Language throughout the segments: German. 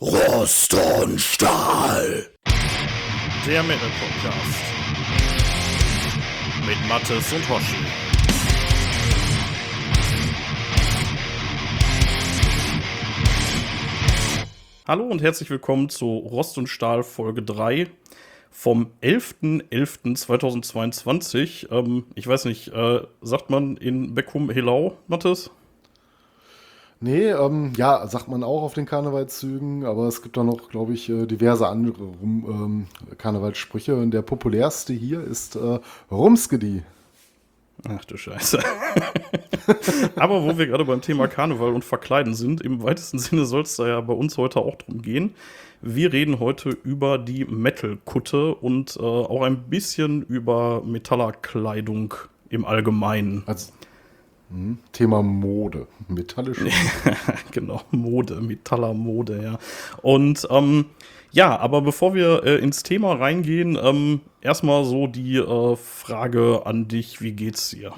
Rost und Stahl. Der Metal Podcast. Mit Mattes und Hoshi. Hallo und herzlich willkommen zu Rost und Stahl Folge 3 vom 11.11.2022. Ähm, ich weiß nicht, äh, sagt man in Beckum Helau, Mattes? Nee, ähm, ja, sagt man auch auf den Karnevalszügen, aber es gibt da noch, glaube ich, äh, diverse andere ähm, Karnevalssprüche. Und der populärste hier ist äh, Rumskedi. Ach du Scheiße. aber wo wir gerade beim Thema Karneval und Verkleiden sind, im weitesten Sinne soll es da ja bei uns heute auch drum gehen. Wir reden heute über die Metal-Kutte und äh, auch ein bisschen über Metallerkleidung im Allgemeinen. Also, Thema Mode, metallische. genau, Mode, Metaller Mode, ja. Und ähm, ja, aber bevor wir äh, ins Thema reingehen, ähm, erstmal so die äh, Frage an dich, wie geht's dir?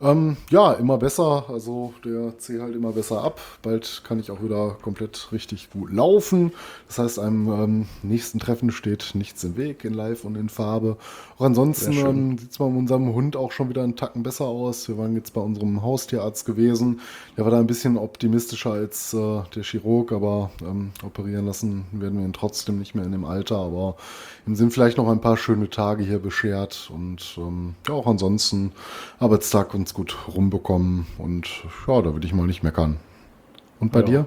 Ähm, ja, immer besser. Also der zieht halt immer besser ab. Bald kann ich auch wieder komplett richtig gut laufen. Das heißt, einem ähm, nächsten Treffen steht nichts im Weg in Live und in Farbe. Auch ansonsten ähm, sieht es bei unserem Hund auch schon wieder einen Tacken besser aus. Wir waren jetzt bei unserem Haustierarzt gewesen. Der war da ein bisschen optimistischer als äh, der Chirurg, aber ähm, operieren lassen werden wir ihn trotzdem nicht mehr in dem Alter. Aber ihm sind vielleicht noch ein paar schöne Tage hier beschert und ähm, ja, auch ansonsten Arbeitstag und ganz gut rumbekommen und ja, da würde ich mal nicht meckern. Und bei ja. dir?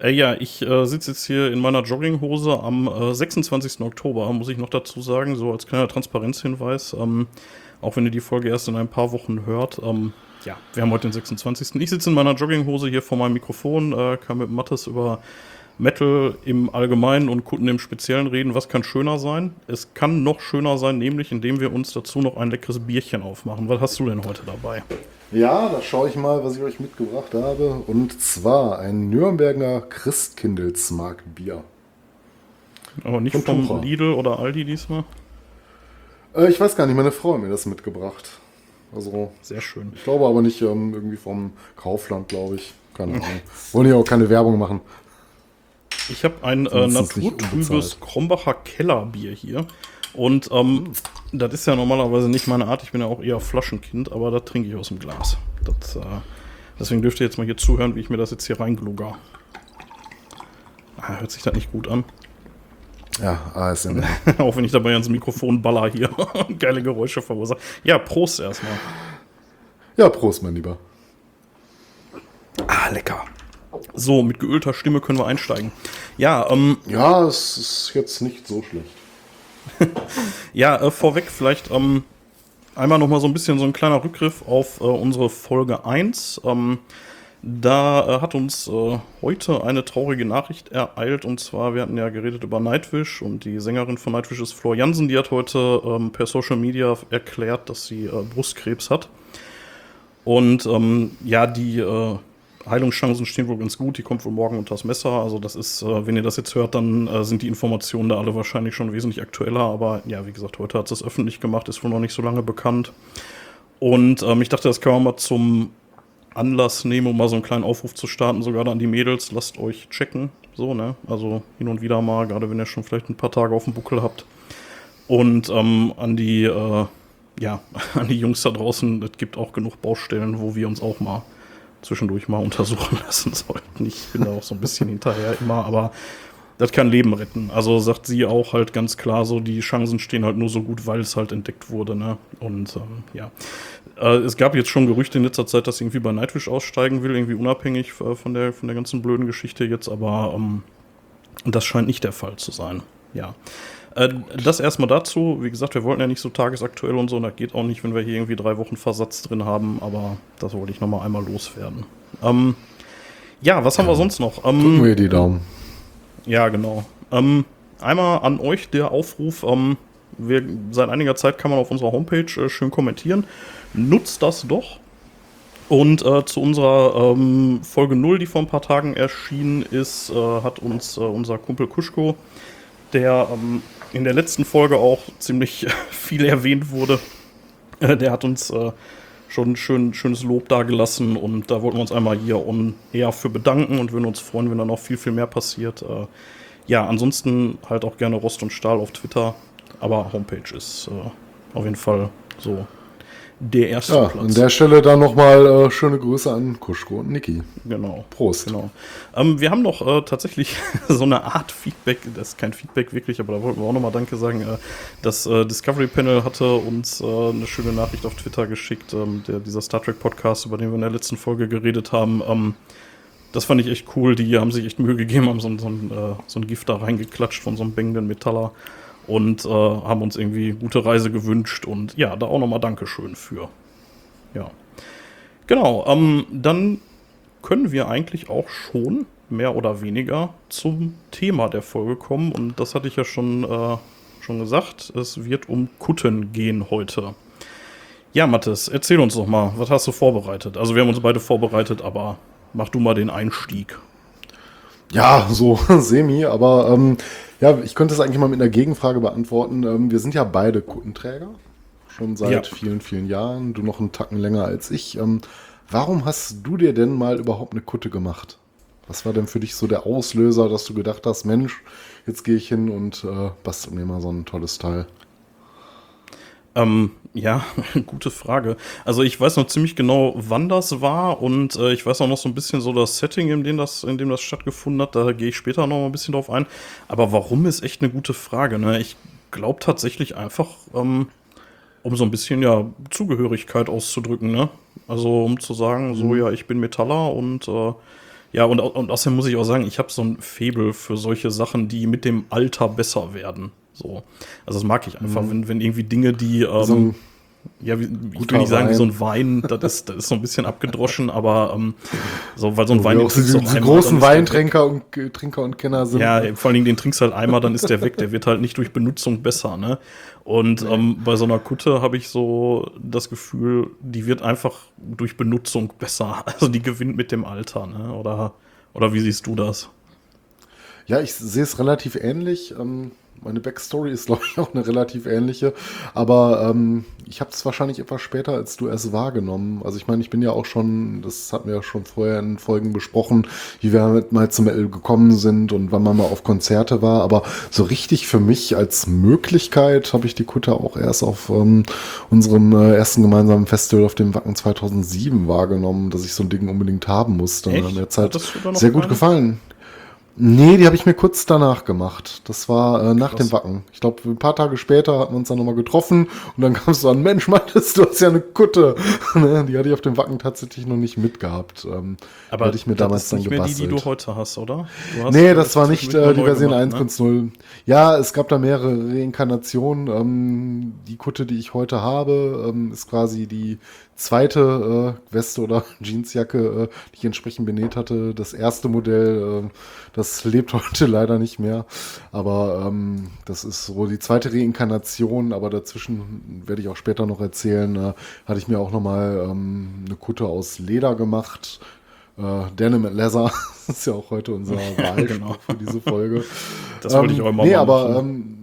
Äh, ja, ich äh, sitze jetzt hier in meiner Jogginghose am äh, 26. Oktober, muss ich noch dazu sagen, so als kleiner Transparenzhinweis. Ähm, auch wenn ihr die Folge erst in ein paar Wochen hört. Ähm, ja, wir haben heute den 26. Ich sitze in meiner Jogginghose hier vor meinem Mikrofon, äh, kann mit Mattes über Metal im Allgemeinen und Kunden im Speziellen reden. Was kann schöner sein? Es kann noch schöner sein, nämlich indem wir uns dazu noch ein leckeres Bierchen aufmachen. Was hast du denn heute dabei? Ja, da schaue ich mal, was ich euch mitgebracht habe. Und zwar ein Nürnberger Christkindlesmarktbier. Aber nicht vom Tucher. Lidl oder Aldi diesmal? Äh, ich weiß gar nicht, meine Frau hat mir das mitgebracht. Also, Sehr schön. Ich glaube aber nicht ähm, irgendwie vom Kaufland, glaube ich. Keine Ahnung. Wollen ja auch keine Werbung machen. Ich habe ein äh, naturtrübes Krombacher Kellerbier hier. Und ähm, mhm. das ist ja normalerweise nicht meine Art. Ich bin ja auch eher Flaschenkind, aber das trinke ich aus dem Glas. Das, äh, deswegen dürft ihr jetzt mal hier zuhören, wie ich mir das jetzt hier reinglugger. Ah, hört sich das nicht gut an? Ja, ASMR. auch wenn ich dabei ans Mikrofon baller hier geile Geräusche verursache. Ja, Prost erstmal. Ja, Prost, mein Lieber. Ah, lecker. So, mit geölter Stimme können wir einsteigen. Ja, ähm, ja, es ist jetzt nicht so schlecht. ja, äh, vorweg vielleicht ähm, einmal noch mal so ein bisschen so ein kleiner Rückgriff auf äh, unsere Folge 1. Ähm, da äh, hat uns äh, heute eine traurige Nachricht ereilt und zwar, wir hatten ja geredet über Nightwish und die Sängerin von Nightwish ist Flor Jansen, die hat heute ähm, per Social Media erklärt, dass sie äh, Brustkrebs hat. Und ähm, ja, die äh, Heilungschancen stehen wohl ganz gut. Die kommt wohl morgen unter das Messer. Also das ist, äh, wenn ihr das jetzt hört, dann äh, sind die Informationen da alle wahrscheinlich schon wesentlich aktueller. Aber ja, wie gesagt, heute hat es öffentlich gemacht, ist wohl noch nicht so lange bekannt. Und ähm, ich dachte, das können wir mal zum Anlass nehmen, um mal so einen kleinen Aufruf zu starten, sogar an die Mädels. Lasst euch checken. So, ne? Also hin und wieder mal, gerade wenn ihr schon vielleicht ein paar Tage auf dem Buckel habt. Und ähm, an die, äh, ja, an die Jungs da draußen, es gibt auch genug Baustellen, wo wir uns auch mal zwischendurch mal untersuchen lassen sollten. Ich bin da auch so ein bisschen hinterher immer, aber das kann Leben retten. Also sagt sie auch halt ganz klar so, die Chancen stehen halt nur so gut, weil es halt entdeckt wurde, ne? Und ähm, ja. Äh, es gab jetzt schon Gerüchte in letzter Zeit, dass sie irgendwie bei Nightwish aussteigen will, irgendwie unabhängig äh, von der, von der ganzen blöden Geschichte jetzt, aber ähm, das scheint nicht der Fall zu sein. Ja. Äh, das erstmal dazu. Wie gesagt, wir wollten ja nicht so tagesaktuell und so. Und das geht auch nicht, wenn wir hier irgendwie drei Wochen Versatz drin haben. Aber das wollte ich nochmal einmal loswerden. Ähm, ja, was haben wir sonst noch? Ähm, Drücken wir die Daumen. Ja, genau. Ähm, einmal an euch der Aufruf. Ähm, wir, seit einiger Zeit kann man auf unserer Homepage äh, schön kommentieren. Nutzt das doch. Und äh, zu unserer ähm, Folge 0, die vor ein paar Tagen erschienen ist, äh, hat uns äh, unser Kumpel Kuschko, der ähm, in der letzten Folge auch ziemlich viel erwähnt wurde. Äh, der hat uns äh, schon schön, schönes Lob dagelassen und da wollten wir uns einmal hier on air für bedanken und würden uns freuen, wenn da noch viel, viel mehr passiert. Äh, ja, ansonsten halt auch gerne Rost und Stahl auf Twitter, aber Homepage ist äh, auf jeden Fall so der erste Ja, Platz. an der Stelle dann nochmal äh, schöne Grüße an Kuschko und Niki. Genau. Prost. Genau. Ähm, wir haben noch äh, tatsächlich so eine Art Feedback, das ist kein Feedback wirklich, aber da wollten wir auch nochmal Danke sagen. Äh, das äh, Discovery Panel hatte uns äh, eine schöne Nachricht auf Twitter geschickt, ähm, der, dieser Star Trek Podcast, über den wir in der letzten Folge geredet haben. Ähm, das fand ich echt cool. Die haben sich echt Mühe gegeben, haben so, ein- so, ein, äh, so ein Gift da reingeklatscht von so einem bängenden Metaller und äh, haben uns irgendwie gute Reise gewünscht und ja, da auch nochmal Dankeschön für. Ja. Genau, ähm, dann können wir eigentlich auch schon mehr oder weniger zum Thema der Folge kommen. Und das hatte ich ja schon, äh, schon gesagt. Es wird um Kutten gehen heute. Ja, Mathis, erzähl uns doch mal, was hast du vorbereitet? Also wir haben uns beide vorbereitet, aber mach du mal den Einstieg. Ja, so semi, aber ähm, ja, ich könnte es eigentlich mal mit einer Gegenfrage beantworten. Ähm, wir sind ja beide Kuttenträger, schon seit Ja. vielen, vielen Jahren. Du noch einen Tacken länger als ich. Ähm, warum hast du dir denn mal überhaupt eine Kutte gemacht? Was war denn für dich so der Auslöser, dass du gedacht hast, Mensch, jetzt gehe ich hin und äh, bastel mir mal so ein tolles Teil? Ähm, ja, gute Frage. Also ich weiß noch ziemlich genau, wann das war und äh, ich weiß auch noch so ein bisschen so das Setting, in dem das, in dem das stattgefunden hat. Da gehe ich später noch mal ein bisschen drauf ein. Aber warum ist echt eine gute Frage. Ne? Ich glaube tatsächlich einfach, ähm, um so ein bisschen ja Zugehörigkeit auszudrücken. Ne? Also um zu sagen, so ja, ich bin Metaller und äh, ja, und, und außerdem muss ich auch sagen, ich habe so ein Faible für solche Sachen, die mit dem Alter besser werden. So. Also das mag ich einfach, wenn, wenn irgendwie Dinge, die ähm, So ein ja, wie, ich will nicht sagen wie so ein Wein, das ist, das ist so ein bisschen abgedroschen, aber ähm, so, weil so ein Wein, auch so die, die großen. Weintrinker und, Trinker und Kenner sind. Ja, vor allen Dingen den trinkst du halt einmal, dann ist der weg. Der wird halt nicht durch Benutzung besser, ne? Und ähm, bei so einer Kutte habe ich so das Gefühl, die wird einfach durch Benutzung besser. Also die gewinnt mit dem Alter, ne? Oder, oder wie siehst du das? Ja, ich sehe es relativ ähnlich. Ähm, meine Backstory ist, glaube ich, auch eine relativ ähnliche. Aber ähm, ich habe es wahrscheinlich etwas später als du es wahrgenommen. Also ich meine, ich bin ja auch schon, das hatten wir ja schon vorher in Folgen besprochen, wie wir mit mal zum Metal gekommen sind und wann man mal auf Konzerte war. Aber so richtig für mich als Möglichkeit habe ich die Kutte auch erst auf ähm, unserem äh, ersten gemeinsamen Festival auf dem Wacken 2007 wahrgenommen, dass ich so ein Ding unbedingt haben musste. Echt? In der Zeit sehr gut gefallen. Nee, die habe ich mir kurz danach gemacht. Das war äh, nach Krass. dem Wacken. Ich glaube, ein paar Tage später hatten wir uns dann nochmal getroffen und dann kam es so an, Mensch, meintest du hast ja eine Kutte. Ne, die hatte ich auf dem Wacken tatsächlich noch nicht mitgehabt. Ähm, die hatte ich mir das damals ist dann nicht mehr die, die gebastelt. du heute hast, oder? Hast Nee, das war nicht äh, die Version gemacht, ne? 1.0. Ja, es gab da mehrere Reinkarnationen. Ähm, die Kutte, die ich heute habe, ähm, ist quasi die zweite äh, Weste oder Jeansjacke, äh, die ich entsprechend benäht hatte. Das erste Modell, äh, das lebt heute leider nicht mehr. Aber ähm, das ist so die zweite Reinkarnation. Aber dazwischen werde ich auch später noch erzählen, äh, hatte ich mir auch nochmal ähm, eine Kutte aus Leder gemacht. Äh, Denim and Leather das ist ja auch heute unser Wahlspruch Genau. für diese Folge. Das wollte ich Ähm, auch immer Nee, mal aber machen. ähm,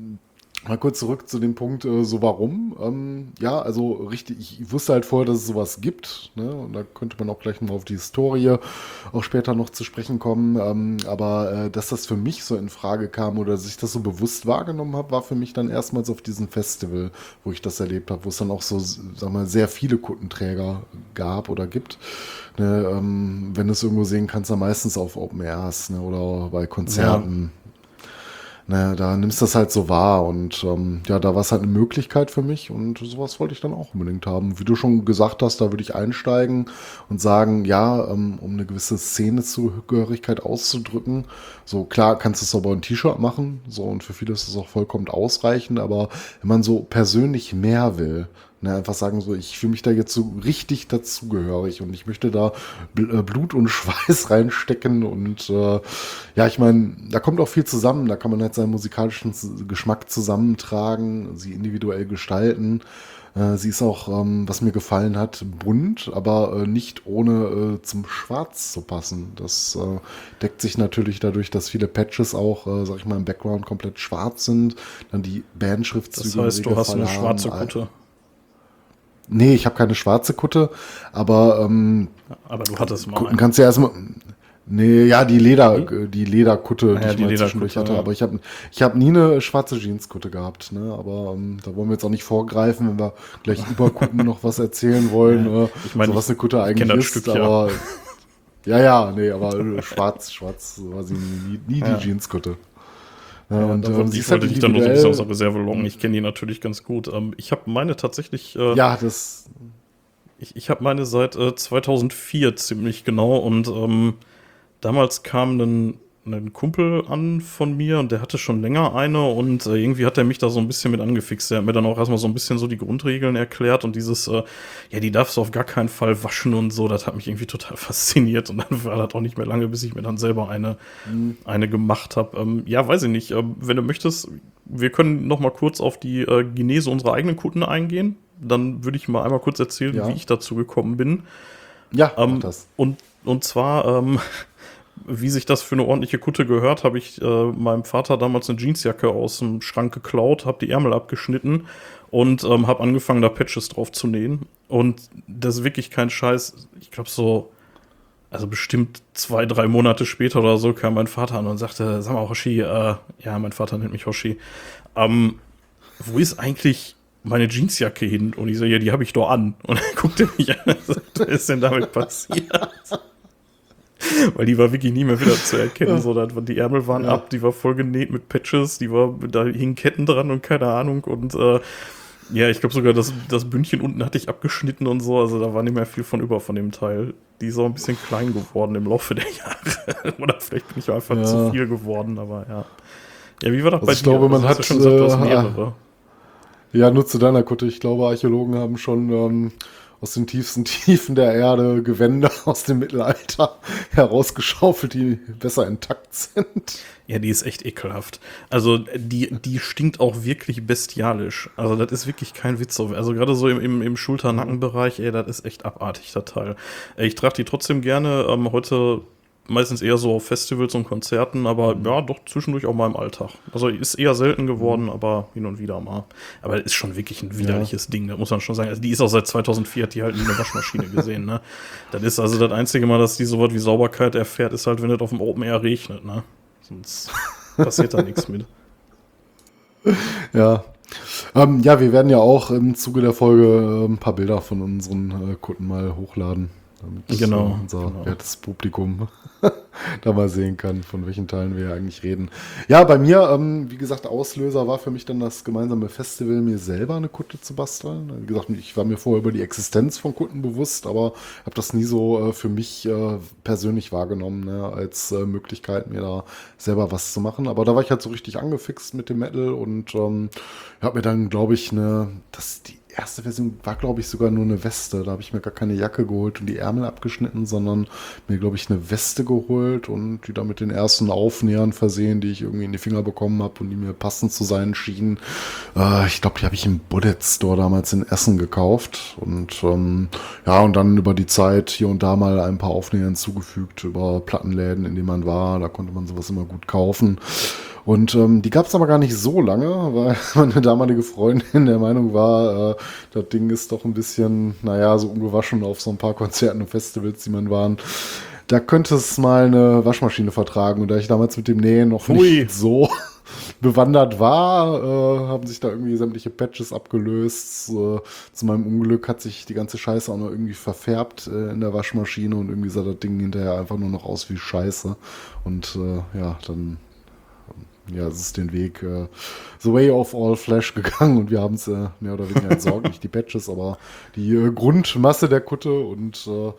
mal kurz zurück zu dem Punkt, äh, so warum. Ähm, ja, also richtig, ich wusste halt vorher, dass es sowas gibt. Ne? Und da könnte man auch gleich noch auf die Historie auch später noch zu sprechen kommen. Ähm, aber äh, dass das für mich so in Frage kam oder dass ich das so bewusst wahrgenommen habe, war für mich dann erstmals auf diesem Festival, wo ich das erlebt habe, wo es dann auch so, sag mal, sehr viele Kuttenträger gab oder gibt. Ne, ähm, wenn du es irgendwo sehen kannst, dann meistens auf Open Airs ne, oder bei Konzerten. Ne, da nimmst du das halt so wahr und ähm, ja, da war es halt eine Möglichkeit für mich und sowas wollte ich dann auch unbedingt haben. Wie du schon gesagt hast, da würde ich einsteigen und sagen, ja, ähm, um eine gewisse Szenezugehörigkeit auszudrücken. So klar kannst du es aber ein T-Shirt machen, so und für viele ist es auch vollkommen ausreichend, aber wenn man so persönlich mehr will, Ne, einfach sagen so, ich fühle mich da jetzt so richtig dazugehörig und ich möchte da äh, Blut und Schweiß reinstecken und äh, ja, ich meine, da kommt auch viel zusammen, da kann man halt seinen musikalischen Geschmack zusammentragen, sie individuell gestalten. Äh, sie ist auch, ähm, was mir gefallen hat, bunt, aber äh, nicht ohne äh, zum Schwarz zu passen. Das äh, deckt sich natürlich dadurch, dass viele Patches auch, äh, sag ich mal, im Background komplett schwarz sind, dann die Bandschriftzüge Das heißt, du hast eine schwarze. Kutte. Nee, ich habe keine schwarze Kutte, aber ähm, Aber du hattest mal. Kutten kannst du ja erstmal. Nee, ja, die Leder, die Lederkutte, ja, ich die mal zwischendurch hatte. ja. Aber ich habe ich hab nie eine schwarze Jeanskutte gehabt. Ne? Aber ähm, da wollen wir jetzt auch nicht vorgreifen, wenn wir gleich über Kutten noch was erzählen wollen. äh, ich meine, so was eine Kutte ich eigentlich ist. Stück, ja. aber ja, ja, nee, aber äh, schwarz, schwarz war sie nie, nie Ja. die Jeanskutte. Ja, und ähm, wollte ich halt wollte dich dann nur so ein bisschen aus der Reserve locken. Ich kenne die natürlich ganz gut. Ähm, ich habe meine tatsächlich, äh, Ja, das. ich, ich habe meine seit äh, 2004 ziemlich genau und ähm, damals kam ein, ein Kumpel an von mir und der hatte schon länger eine und äh, irgendwie hat er mich da so ein bisschen mit angefixt. Der hat mir dann auch erstmal so ein bisschen so die Grundregeln erklärt und dieses, äh, ja, die darfst du auf gar keinen Fall waschen und so, das hat mich irgendwie total fasziniert und dann war das auch nicht mehr lange, bis ich mir dann selber eine, eine gemacht habe. Ähm, ja, weiß ich nicht. Ähm, wenn du möchtest, wir können noch mal kurz auf die äh, Genese unserer eigenen Kunden eingehen. Dann würde ich mal einmal kurz erzählen, Ja. wie ich dazu gekommen bin. Ja, Ähm, das. Und, und zwar, ähm, wie sich das für eine ordentliche Kutte gehört, habe ich äh, meinem Vater damals eine Jeansjacke aus dem Schrank geklaut, habe die Ärmel abgeschnitten und ähm, habe angefangen, da Patches drauf zu nähen. Und das ist wirklich kein Scheiß. Ich glaube so, also bestimmt zwei, drei Monate später oder so kam mein Vater an und sagte, sag mal, Hoshi, äh, ja, mein Vater nennt mich Hoshi, ähm, wo ist eigentlich meine Jeansjacke hin? Und ich so, ja, die habe ich doch an. Und er guckte mich an was ist denn damit passiert? Weil die war wirklich nie mehr wieder zu erkennen. So, da, die Ärmel waren Ja. ab, die war voll genäht mit Patches, die war, da hingen Ketten dran und keine Ahnung. Und äh, ja, ich glaube sogar, das, das Bündchen unten hatte ich abgeschnitten und so. Also da war nicht mehr viel von über von dem Teil. Die ist auch ein bisschen klein geworden im Laufe der Jahre. Oder vielleicht bin ich einfach Ja. zu viel geworden, aber ja. Ja, wie war das Also bei ich glaube, man hat, ja schon gesagt, äh, mehrere. Ja, nur zu deiner Kutte. Ich glaube, Archäologen haben schon ähm, aus den tiefsten Tiefen der Erde Gewände aus dem Mittelalter herausgeschaufelt, die besser intakt sind. Ja, die ist echt ekelhaft. Also die, die stinkt auch wirklich bestialisch. Also das ist wirklich kein Witz. Also gerade so im, im, im Schulter-Nackenbereich, ey, das ist echt abartig, der Teil. Ich trage die trotzdem gerne. Ähm, heute meistens eher so auf Festivals und Konzerten, aber ja, doch zwischendurch auch mal im Alltag. Also ist eher selten geworden, aber hin und wieder mal. Aber das ist schon wirklich ein widerliches Ding, da muss man schon sagen. Also die ist auch seit 2004, hat die halt nie eine Waschmaschine gesehen, ne? Das ist also das einzige Mal, dass die so was wie Sauberkeit erfährt, ist halt, wenn es auf dem Open Air regnet, ne? Sonst passiert da nichts mit. Ja. Ähm, ja, wir werden ja auch im Zuge der Folge äh, ein paar Bilder von unseren äh, Kunden mal hochladen. Damit Genau, unser genau. wertes Publikum da mal sehen kann, von welchen Teilen wir eigentlich reden. Ja, bei mir, ähm, wie gesagt, Auslöser war für mich dann das gemeinsame Festival, mir selber eine Kutte zu basteln. Wie gesagt, ich war mir vorher über die Existenz von Kutten bewusst, aber habe das nie so äh, für mich äh, persönlich wahrgenommen, ne, als äh, Möglichkeit, mir da selber was zu machen. Aber da war ich halt so richtig angefixt mit dem Metal und ähm, habe mir dann, glaube ich, eine, das die erste Version war, glaube ich, sogar nur eine Weste. Da habe ich mir gar keine Jacke geholt und die Ärmel abgeschnitten, sondern mir, glaube ich, eine Weste geholt und die da mit den ersten Aufnähern versehen, die ich irgendwie in die Finger bekommen habe und die mir passend zu sein schienen. Äh, ich glaube, die habe ich im Bullet Store damals in Essen gekauft. Und ähm, ja, und dann über die Zeit hier und da mal ein paar Aufnäher hinzugefügt über Plattenläden, in denen man war. Da konnte man sowas immer gut kaufen. Und ähm, die gab es aber gar nicht so lange, weil meine damalige Freundin der Meinung war, äh, das Ding ist doch ein bisschen, naja, so ungewaschen auf so ein paar Konzerten und Festivals, die man waren. Da könnte es mal eine Waschmaschine vertragen. Und da ich damals mit dem Nähen noch Hui. nicht so bewandert war, äh, haben sich da irgendwie sämtliche Patches abgelöst. Äh, zu meinem Unglück hat sich die ganze Scheiße auch noch irgendwie verfärbt äh, in der Waschmaschine und irgendwie sah das Ding hinterher einfach nur noch aus wie Scheiße. Und äh, ja, dann ja, es ist den Weg äh, The Way of All Flash gegangen und wir haben es äh, mehr oder weniger entsorgt, nicht die Patches, aber die äh, Grundmasse der Kutte und äh,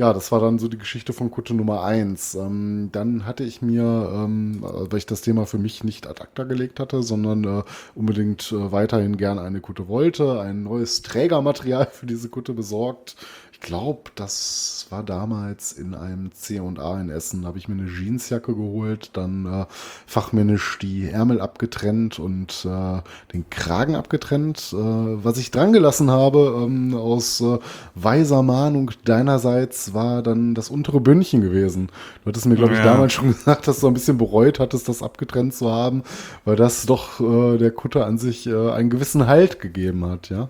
ja, das war dann so die Geschichte von Kutte Nummer eins. Ähm, dann hatte ich mir, ähm, äh, weil ich das Thema für mich nicht ad acta gelegt hatte, sondern äh, unbedingt äh, weiterhin gern eine Kutte wollte, ein neues Trägermaterial für diese Kutte besorgt. Ich glaube, das war damals in einem C&A in Essen. Da habe ich mir eine Jeansjacke geholt, dann äh, fachmännisch die Ärmel abgetrennt und äh, den Kragen abgetrennt. Äh, was ich dran gelassen habe, ähm, aus äh, weiser Mahnung deinerseits, war dann das untere Bündchen gewesen. Du hattest mir, glaube ich, Ja. damals schon gesagt, dass du ein bisschen bereut hattest, das abgetrennt zu haben, weil das doch äh, der Kutte an sich äh, einen gewissen Halt gegeben hat, ja.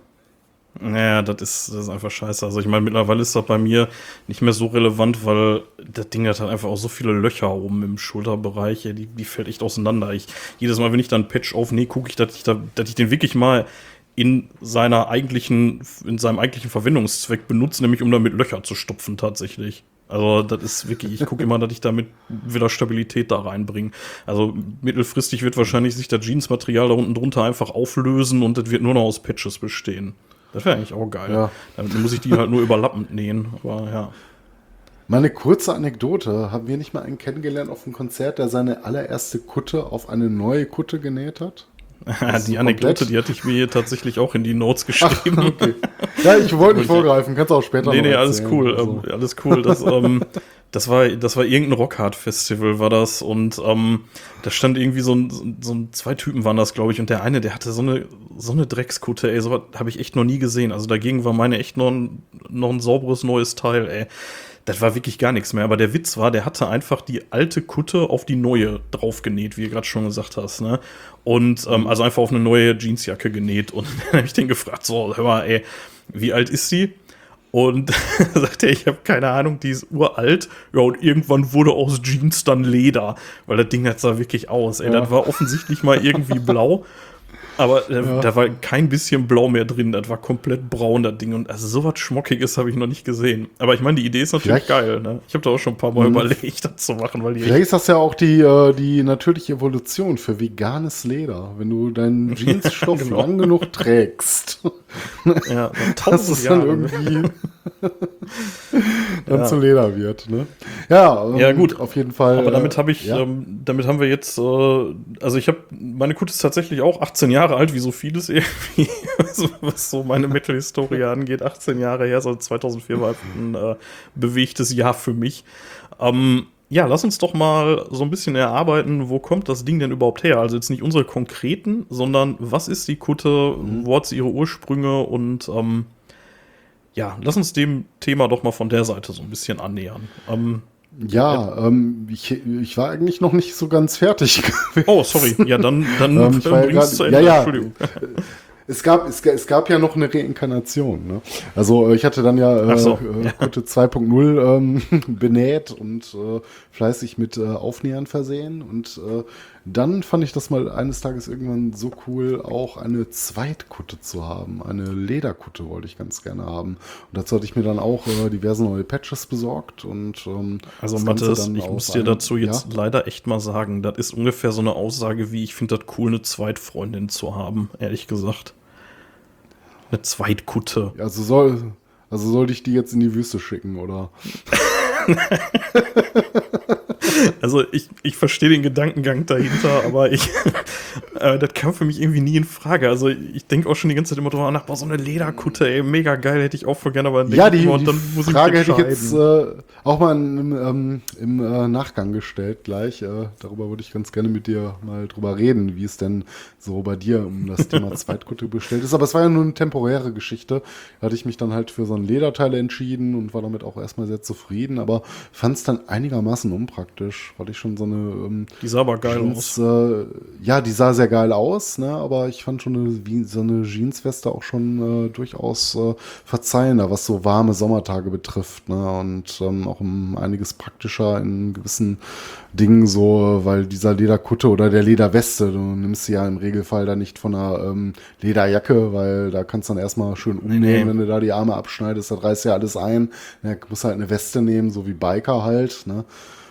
Naja, das ist, das ist einfach scheiße. Also ich meine, mittlerweile ist das bei mir nicht mehr so relevant, weil das Ding hat halt einfach auch so viele Löcher oben im Schulterbereich. Ja, die, die fällt echt auseinander. Ich, jedes Mal, wenn ich dann Patch aufnehme, gucke ich, dass ich, da, dass ich den wirklich mal in seiner eigentlichen, in seinem eigentlichen Verwendungszweck benutze, nämlich um damit Löcher zu stopfen tatsächlich. Also das ist wirklich, ich gucke immer, dass ich damit wieder Stabilität da reinbringe. Also mittelfristig wird wahrscheinlich sich das Jeansmaterial da unten drunter einfach auflösen und das wird nur noch aus Patches bestehen. Das wäre eigentlich auch geil. Ja. Damit muss ich die halt nur überlappend nähen. Aber ja. Mal eine kurze Anekdote. Haben wir nicht mal einen kennengelernt auf einem Konzert, der seine allererste Kutte auf eine neue Kutte genäht hat? die Anekdote, die hatte ich mir hier tatsächlich auch in die Notes geschrieben. Okay. Ja, ich wollte nicht vorgreifen. Kannst du auch später Nee, noch nee, alles erzählen. cool, Also, ähm, alles cool. Das, ähm, das war, das war irgendein Rockhard-Festival, war das. Und ähm, da stand irgendwie so ein, so ein, zwei Typen waren das, glaube ich. Und der eine, der hatte so eine, so eine Dreckskutte, ey, sowas habe ich echt noch nie gesehen. Also dagegen war meine echt noch ein, noch ein sauberes neues Teil, ey. Das war wirklich gar nichts mehr. Aber der Witz war, der hatte einfach die alte Kutte auf die neue draufgenäht, wie du gerade schon gesagt hast, ne? Und ähm, also einfach auf eine neue Jeansjacke genäht. Und dann habe ich den gefragt, so, hör mal, ey, wie alt ist die? Und sagt er, ich habe keine Ahnung, die ist uralt. Ja, und irgendwann wurde aus Jeans dann Leder, weil das Ding das sah wirklich aus. Ey, Ja. das war offensichtlich mal irgendwie blau. Aber äh, da war kein bisschen blau mehr drin. Das war komplett braun, das Ding. Und also sowas Schmockiges habe ich noch nicht gesehen. Aber ich meine, die Idee ist natürlich Vielleicht- geil. Ne? Ich habe da auch schon ein paar Mal überlegt, das zu machen, weil die Vielleicht ist das ja auch die, äh, die natürliche Evolution für veganes Leder. Wenn du deinen Jeansstoff Genau. lang genug trägst, ja, dann dass es dann irgendwie dann Ja. zu Leder wird. Ne? Ja, ähm, Ja, gut. Auf jeden Fall. Aber damit äh, habe ich, ja. ähm, damit haben wir jetzt, äh, also ich habe, meine Kutte ist tatsächlich auch 18 Jahre alt, wie so vieles irgendwie, also was so meine Metal-Historie angeht, 18 Jahre her, so 2004 war ein äh, bewegtes Jahr für mich. Ähm, ja, lass uns doch mal so ein bisschen erarbeiten, wo kommt das Ding denn überhaupt her? Also jetzt nicht unsere konkreten, sondern was ist die Kutte, wo hat sie ihre Ursprünge und ähm, ja, lass uns dem Thema doch mal von der Seite so ein bisschen annähern. Ähm, Ja, ähm, ich, ich war eigentlich noch nicht so ganz fertig. Oh, sorry. Ja, dann, dann Ähm, ich war ja bringst du grad- zu Ende. ja, ja. Entschuldigung. Es gab, es, es gab ja noch eine Reinkarnation. Ne? Also äh, ich hatte dann ja, äh, so, ja. Kutte 2.0 ähm, benäht und äh, fleißig mit äh, Aufnähern versehen. Und äh, dann fand ich das mal eines Tages irgendwann so cool, auch eine Zweitkutte zu haben. Eine Lederkutte wollte ich ganz gerne haben. Und dazu hatte ich mir dann auch äh, diverse neue Patches besorgt. Und ähm, Also, dann ich muss dir dazu jetzt Ja? leider echt mal sagen, das ist ungefähr so eine Aussage wie, ich finde das cool, eine Zweitfreundin zu haben, ehrlich gesagt. Eine Zweitkutte. Also soll, also sollte ich die jetzt in die Wüste schicken, oder? Also ich, ich verstehe den Gedankengang dahinter, aber ich, äh, das kam für mich irgendwie nie in Frage. Also ich denke auch schon die ganze Zeit immer drüber nach, boah, so eine Lederkutte, ey, mega geil, hätte ich auch voll gerne, aber dann Ja, ich die, immer, die Frage hätte ich jetzt äh, auch mal im, ähm, im äh, Nachgang gestellt gleich. Äh, darüber würde ich ganz gerne mit dir mal drüber reden, wie es denn so bei dir um das Thema Zweitkutte bestellt ist. Aber es war ja nur eine temporäre Geschichte. Da hatte ich mich dann halt für so ein Lederteil entschieden und war damit auch erstmal sehr zufrieden, aber fand es dann einigermaßen unpraktisch, weil ich schon so eine ähm, Die sah aber geil Jeans, aus. äh, ja, die sah sehr geil aus, ne? aber ich fand schon eine, so eine Jeansweste auch schon äh, durchaus äh, verzeihender, was so warme Sommertage betrifft. Ne? Und ähm, auch um einiges praktischer in gewissen Dingen so, weil dieser Lederkutte oder der Lederweste, du nimmst sie ja im Regelfall dann nicht von einer ähm, Lederjacke, weil da kannst du dann erstmal schön umnehmen, nee. wenn du da die Arme abschneidest, da reißt ja alles ein. Ja, musst halt eine Weste nehmen, so wie Biker halt. Ne?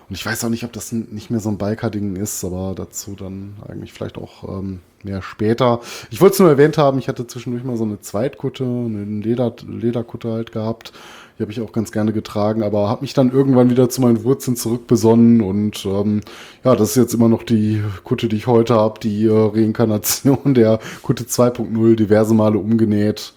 Und ich weiß auch nicht, ob das nicht mehr so ein Biker-Ding ist, aber dazu dann eigentlich vielleicht auch ähm, mehr später. Ich wollte es nur erwähnt haben, ich hatte zwischendurch mal so eine Zweitkutte, eine Leder, Lederkutte halt gehabt. Die habe ich auch ganz gerne getragen, aber habe mich dann irgendwann wieder zu meinen Wurzeln zurückbesonnen und ähm, ja, das ist jetzt immer noch die Kutte, die ich heute habe, die äh, Reinkarnation der Kutte 2.0, diverse Male umgenäht.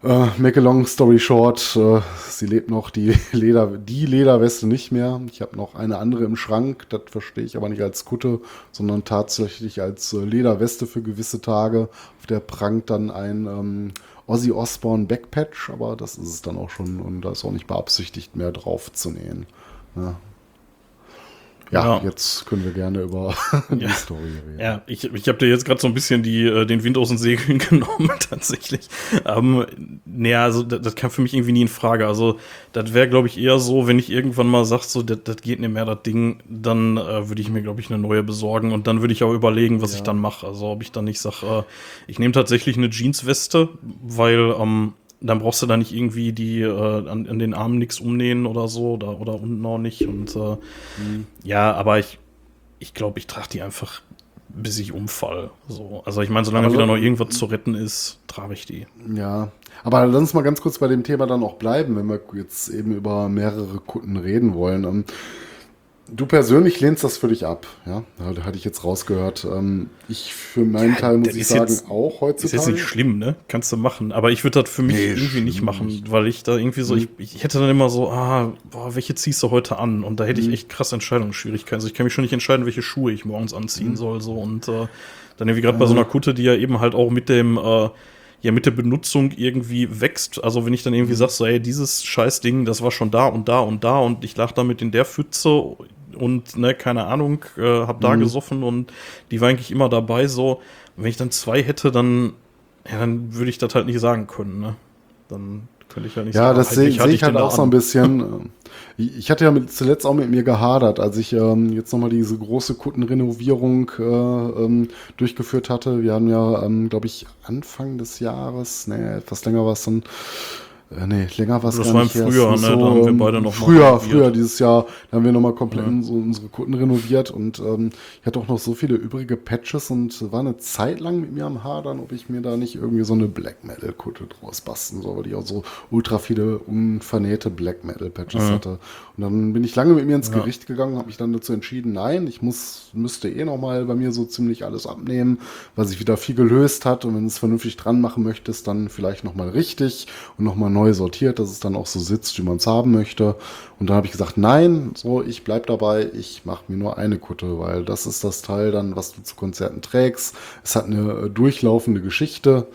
Äh, make a long story short, äh, sie lebt noch, die, Leder, die Lederweste nicht mehr. Ich habe noch eine andere im Schrank, das verstehe ich aber nicht als Kutte, sondern tatsächlich als äh, Lederweste für gewisse Tage. Auf der prangt dann ein ähm, Ozzy Osbourne Backpatch, aber das ist es dann auch schon und da ist auch nicht beabsichtigt mehr drauf zu nähen. Ja. Ja, Ja. jetzt können wir gerne über die Story reden. Ja, ich, ich habe dir jetzt gerade so ein bisschen die, äh, den Wind aus den Segeln genommen, tatsächlich. Ähm, naja, also das, das kam für mich irgendwie nie in Frage. Also, das wäre, glaube ich, eher so, wenn ich irgendwann mal sage, so, das das geht nicht mehr, das Ding, dann äh, würde ich mir, glaube ich, eine neue besorgen und dann würde ich auch überlegen, was ich dann mache. Also, ob ich dann nicht sage, äh, ich nehme tatsächlich eine Jeansweste, weil ähm, dann brauchst du da nicht irgendwie die äh, an, an den Armen nichts umnähen oder so oder, oder unten auch nicht. Und äh, ja, aber ich, ich glaube, ich trage die einfach, bis ich umfall. So. Also ich meine, solange Aber so- wieder noch irgendwas zu retten ist, trage ich die. Ja, aber lass uns mal ganz kurz bei dem Thema dann auch bleiben, wenn wir jetzt eben über mehrere Kunden reden wollen. Du persönlich lehnst das für dich ab, ja? Da hatte ich jetzt rausgehört. Ähm, Ich für meinen Teil muss ich ist sagen, jetzt- auch Ist heutzutage. jetzt nicht schlimm, ne? Kannst du machen. Aber ich würde das für mich Nee, irgendwie nicht machen, nicht. weil ich da irgendwie so, ich, ich hätte dann immer so, ah, boah, welche ziehst du heute an? Und da hätte ich echt krass Entscheidungsschwierigkeiten. Also ich kann mich schon nicht entscheiden, welche Schuhe ich morgens anziehen soll. So. Und äh, dann irgendwie gerade bei so einer Kutte, die ja eben halt auch mit dem, äh, ja, mit der Benutzung irgendwie wächst. Also wenn ich dann irgendwie sag, so, ey, dieses Scheißding, das war schon da und da und da und ich lag damit in der Pfütze und ne, keine Ahnung, äh, hab da gesoffen und die war eigentlich immer dabei so. Und wenn ich dann zwei hätte, dann, ja, dann würde ich das halt nicht sagen können, ne? Dann könnte ich ja nicht Ja, das sehe welche seh ich halt auch so ein bisschen. Ich hatte ja mit, zuletzt auch mit mir gehadert, als ich ähm, jetzt nochmal diese große Kuttenrenovierung äh, ähm, durchgeführt hatte. Wir haben ja, ähm, glaube ich, Anfang des Jahres, ne, etwas länger war es dann, äh, nee, länger war es Das gar war im nicht. her. Frühjahr, Es ist ne, da haben wir beide noch mal Früher, renoviert. früher dieses Jahr, da haben wir nochmal komplett so unsere Kutten renoviert und ähm, ich hatte auch noch so viele übrige Patches und war eine Zeit lang mit mir am Hadern, ob ich mir da nicht irgendwie so eine Black Metal Kutte draus basteln soll, weil ich auch so ultra viele unvernähte Black Metal Patches hatte. Und dann bin ich lange mit mir ins Gericht gegangen, habe mich dann dazu entschieden, nein, ich muss, müsste eh nochmal bei mir so ziemlich alles abnehmen, weil sich wieder viel gelöst hat und wenn du es vernünftig dran machen möchtest, dann vielleicht nochmal richtig und nochmal neu sortiert, dass es dann auch so sitzt, wie man es haben möchte. Und dann habe ich gesagt, nein, so, ich bleib dabei, ich mache mir nur eine Kutte, weil das ist das Teil dann, was du zu Konzerten trägst. Es hat eine äh, durchlaufende Geschichte.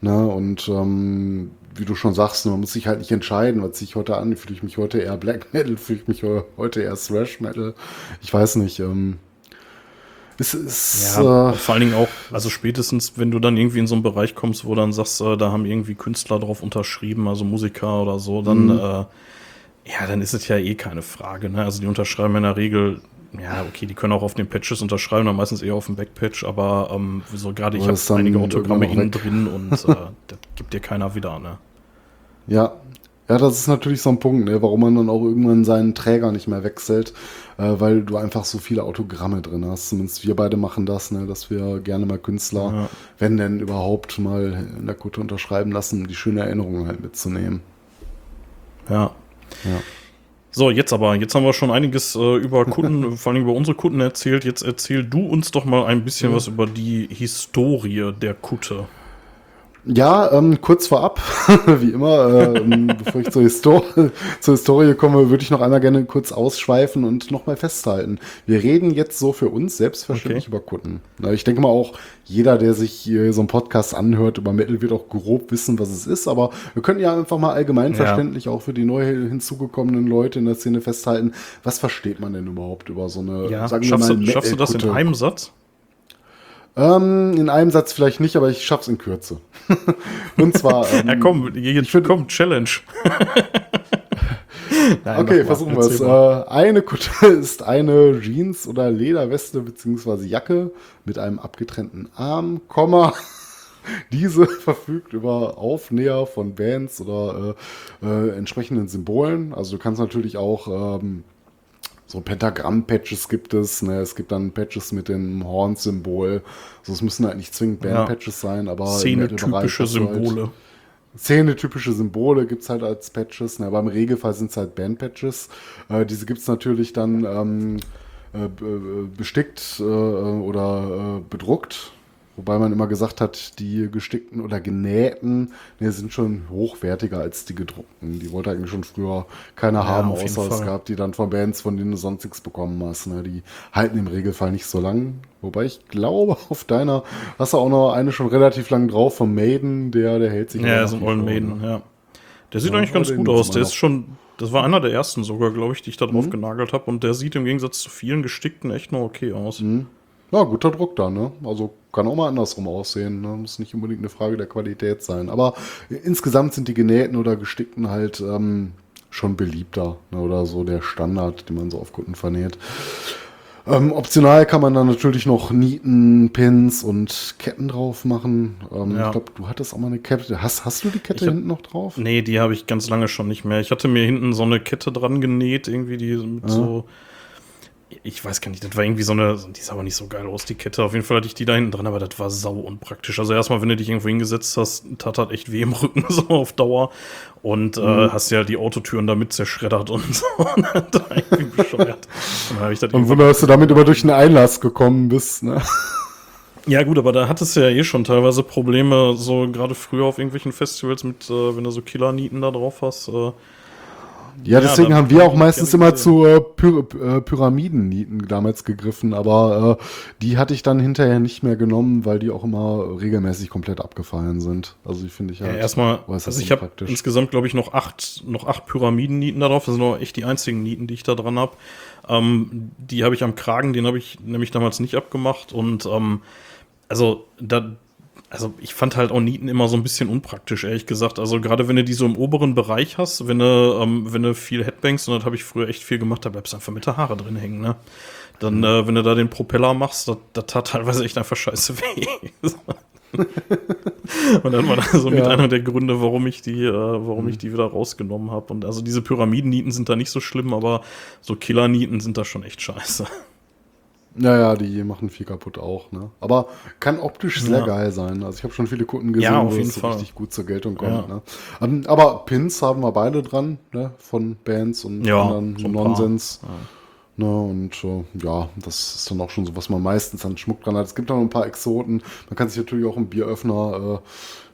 Ne, und ähm, wie du schon sagst, man muss sich halt nicht entscheiden, was ziehe ich heute an? Fühle ich mich heute eher Black Metal? Fühle ich mich he- heute eher Thrash Metal? Ich weiß nicht. Ähm, es ist, Ja, äh, vor allen Dingen auch, also spätestens, wenn du dann irgendwie in so einen Bereich kommst, wo dann sagst, äh, da haben irgendwie Künstler drauf unterschrieben, also Musiker oder so, dann, Mhm. äh, ja, dann ist es ja eh keine Frage. Ne? Also die unterschreiben in der Regel, ja, okay, die können auch auf den Patches unterschreiben, dann meistens eher auf dem Backpatch, aber ähm, so gerade ich habe einige Autogramme innen drin und äh, das gibt dir keiner wieder, ne? Ja. Ja, das ist natürlich so ein Punkt, ne, warum man dann auch irgendwann seinen Träger nicht mehr wechselt, äh, weil du einfach so viele Autogramme drin hast. Zumindest wir beide machen das, ne, dass wir gerne mal Künstler, Ja. wenn denn überhaupt, mal in der Kutte unterschreiben lassen, um die schöne Erinnerung halt mitzunehmen. Ja. Ja. So, jetzt aber, jetzt haben wir schon einiges äh, über Kunden, vor allem über unsere Kunden erzählt. Jetzt erzähl du uns doch mal ein bisschen was über die Historie der Kutte. Ja, ähm, kurz vorab, wie immer, ähm, bevor ich zur, Histor zur Historie komme, würde ich noch einmal gerne kurz ausschweifen und nochmal festhalten. Wir reden jetzt so für uns selbstverständlich Okay. über Kunden. Ich denke mal auch, jeder, der sich hier so einen Podcast anhört über Metal, wird auch grob wissen, was es ist. Aber wir können ja einfach mal allgemeinverständlich auch für die neu hinzugekommenen Leute in der Szene festhalten, was versteht man denn überhaupt über so eine, schaffst, du, schaffst du das in einem Satz? Ähm, in einem Satz vielleicht nicht, aber ich schaff's in Kürze. und zwar. Ähm, Ja, komm, jetzt find- komm, Challenge. Nein, Okay, versuchen wir es. Äh, eine Kutte ist eine Jeans- oder Lederweste bzw. Jacke mit einem abgetrennten Arm, Komma. Diese verfügt über Aufnäher von Bands oder äh, äh, entsprechenden Symbolen. Also du kannst natürlich auch ähm, so Pentagramm-Patches gibt es. Ne? Es gibt dann Patches mit dem Horn-Symbol. Also es müssen halt nicht zwingend Ja. Band-Patches sein, aber Metal-Bereich Szene-typische du halt- Symbole. Szene-typische Symbole gibt es halt als Patches, ne, aber im Regelfall sind es halt Band-Patches. Äh, diese gibt es natürlich dann ähm, äh, be- bestickt äh, oder äh, bedruckt. Wobei man immer gesagt hat, die gestickten oder genähten ne, sind schon hochwertiger als die gedruckten. Die wollte eigentlich schon früher keiner haben, auf jeden außer es gab die dann von Bands, von denen du sonst nichts bekommen hast. Ne? Die halten im Regelfall nicht so lang. Wobei ich glaube, auf deiner hast du auch noch eine schon relativ lang drauf vom Maiden, der, der hält sich Ja, so ein Old Maiden, ne? ja. Der sieht Ja, eigentlich ganz gut aus. Der ist schon, das war einer der ersten sogar, glaube ich, die ich da Mhm. drauf genagelt habe. Und der sieht im Gegensatz zu vielen gestickten echt noch okay aus. Mhm. Ja, guter Druck da, ne? Also kann auch mal andersrum aussehen. Ne? Muss nicht unbedingt eine Frage der Qualität sein. Aber insgesamt sind die genähten oder gestickten halt ähm, schon beliebter. Ne? Oder so der Standard, den man so auf Kunden vernäht. Ähm, optional kann man dann natürlich noch Nieten, Pins und Ketten drauf machen. Ähm, Ja. Ich glaube, du hattest auch mal eine Kette. Hast, hast du die Kette hab- hinten noch drauf? Nee, die habe ich ganz lange schon nicht mehr. Ich hatte mir hinten so eine Kette dran genäht, irgendwie, die mit so. Ich weiß gar nicht, das war irgendwie so eine. Die sah aber nicht so geil aus, die Kette. Auf jeden Fall hatte ich die da hinten dran, aber das war sau unpraktisch. Also, erstmal, wenn du dich irgendwo hingesetzt hast, tat das echt weh im Rücken, so auf Dauer. Und äh, hast ja die Autotüren damit zerschreddert und so. war irgendwie bescheuert. Dann habe ich das Und irgendwann Wunder, dass du damit immer durch den Einlass gekommen bist. Ne? Ja, gut, aber da hattest du ja eh schon teilweise Probleme, so gerade früher auf irgendwelchen Festivals mit, äh, wenn du so Killer-Nieten da drauf hast. Äh, Ja, deswegen dann haben wir auch meistens immer zu äh, Py äh, Pyramiden-Nieten damals gegriffen, aber äh, die hatte ich dann hinterher nicht mehr genommen, weil die auch immer regelmäßig komplett abgefallen sind. Also die finde ich ja, halt erstmal, äußerst also ich habe insgesamt, glaube ich, noch acht, noch acht Pyramiden-Nieten da drauf. Das sind auch echt die einzigen Nieten, die ich da dran habe. Ähm, die habe ich am Kragen, den habe ich nämlich damals nicht abgemacht. Und ähm, also da, also ich fand halt auch Nieten immer so ein bisschen unpraktisch, ehrlich gesagt. Also gerade wenn du die so im oberen Bereich hast, wenn du, ähm, wenn du viel Headbangs, und das habe ich früher echt viel gemacht, da bleibst du einfach mit der Haare drin hängen, ne? Dann, Mhm. äh, wenn du da den Propeller machst, das, tat teilweise echt einfach scheiße weh. und dann war das so mit Ja. einer der Gründe, warum ich die, äh, warum Mhm. ich die wieder rausgenommen habe. Und also diese Pyramiden-Nieten sind da nicht so schlimm, aber so Killer-Nieten sind da schon echt scheiße. Ja, ja, die machen viel kaputt auch, ne? Aber kann optisch sehr Ja. geil sein. Also ich habe schon viele Kunden gesehen, Ja, auf wo jeden es Fall. richtig gut zur Geltung kommt. Ja. Ne? Ähm, aber Pins haben wir beide dran, ne? Von Bands und Ja, anderen so. Nonsens. Ne, und äh, ja, das ist dann auch schon so, was man meistens an Schmuck dran hat. Es gibt auch noch ein paar Exoten. Man kann sich natürlich auch einen Bieröffner äh,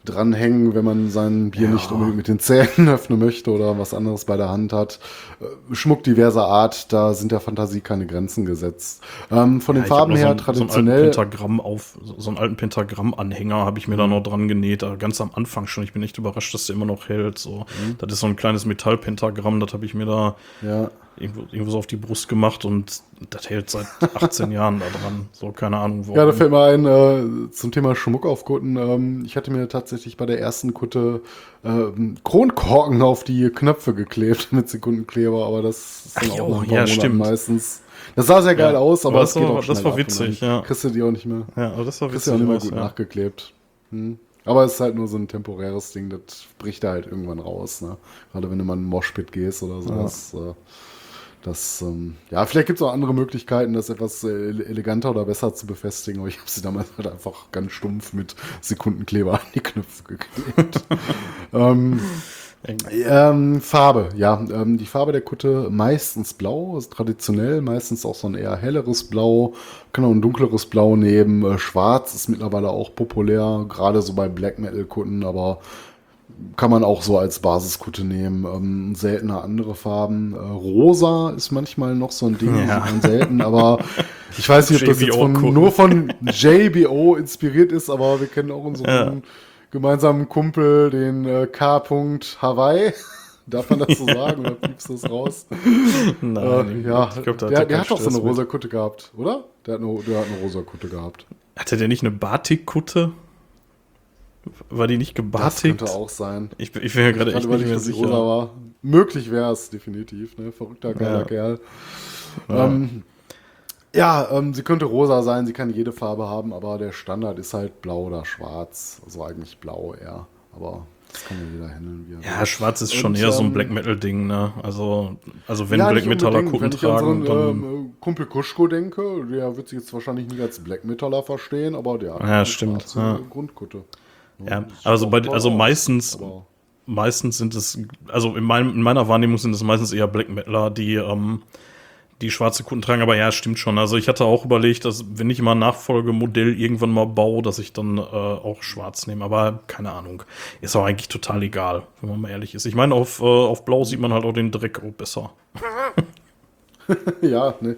dranhängen, wenn man sein Bier nicht unbedingt mit den Zähnen öffnen möchte oder was anderes bei der Hand hat. Äh, Schmuck diverser Art, da sind der Fantasie keine Grenzen gesetzt. Ähm, von den ich hab Farben her so einen, traditionell. So einen alten Pentagramm auf, so einen alten Pentagramm-Anhänger habe ich mir da noch dran genäht, äh, ganz am Anfang schon. Ich bin echt überrascht, dass der immer noch hält. So. Das ist so ein kleines Metallpentagramm, das habe ich mir da ja. Irgendwo, irgendwo so auf die Brust gemacht und das hält seit 18 Jahren da dran. So, keine Ahnung warum. Ja, da fällt mir ein, äh, zum Thema Schmuck auf Kutten. Ähm, ich hatte mir tatsächlich bei der ersten Kutte äh, Kronkorken auf die Knöpfe geklebt mit Sekundenkleber, aber das ist dann Ach auch jo, nach ein paar ja, stimmt. meistend. Das sah sehr geil Ja, aus, aber aber das geht war- das war witzig, ja. Kriegst du die auch nicht mehr. ja, aber das war Kriegst du witzig. auch nicht mehr gut ja. nachgeklebt. Hm. Aber es ist halt nur so ein temporäres Ding, das bricht da halt irgendwann raus. Ne? Gerade wenn du mal in einen Moshpit gehst oder sowas. Äh, das, ähm, ja, vielleicht gibt es auch andere Möglichkeiten, das etwas äh, ele- eleganter oder besser zu befestigen, aber ich habe sie damals halt einfach ganz stumpf mit Sekundenkleber an die Knöpfe geklebt. ähm, ähm, Farbe, ja. Ähm, die Farbe der Kutte meistens blau, ist traditionell, meistens auch so ein eher helleres Blau, kann auch ein dunkleres Blau nehmen. Äh, Schwarz ist mittlerweile auch populär, gerade so bei Black Metal Kutten, aber kann man auch so als Basiskutte nehmen. Ähm, seltener andere Farben. Äh, Rosa ist manchmal noch so ein Ding, Ja. selten, aber ich weiß nicht, ob das jetzt von, nur von JBO inspiriert ist, aber wir kennen auch unseren gemeinsamen Kumpel, den äh, K. Hawaii. Darf man das so sagen oder piepst du das raus? Nein, äh, ja, ich glaube, da der, er der keinen hat doch so eine rosa Kutte gehabt, oder? Der hat eine, der hat eine rosa Kutte gehabt. Hatte der nicht eine Batik-Kutte? War die nicht Das gebartigt? könnte auch sein. Ich, bin- ich bin mir gerade echt nicht mehr sicher. rosa war. Möglich wäre es definitiv, ne? Verrückter geiler Ja. Kerl. Ja, ähm, ja ähm, sie könnte rosa sein, sie kann jede Farbe haben, aber der Standard ist halt blau oder schwarz. Also eigentlich blau eher. Aber das kann ja jeder handeln, wie Ja, schwarz ist schon Und, eher so ein ähm, Black Metal-Ding, ne? Also, also wenn Ja, Black Metaller. Kutten Wenn ich an tragen, so einen ähm, Kumpel Kuschko denke, der wird sich jetzt wahrscheinlich nicht als Black Metaller verstehen, aber der hat Ja, eine stimmt, ja. Grundkutte. Ja, also, bei, also meistens, meistens sind es, also in, meinem, in meiner Wahrnehmung sind es meistens eher Black Metaler, die, ähm, die schwarze Kutten tragen. Aber ja, stimmt schon. Also ich hatte auch überlegt, dass wenn ich mal ein Nachfolgemodell irgendwann mal baue, dass ich dann äh, auch schwarz nehme. Aber keine Ahnung. Ist auch eigentlich total egal, wenn man mal ehrlich ist. Ich meine, auf, äh, auf Blau sieht man halt auch den Dreck auch besser. Ja, ne.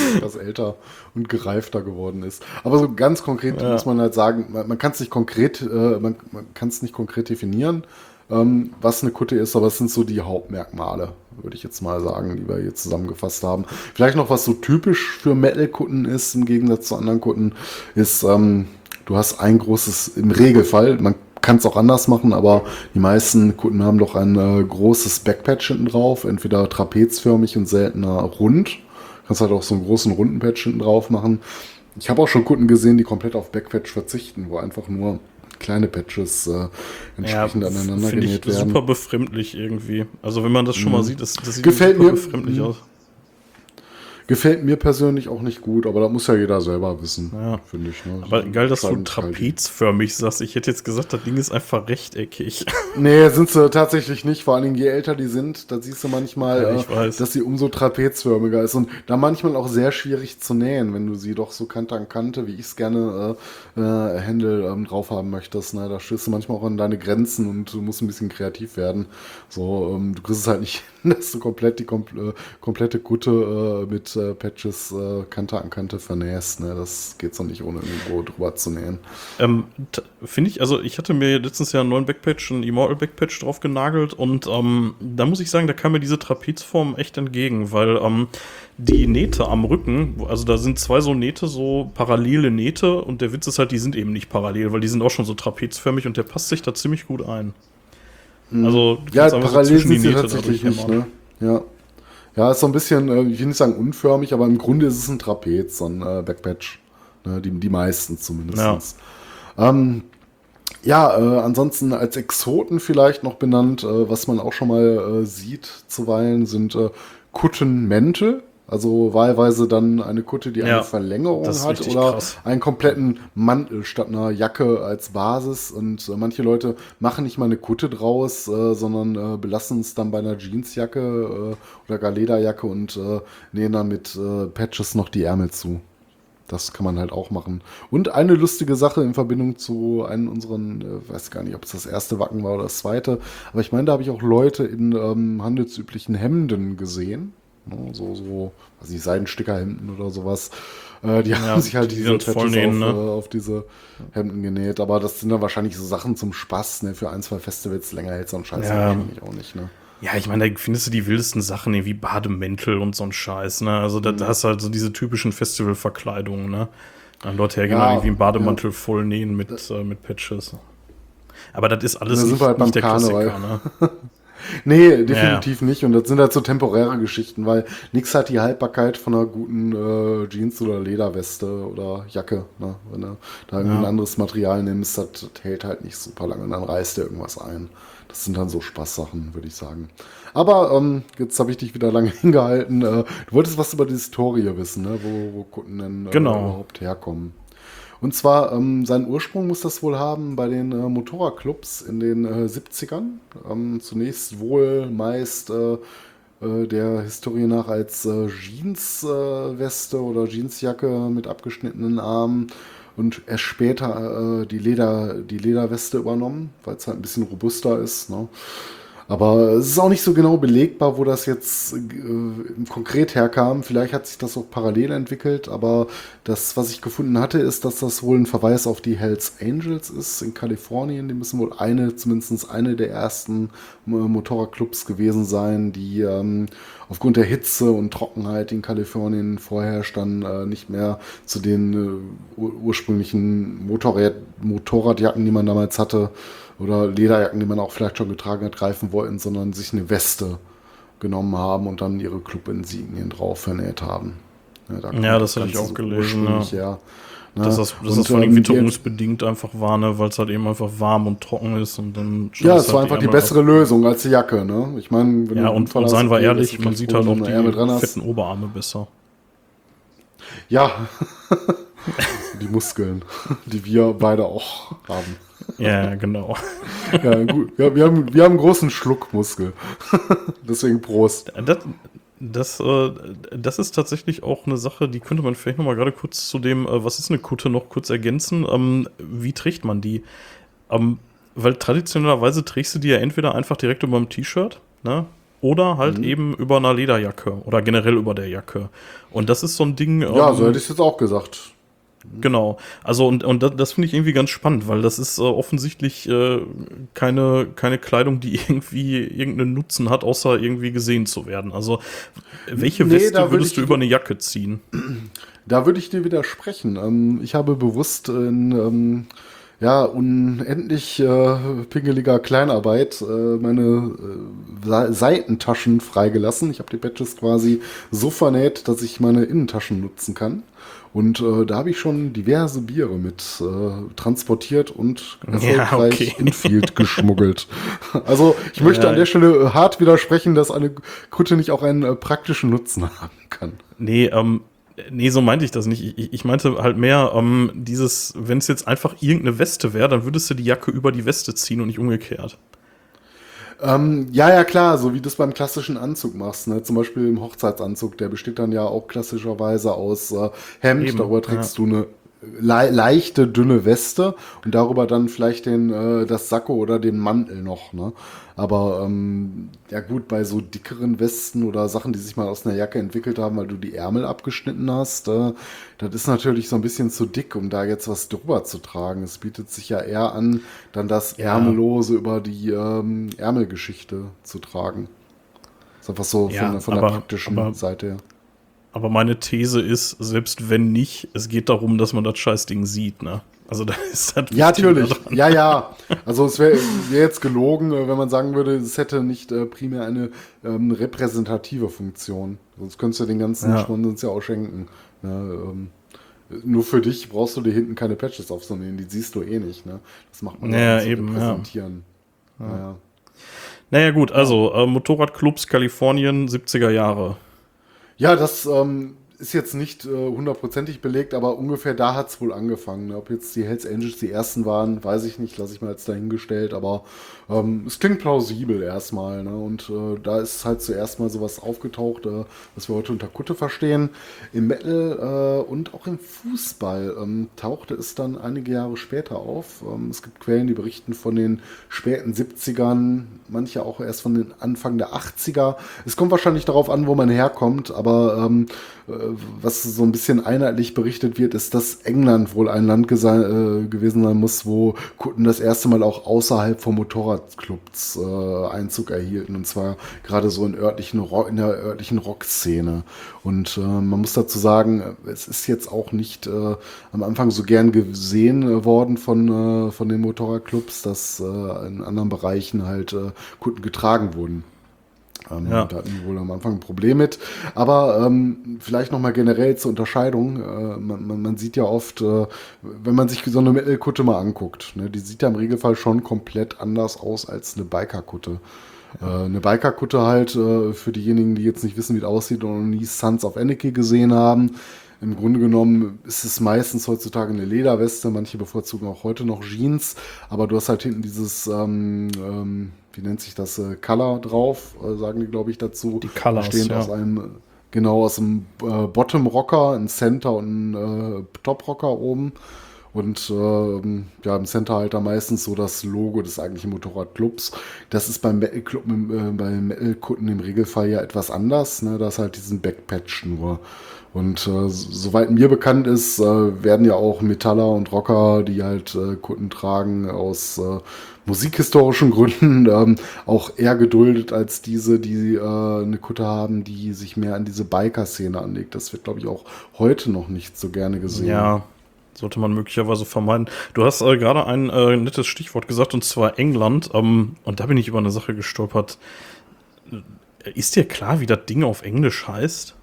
Etwas älter und gereifter geworden ist. Aber so ganz konkret muss man halt sagen, man, man kann es nicht konkret, äh, man, man kann es nicht konkret definieren. ähm, was eine Kutte ist, aber es sind so die Hauptmerkmale, würde ich jetzt mal sagen, die wir hier zusammengefasst haben. Vielleicht noch, was so typisch für Metal-Kutten ist, im Gegensatz zu anderen Kutten, ist, ähm, du hast ein großes, im Regelfall, man kann es auch anders machen, aber die meisten Kunden haben doch ein äh, großes Backpatch hinten drauf, entweder trapezförmig und seltener rund. Kannst halt auch so einen großen runden Patch hinten drauf machen. Ich habe auch schon Kunden gesehen, die komplett auf Backpatch verzichten, wo einfach nur kleine Patches äh, entsprechend ja, aneinander Finde ich genäht werden. super befremdlich irgendwie. Also wenn man das schon mal sieht, das, das sieht Gefällt super mir. befremdlich aus. Gefällt mir persönlich auch nicht gut, aber da muss ja jeder selber wissen, Ja. finde ich. Ne? Aber geil, dass du trapezförmig sagst. Ich hätte jetzt gesagt, das Ding ist einfach rechteckig. Nee, sind sie tatsächlich nicht. Vor allen Dingen, je älter die sind, da siehst du manchmal, Ja, ich äh, weiß. dass sie umso trapezförmiger ist. Und da manchmal auch sehr schwierig zu nähen, wenn du sie doch so Kante an Kante, wie ich es gerne äh, äh, Händel ähm, drauf haben möchtest. Ne? Da stößt du manchmal auch an deine Grenzen und du musst ein bisschen kreativ werden. So, ähm, du kriegst es halt nicht, dass du komplett die kompl äh, komplette Kutte äh, mit äh, Patches äh, Kante an Kante vernähst. Ne? Das geht so nicht, ohne irgendwo drüber zu nähen. Ähm, Finde ich, also ich hatte mir letztens ja einen neuen Backpatch, einen Immortal Backpatch drauf genagelt und ähm, da muss ich sagen, da kam mir diese Trapezform echt entgegen, weil ähm, die Nähte am Rücken, also da sind zwei so Nähte, so parallele Nähte und der Witz ist halt, die sind eben nicht parallel, weil die sind auch schon so trapezförmig und der passt sich da ziemlich gut ein. Also du Ja, so parallel die sind sie tatsächlich nicht, ne? Ja. Ja, ist so ein bisschen, äh, ich will nicht sagen unförmig, aber im Grunde ist es ein Trapez, so ein äh, Backpatch. Ne? Die, die meisten zumindest. Ähm, ja, äh, ansonsten als Exoten vielleicht noch benannt, äh, was man auch schon mal äh, sieht zuweilen, sind äh, Kuttenmäntel. Also wahlweise dann eine Kutte, die Ja, eine Verlängerung hat oder krass. einen kompletten Mantel statt einer Jacke als Basis. Und äh, manche Leute machen nicht mal eine Kutte draus, äh, sondern äh, belassen es dann bei einer Jeansjacke äh, oder gar Lederjacke und äh, nähen dann mit äh, Patches noch die Ärmel zu. Das kann man halt auch machen. Und eine lustige Sache in Verbindung zu einem unseren, äh, weiß gar nicht, ob es das erste Wacken war oder das zweite, aber ich meine, da habe ich auch Leute in ähm, handelsüblichen Hemden gesehen. Ne, so, so, weiß nicht, Seidenstickerhemden oder sowas. Äh, die haben sich halt die diese nähen, auf, ne? äh, auf diese Hemden genäht. Aber das sind dann wahrscheinlich so Sachen zum Spaß, ne? Für ein, zwei Festivals länger hält so ein Scheiß Ja. wahrscheinlich auch nicht, ne? Ja, ich meine, da findest du die wildesten Sachen, ne, wie Bademäntel und so ein Scheiß, ne? Also da, Mhm. da hast du halt so diese typischen Festivalverkleidungen, ne? Dann Leute hergehen Ja, ja, irgendwie einen Bademantel voll nähen mit, äh, mit Patches. Aber das ist alles nicht, halt nicht der Karneval. Klassiker, ne? Nee, definitiv nicht. Und das sind halt so temporäre Geschichten, weil nichts hat die Haltbarkeit von einer guten äh, Jeans- oder Lederweste oder Jacke. Ne? Wenn du da irgendwie ein anderes Material nimmst, das, das hält halt nicht super lange und dann reißt dir irgendwas ein. Das sind dann so Spaßsachen, würde ich sagen. Aber ähm, jetzt habe ich dich wieder lange hingehalten. Äh, du wolltest was über die Historie wissen, ne? wo, wo Kunden denn äh, Genau. überhaupt herkommen. Und zwar, ähm, seinen Ursprung muss das wohl haben bei den äh, Motorradclubs in den äh, 70ern. Ähm, zunächst wohl meist äh, äh, der Historie nach als äh, Jeansweste äh, oder Jeansjacke mit abgeschnittenen Armen und erst später äh, die, Leder, die Lederweste übernommen, weil es halt ein bisschen robuster ist. Ne? Aber es ist auch nicht so genau belegbar, wo das jetzt äh, konkret herkam. Vielleicht hat sich das auch parallel entwickelt, aber das, was ich gefunden hatte, ist, dass das wohl ein Verweis auf die Hells Angels ist in Kalifornien. Die müssen wohl eine, zumindest eine der ersten äh, Motorradclubs gewesen sein, die ähm, aufgrund der Hitze und Trockenheit in Kalifornien vorherrscht, dann äh, nicht mehr zu den äh, ur ursprünglichen Motorrad Motorradjacken, die man damals hatte, oder Lederjacken, die man auch vielleicht schon getragen hat, greifen wollten, sondern sich eine Weste genommen haben und dann ihre Clubinsignien drauf vernäht haben. da kommt Ja, das hatte ich auch gelesen, ja. ne? Dass das, dass Und, das vor allem ähm, die- witterungsbedingt einfach war, ne? Weil es halt eben einfach warm und trocken ist und dann Ja, schneidest es war halt einfach die Ärmel bessere Lösung als die Jacke, ne? Ich meine, wenn. Ja, einen und, Unfall und hast, seien wir ehrlich, man sieht halt auch du die hast. fetten Oberarme besser. Ja, die Muskeln, die wir beide auch haben. Ja, genau. Ja, gut. Ja, wir, haben, wir haben einen großen Schluckmuskel. Deswegen Prost. Das, das, äh, das ist tatsächlich auch eine Sache, die könnte man vielleicht noch mal gerade kurz zu dem, äh, was ist eine Kutte, noch kurz ergänzen. Ähm, wie trägt man die? Ähm, weil traditionellerweise trägst du die ja entweder einfach direkt über dem T-Shirt, ne? Oder halt Mhm. eben über einer Lederjacke oder generell über der Jacke. Und das ist so ein Ding. Ja, ähm, so hätte ich es jetzt auch gesagt. Genau. Also und, und das, das finde ich irgendwie ganz spannend, weil das ist äh, offensichtlich äh, keine, keine Kleidung, die irgendwie irgendeinen Nutzen hat, außer irgendwie gesehen zu werden. Also welche Nee, Weste würd würdest ich- du über eine Jacke ziehen? Da würde ich dir widersprechen. Ähm, ich habe bewusst in ähm, ja, unendlich äh, pingeliger Kleinarbeit äh, meine äh, Seitentaschen freigelassen. Ich habe die Badges quasi so vernäht, dass ich meine Innentaschen nutzen kann. Und äh, da habe ich schon diverse Biere mit äh, transportiert und erfolgreich okay. in Field geschmuggelt. Also ich möchte Ja. an der Stelle äh, hart widersprechen, dass eine Kutte nicht auch einen äh, praktischen Nutzen haben kann. Nee, ähm, nee, so meinte ich das nicht. Ich, ich meinte halt mehr, ähm, dieses, wenn es jetzt einfach irgendeine Weste wäre, dann würdest du die Jacke über die Weste ziehen und nicht umgekehrt. Ähm, ja, ja, klar, so wie du es beim klassischen Anzug machst. Ne? Zum Beispiel im Hochzeitsanzug, der besteht dann ja auch klassischerweise aus äh, Hemd. Eben, darüber trägst du eine le leichte, dünne Weste und darüber dann vielleicht den, äh, das Sakko oder den Mantel noch. Ne? Aber ähm, ja gut, bei so dickeren Westen oder Sachen, die sich mal aus einer Jacke entwickelt haben, weil du die Ärmel abgeschnitten hast, äh, das ist natürlich so ein bisschen zu dick, um da jetzt was drüber zu tragen. Es bietet sich ja eher an, dann das Ärmellose über die ähm, Ärmelgeschichte zu tragen. Ist einfach so Ja, von, von aber- der praktischen aber- Seite her. Aber meine These ist, selbst wenn nicht, es geht darum, dass man das Scheißding sieht, ne? Also da ist das Ja, Wichtige natürlich. daran. Ja, ja. Also es wäre wär jetzt gelogen, äh, wenn man sagen würde, es hätte nicht äh, primär eine ähm, repräsentative Funktion. Sonst könntest du den ganzen Ja. Schmonzens ja auch schenken. Ja, ähm, nur für dich brauchst du dir hinten keine Patches aufzunehmen, die siehst du eh nicht. Ne? Das macht man Ja, zu eben, ja. repräsentieren. Ja. Ja. Naja, gut, also äh, Motorradclubs Kalifornien, 70er Jahre. Ja, das ähm, ist jetzt nicht äh, hundertprozentig belegt, aber ungefähr da hat es wohl angefangen. Ob jetzt die Hells Angels die ersten waren, weiß ich nicht, lasse ich mal jetzt dahingestellt, aber ähm, es klingt plausibel erstmal. Ne? Und äh, da ist halt zuerst mal sowas aufgetaucht, äh, was wir heute unter Kutte verstehen. Im Metal äh, und auch im Fußball ähm, tauchte es dann einige Jahre später auf. Ähm, es gibt Quellen, die berichten von den späten 70ern, manche auch erst von den Anfang der 80er. Es kommt wahrscheinlich darauf an, wo man herkommt, aber ähm, äh, was so ein bisschen einheitlich berichtet wird, ist, dass England wohl ein Land äh, gewesen sein muss, wo Kutten das erste Mal auch außerhalb von Motorradclubs äh, Einzug erhielten. Und zwar gerade so in, örtlichen Rock, in der örtlichen Rockszene. Und äh, man muss dazu sagen, es ist jetzt auch nicht äh, am Anfang so gern gesehen äh, worden von, äh, von den Motorradclubs, dass äh, in anderen Bereichen halt Kunden getragen wurden. Ähm, Ja. Da hatten wir wohl am Anfang ein Problem mit. Aber ähm, vielleicht nochmal generell zur Unterscheidung. Äh, man, man, man sieht ja oft, äh, wenn man sich so eine Metal-Kutte mal anguckt, ne, die sieht ja im Regelfall schon komplett anders aus als eine Biker-Kutte. Äh, eine Biker-Kutte halt, äh, für diejenigen, die jetzt nicht wissen, wie es aussieht und noch nie Sons of Anarchy gesehen haben. Im Grunde genommen ist es meistens heutzutage eine Lederweste, manche bevorzugen auch heute noch Jeans, aber du hast halt hinten dieses, ähm, ähm, wie nennt sich das, äh, Color drauf, äh, sagen die, glaube ich, dazu. Die Colors, Bestehend ja. aus einem, äh, genau, aus einem äh, Bottom-Rocker, einem Center und einem äh, Top-Rocker oben. Und ähm, ja, im Center halt da meistens so das Logo des eigentlichen Motorradclubs. Das ist beim Metal Club, äh, bei Metal-Kunden im Regelfall ja etwas anders. Ne? Da ist halt diesen Backpatch nur. Und äh, so- soweit mir bekannt ist, äh, werden ja auch Metaller und Rocker, die halt äh, Kunden tragen, aus äh, musikhistorischen Gründen ähm, auch eher geduldet als diese, die äh, eine Kutte haben, die sich mehr an diese Biker-Szene anlegt. Das wird, glaube ich, auch heute noch nicht so gerne gesehen. Ja, sollte man möglicherweise vermeiden. Du hast äh, gerade ein nettes Stichwort gesagt, und zwar England. Ähm, und da bin ich über eine Sache gestolpert. Ist dir klar, wie das Ding auf Englisch heißt?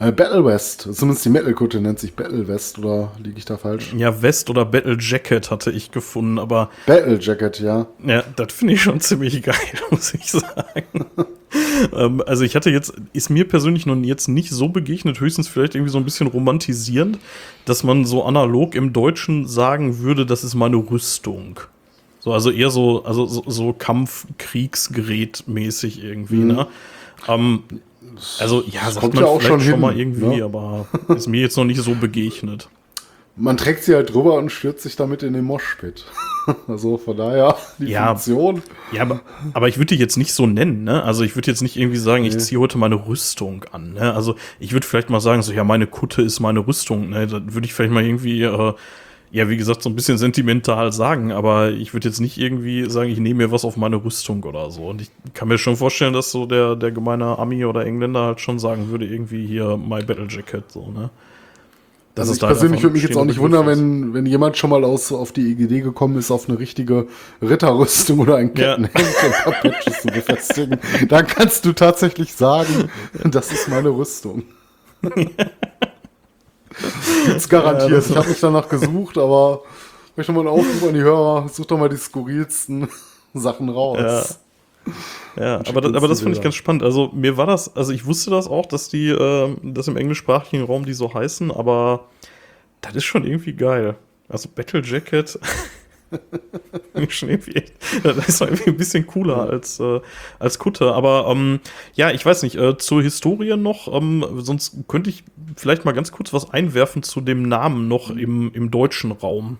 Äh, Battle West, zumindest die Metal-Kutte nennt sich Battle West, oder liege ich da falsch? Ja, West oder Battle Jacket hatte ich gefunden, aber Battle Jacket, ja. ja, das finde ich schon ziemlich geil, muss ich sagen. ähm, also ich hatte jetzt, ist mir persönlich noch jetzt nicht so begegnet, höchstens vielleicht irgendwie so ein bisschen romantisierend, dass man so analog im Deutschen sagen würde, das ist meine Rüstung. So, also eher so, also so, so Kampfkriegsgerät mäßig irgendwie, ne? Ähm, also ja, sagt kommt man ja auch schon schon hin, mal irgendwie, ne? aber ist mir jetzt noch nicht so begegnet. Man trägt sie halt drüber und stürzt sich damit in den Moshpit. Also von daher, die Ja. Funktion. Ja, aber, aber ich würde die jetzt nicht so nennen, ne? Also ich würde jetzt nicht irgendwie sagen, ich ziehe heute meine Rüstung an, ne? Also ich würde vielleicht mal sagen, so, ja, meine Kutte ist meine Rüstung, ne? Dann würde ich vielleicht mal irgendwie, äh, ja, wie gesagt, so ein bisschen sentimental sagen, aber ich würde jetzt nicht irgendwie sagen, ich nehme mir was auf meine Rüstung oder so. Und ich kann mir schon vorstellen, dass so der, der gemeine Ami oder Engländer halt schon sagen würde, irgendwie hier my Battle Jacket, so, ne? Dass Also ich halt persönlich würde mich jetzt auch nicht wundern, wenn, wenn jemand schon mal aus, auf die Idee gekommen ist, auf eine richtige Ritterrüstung oder ein Ja. Kettenhemd und Patches zu befestigen. Dann kannst du tatsächlich sagen, das ist meine Rüstung. Gibt's garantiert. ich habe mich danach gesucht, aber ich möchte mal einen Aufruf an die Hörer, such doch mal die skurrilsten Sachen raus. Ja, Und aber, das, aber das fand ich ganz spannend. Also mir war das, also ich wusste das auch, dass die, äh, dass im englischsprachigen Raum die so heißen, aber das ist schon irgendwie geil. Also Battle Jacket echt, das ist doch irgendwie ein bisschen cooler als, äh, als Kutte. Aber ähm, ja, ich weiß nicht, äh, zur Historie noch, ähm, sonst könnte ich vielleicht mal ganz kurz was einwerfen zu dem Namen noch im, im deutschen Raum.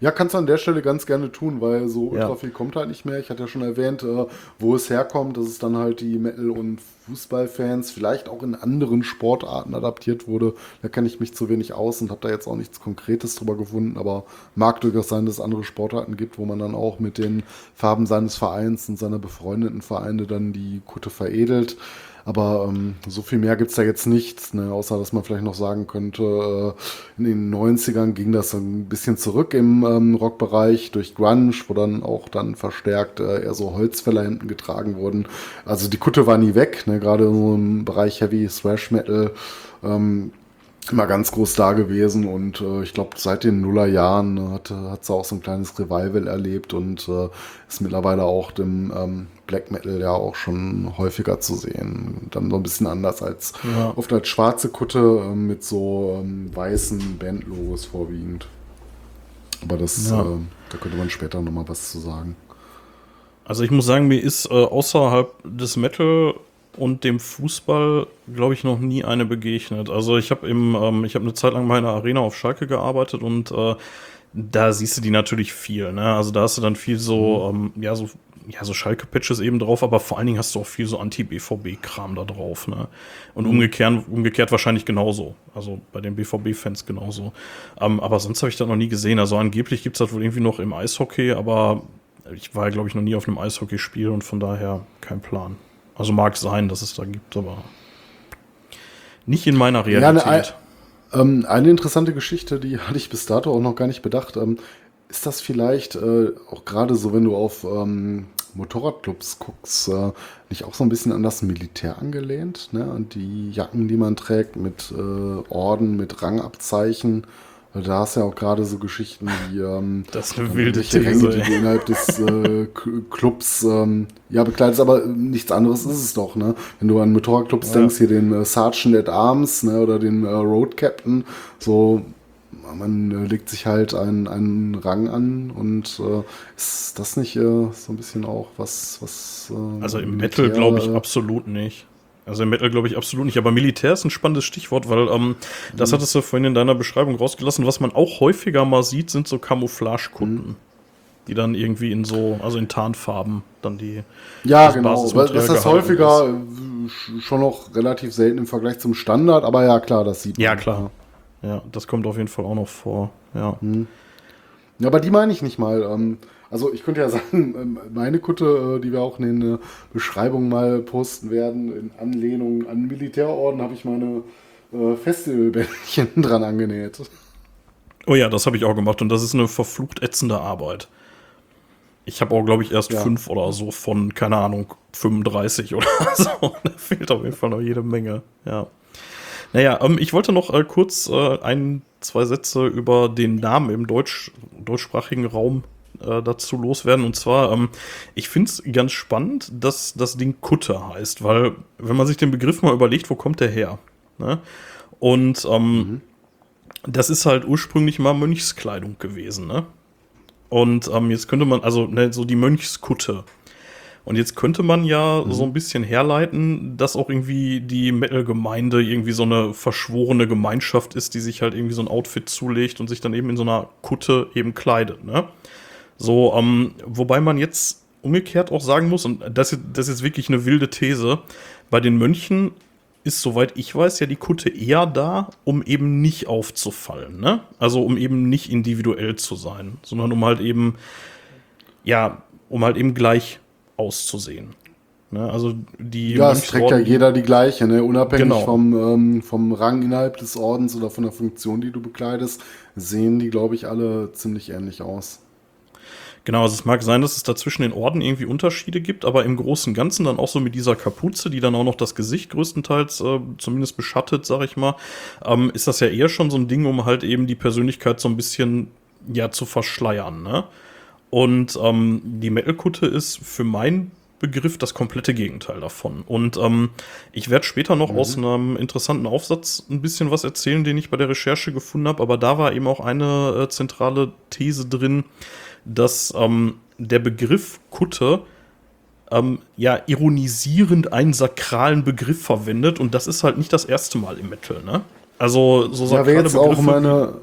Ja, kannst du an der Stelle ganz gerne tun, weil so ultra Ja. viel kommt halt nicht mehr. Ich hatte ja schon erwähnt, äh, wo es herkommt, dass es dann halt die Metal- und Fußballfans vielleicht auch in anderen Sportarten adaptiert wurde. Da kenne ich mich zu wenig aus und habe da jetzt auch nichts Konkretes drüber gefunden, aber mag durchaus sein, dass es andere Sportarten gibt, wo man dann auch mit den Farben seines Vereins und seiner befreundeten Vereine dann die Kutte veredelt. Aber ähm, so viel mehr gibt's da jetzt nicht, ne? außer dass man vielleicht noch sagen könnte, äh, in den 90ern ging das ein bisschen zurück im ähm, Rockbereich durch Grunge, wo dann auch dann verstärkt äh, eher so Holzfällerhemden getragen wurden. Also die Kutte war nie weg, ne? gerade so im Bereich Heavy Thrash Metal. Ähm, immer ganz groß da gewesen und äh, ich glaube seit den Nullerjahren äh, hat, hat sie auch so ein kleines Revival erlebt und äh, ist mittlerweile auch dem ähm, Black Metal ja auch schon häufiger zu sehen. Dann so ein bisschen anders als Ja. oft als schwarze Kutte äh, mit so ähm, weißen Bandlogos vorwiegend. Aber das, Ja. äh, da könnte man später nochmal was zu sagen. Also ich muss sagen, mir ist äh, außerhalb des Metal und dem Fußball, glaube ich, noch nie eine begegnet. Also ich habe im, ähm, ich habe eine Zeit lang in einer Arena auf Schalke gearbeitet und äh, da siehst du die natürlich viel. Ne? Also da hast du dann viel so, ähm, ja so, ja so Schalke-Patches eben drauf, aber vor allen Dingen hast du auch viel so Anti-BVB-Kram da drauf. Ne? Und umgekehrt, umgekehrt wahrscheinlich genauso. Also bei den BVB-Fans genauso. Ähm, aber sonst habe ich das noch nie gesehen. Also angeblich gibt es das wohl irgendwie noch im Eishockey, aber ich war, glaube ich, noch nie auf einem Eishockeyspiel und von daher kein Plan. Also mag sein, dass es da gibt, aber nicht in meiner Ja, ne, Realität. Ähm, eine interessante Geschichte, die hatte ich bis dato auch noch gar nicht bedacht. Ähm, ist das vielleicht äh, auch gerade so, wenn du auf ähm, Motorradclubs guckst, äh, nicht auch so ein bisschen an das Militär angelehnt? Ne? Und die Jacken, die man trägt mit äh, Orden, mit Rangabzeichen. Da hast du ja auch gerade so Geschichten wie ähm, Das ist eine wilde These, die du innerhalb des äh, Clubs ähm, ja bekleidest, aber nichts anderes ist es doch, ne? Wenn du an Motorradclubs Ja. denkst, hier den äh, Sergeant at Arms, ne, oder den äh, Road Captain, so man äh, legt sich halt einen, einen Rang an und äh, ist das nicht äh, so ein bisschen auch was, was äh, Also im Metal glaube ich äh, absolut nicht. Also im Metal glaube ich absolut nicht. Aber Militär ist ein spannendes Stichwort, weil ähm, das Mhm. hattest du vorhin in deiner Beschreibung rausgelassen. Was man auch häufiger mal sieht, sind so Camouflage-Kunden. Mhm. Die dann irgendwie in so, also in Tarnfarben, dann die. Ja, genau. Basismaterial Das ist häufiger sch- schon noch relativ selten im Vergleich zum Standard, aber ja, klar, das sieht man. Ja, klar. Ja, das kommt auf jeden Fall auch noch vor. Ja. Mhm. Ja, aber die meine ich nicht mal. Ähm, also ich könnte ja sagen, ähm, meine Kutte, äh, die wir auch in den äh, Beschreibungen mal posten werden, in Anlehnung an Militärorden, habe ich meine äh, Festivalbändchen dran angenäht. Oh ja, das habe ich auch gemacht und das ist eine verflucht ätzende Arbeit. Ich habe auch, glaube ich, erst Ja. fünf oder so von, keine Ahnung, 35 oder so. Da fehlt auf jeden Fall noch jede Menge. Ja. Naja, ähm, ich wollte noch äh, kurz äh, ein, zwei Sätze über den Namen im Deutsch, deutschsprachigen Raum äh, dazu loswerden. Und zwar, ähm, ich finde es ganz spannend, dass das Ding Kutte heißt, weil, wenn man sich den Begriff mal überlegt, wo kommt der her? Ne? Und ähm, das ist halt ursprünglich mal Mönchskleidung gewesen, ne? Und ähm, jetzt könnte man, also ne, so die Mönchskutte. Und jetzt könnte man ja mhm. so ein bisschen herleiten, dass auch irgendwie die Metal-Gemeinde irgendwie so eine verschworene Gemeinschaft ist, die sich halt irgendwie so ein Outfit zulegt und sich dann eben in so einer Kutte eben kleidet, ne? So, ähm, wobei man jetzt umgekehrt auch sagen muss, und das, das ist wirklich eine wilde These, bei den Mönchen ist, soweit ich weiß, ja die Kutte eher da, um eben nicht aufzufallen, ne? Also um eben nicht individuell zu sein, sondern um halt eben, ja, um halt eben gleich auszusehen. Ne? Also die ja, es trägt ja jeder die gleiche, ne? unabhängig genau. vom, ähm, vom Rang innerhalb des Ordens oder von der Funktion, die du bekleidest, sehen die, glaube ich, alle ziemlich ähnlich aus. Genau, also es mag sein, dass es da zwischen den Orden irgendwie Unterschiede gibt, aber im Großen und Ganzen dann auch so mit dieser Kapuze, die dann auch noch das Gesicht größtenteils äh, zumindest beschattet, sag ich mal, ähm, ist das ja eher schon so ein Ding, um halt eben die Persönlichkeit so ein bisschen ja zu verschleiern, ne? Und ähm, die Metal-Kutte ist für meinen Begriff das komplette Gegenteil davon. Und ähm, ich werde später noch mhm. aus einem interessanten Aufsatz ein bisschen was erzählen, den ich bei der Recherche gefunden habe. Aber da war eben auch eine äh, zentrale These drin, dass ähm, der Begriff Kutte ähm, ja ironisierend einen sakralen Begriff verwendet. Und das ist halt nicht das erste Mal im Metal, ne? Also so sakrale ja, jetzt Begriffe. Auch meine,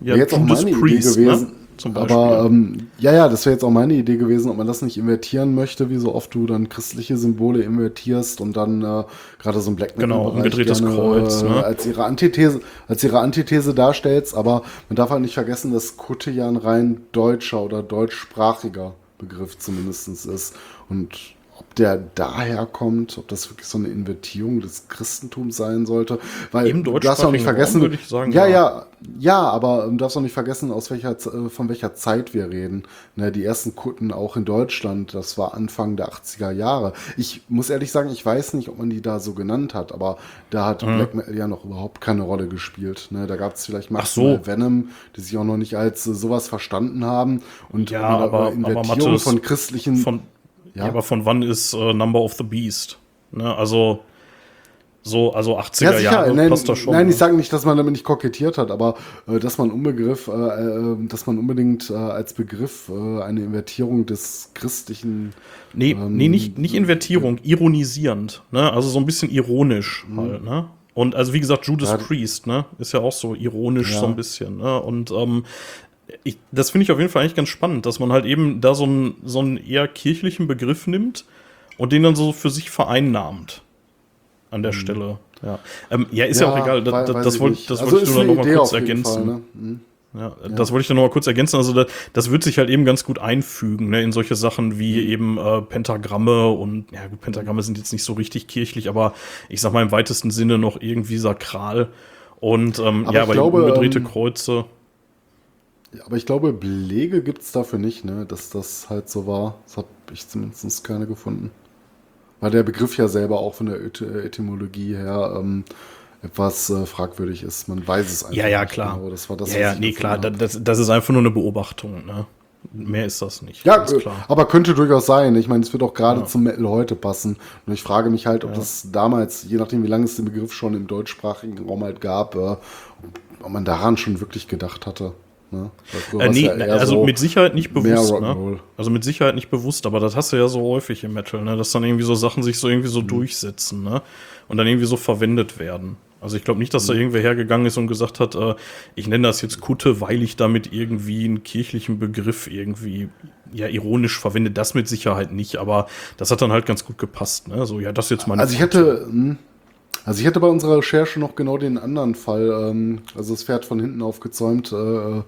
ja, jetzt auch meine Priest, Idee gewesen. Ne? Zum Beispiel. Aber ähm, ja, ja, das wäre jetzt auch meine Idee gewesen, ob man das nicht invertieren möchte, wie so oft du dann christliche Symbole invertierst und dann äh, gerade so ein Black genau, umgedrehtes gerne, Kreuz, ne? als ihre Antithese, als ihre Antithese darstellst. Aber man darf halt nicht vergessen, dass Kutte ja ein rein deutscher oder deutschsprachiger Begriff zumindest ist. Und der daher kommt, ob das wirklich so eine Invertierung des Christentums sein sollte. Weil Im du darfst auch nicht vergessen, Raum, ich sagen, ja, ja, ja, aber du darfst auch nicht vergessen, aus welcher, äh, von welcher Zeit wir reden. Ne, die ersten Kutten auch in Deutschland, das war Anfang der 80er Jahre. Ich muss ehrlich sagen, ich weiß nicht, ob man die da so genannt hat, aber da hat mhm. Black Metal ja noch überhaupt keine Rolle gespielt. Ne, da gab es vielleicht maximal so. Venom, die sich auch noch nicht als äh, sowas verstanden haben. Und ja, aber, Invertierung aber Mathe von christlichen. Von ja. ja, aber von wann ist äh, Number of the Beast? Ne? Also so, also 80er ja, Jahre nein, passt das schon. Nein, ne? ich sage nicht, dass man damit nicht kokettiert hat, aber äh, dass man Unbegriff, äh, äh, dass man unbedingt äh, als Begriff äh, eine Invertierung des christlichen. Nee, ähm, nee nicht, nicht Invertierung, ironisierend, ne? Also so ein bisschen ironisch mhm. halt, ne? Und also wie gesagt, Judas ja, Priest, ne? Ist ja auch so ironisch ja. so ein bisschen, ne? Und ähm, ich, das finde ich auf jeden Fall eigentlich ganz spannend, dass man halt eben da so einen, so einen eher kirchlichen Begriff nimmt und den dann so für sich vereinnahmt. An der mhm. Stelle. Ja, ähm, ja ist ja, ja auch egal. Da, da, das wollte das also wollt ich nur noch mal kurz ergänzen. Fall, ne? mhm. Ja, ja, das wollte ich dann noch mal kurz ergänzen. Also das, das wird sich halt eben ganz gut einfügen ne, in solche Sachen wie mhm. eben äh, Pentagramme und ja gut, Pentagramme sind jetzt nicht so richtig kirchlich, aber ich sag mal im weitesten Sinne noch irgendwie sakral. Und ähm, aber ja, aber glaube, umgedrehte ähm, Kreuze. Aber ich glaube, Belege gibt es dafür nicht, ne, dass das halt so war. Das habe ich zumindest keine gefunden. Weil der Begriff ja selber auch von der Etymologie her ähm, etwas äh, fragwürdig ist. Man weiß es einfach. Ja, ja, klar. Genau. Das war das, ja, ja, nee, klar. Das, das ist einfach nur eine Beobachtung. Ne? Mehr ist das nicht. Ja, klar. aber könnte durchaus sein. Ich meine, es wird auch gerade ja. zum Metal heute passen. Und ich frage mich halt, ob ja. das damals, je nachdem, wie lange es den Begriff schon im deutschsprachigen Raum halt gab, äh, ob man daran schon wirklich gedacht hatte. Ne? Äh, nee, also so mit Sicherheit nicht bewusst. Ne? Also mit Sicherheit nicht bewusst, aber das hast du ja so häufig im Metal, ne? dass dann irgendwie so Sachen sich so irgendwie so mhm. durchsetzen ne? und dann irgendwie so verwendet werden. Also ich glaube nicht, dass mhm. da irgendwer hergegangen ist und gesagt hat, äh, ich nenne das jetzt Kutte, weil ich damit irgendwie einen kirchlichen Begriff irgendwie ja ironisch verwende. Das mit Sicherheit nicht, aber das hat dann halt ganz gut gepasst. Ne? So, ja, das jetzt meine Also ich hätte, hm, also ich hätte bei unserer Recherche noch genau den anderen Fall, ähm, also das Pferd von hinten aufgezäumt, äh,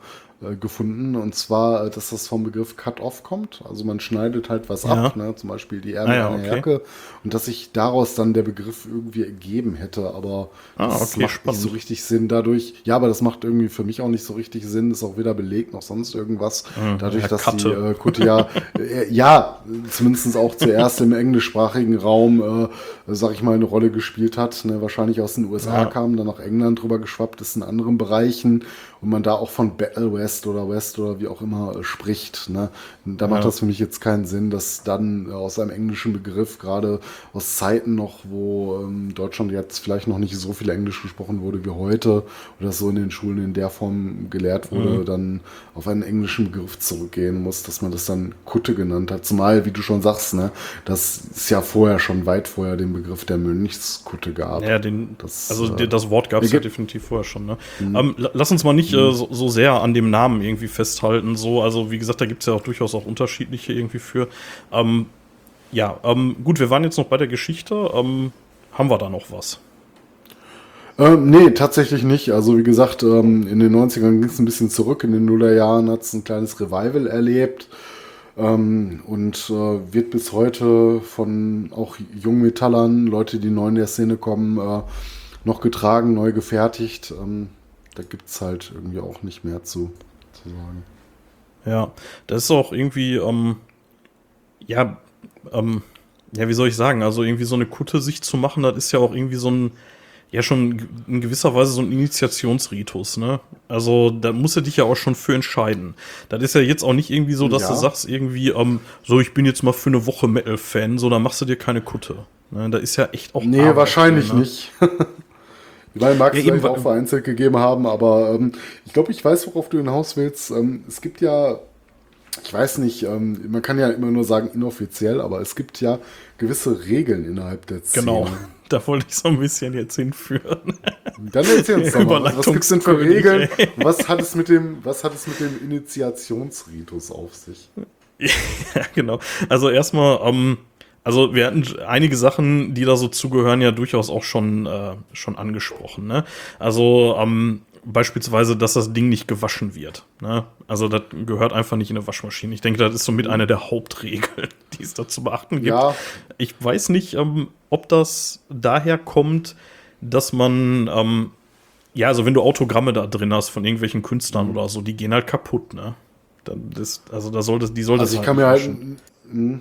äh, gefunden. Und zwar, äh, dass das vom Begriff Cut-Off kommt. Also man schneidet halt was ja. ab, ne? zum Beispiel die Ärmel ah, ja, einer okay. Jacke. Und dass sich daraus dann der Begriff irgendwie ergeben hätte. Aber ah, das okay, macht spannend. nicht so richtig Sinn dadurch. Ja, aber das macht irgendwie für mich auch nicht so richtig Sinn. Ist auch weder belegt noch sonst irgendwas. Mhm, dadurch, dass Katte. die äh, Kutte ja, äh, ja, zumindest auch zuerst im englischsprachigen Raum, äh, sag ich mal, eine Rolle gespielt hat. Ne? Wahrscheinlich aus den USA ja. kam, dann nach England drüber geschwappt ist in anderen Bereichen und man da auch von Battle West oder West oder wie auch immer äh, spricht. Ne? Da macht Ja. das für mich jetzt keinen Sinn, dass dann äh, aus einem englischen Begriff, gerade aus Zeiten noch, wo ähm, Deutschland jetzt vielleicht noch nicht so viel Englisch gesprochen wurde wie heute oder so in den Schulen in der Form gelehrt wurde, Mhm. dann auf einen englischen Begriff zurückgehen muss, dass man das dann Kutte genannt hat. Zumal, wie du schon sagst, ne, das ist ja vorher schon weit vorher den Begriff der Mönchskutte gab. Ja, den, Das, also äh, Mhm. das Wort gab es ja definitiv vorher schon. Ne? Ähm, la- lass uns mal nicht äh, so, so sehr an dem Namen irgendwie festhalten. So, also wie gesagt, da gibt es ja auch durchaus auch unterschiedliche irgendwie für. Ähm, ja, ähm, gut, wir waren jetzt noch bei der Geschichte. Ähm, haben wir da noch was? Ähm, nee, tatsächlich nicht. Also wie gesagt, ähm, in den 90ern ging es ein bisschen zurück. In den Nullerjahren hat es ein kleines Revival erlebt ähm, und äh, wird bis heute von auch Jungmetallern, Leute, die neu in der Szene kommen, äh, noch getragen, neu gefertigt. Ähm, da gibt es halt irgendwie auch nicht mehr zu, zu sagen. Ja, das ist auch irgendwie, ähm, ja, ähm, ja, wie soll ich sagen? Also irgendwie so eine Kutte sich zu machen, das ist ja auch irgendwie so ein, ja schon in gewisser Weise so ein Initiationsritus, ne? Also da musst du dich ja auch schon für entscheiden. Das ist ja jetzt auch nicht irgendwie so, dass Ja. du sagst irgendwie, ähm, so ich bin jetzt mal für eine Woche Metal-Fan, so da machst du dir keine Kutte. Ne? Da ist ja echt auch Nee, Arbeit wahrscheinlich ne? nicht. Weil mag Ja, es eben, auch vereinzelt gegeben haben, aber ähm, ich glaube, ich weiß, worauf du hinaus willst. Ähm, es gibt ja, ich weiß nicht, ähm, man kann ja immer nur sagen inoffiziell, aber es gibt ja gewisse Regeln innerhalb der Szene. Genau, da wollte ich so ein bisschen jetzt hinführen. Dann erzähl uns doch mal, was gibt's denn für Regeln? Was hat es mit dem, was hat es mit dem Initiationsritus auf sich? Ja, genau. Also erstmal, ähm, also wir hatten einige Sachen, die da so zugehören, ja durchaus auch schon, äh, schon angesprochen. Ne? Also ähm, beispielsweise, dass das Ding nicht gewaschen wird. Ne? Also das gehört einfach nicht in eine Waschmaschine. Ich denke, das ist somit eine der Hauptregeln, die es da zu beachten gibt. Ja. Ich weiß nicht, ähm, ob das daher kommt, dass man, ähm, ja, also wenn du Autogramme da drin hast von irgendwelchen Mhm. Künstlern oder so, die gehen halt kaputt, ne? Dann das, also da sollte, die sollte Also ich kann mir halt, waschen. mh.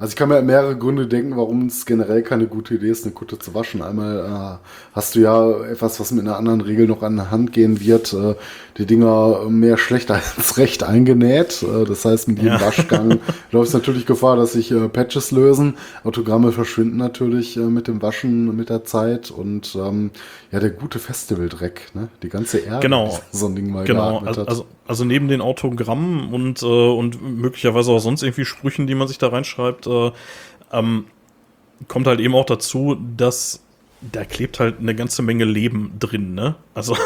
Also ich kann mir mehrere Gründe denken, warum es generell keine gute Idee ist, eine Kutte zu waschen. Einmal äh, hast du ja etwas, was mit einer anderen Regel noch an der Hand gehen wird. Äh, die Dinger mehr schlecht als recht eingenäht. Äh, das heißt, mit jedem Ja. Waschgang läuft es natürlich Gefahr, dass sich äh, Patches lösen. Autogramme verschwinden natürlich äh, mit dem Waschen mit der Zeit und ähm, ja, der gute Festivaldreck, ne? Die ganze Erde, Genau. so ein Ding mal Genau, geatmet hat. also, also neben den Autogrammen und, äh, und möglicherweise auch sonst irgendwie Sprüchen, die man sich da reinschreibt, äh, ähm, kommt halt eben auch dazu, dass da klebt halt eine ganze Menge Leben drin, ne? Also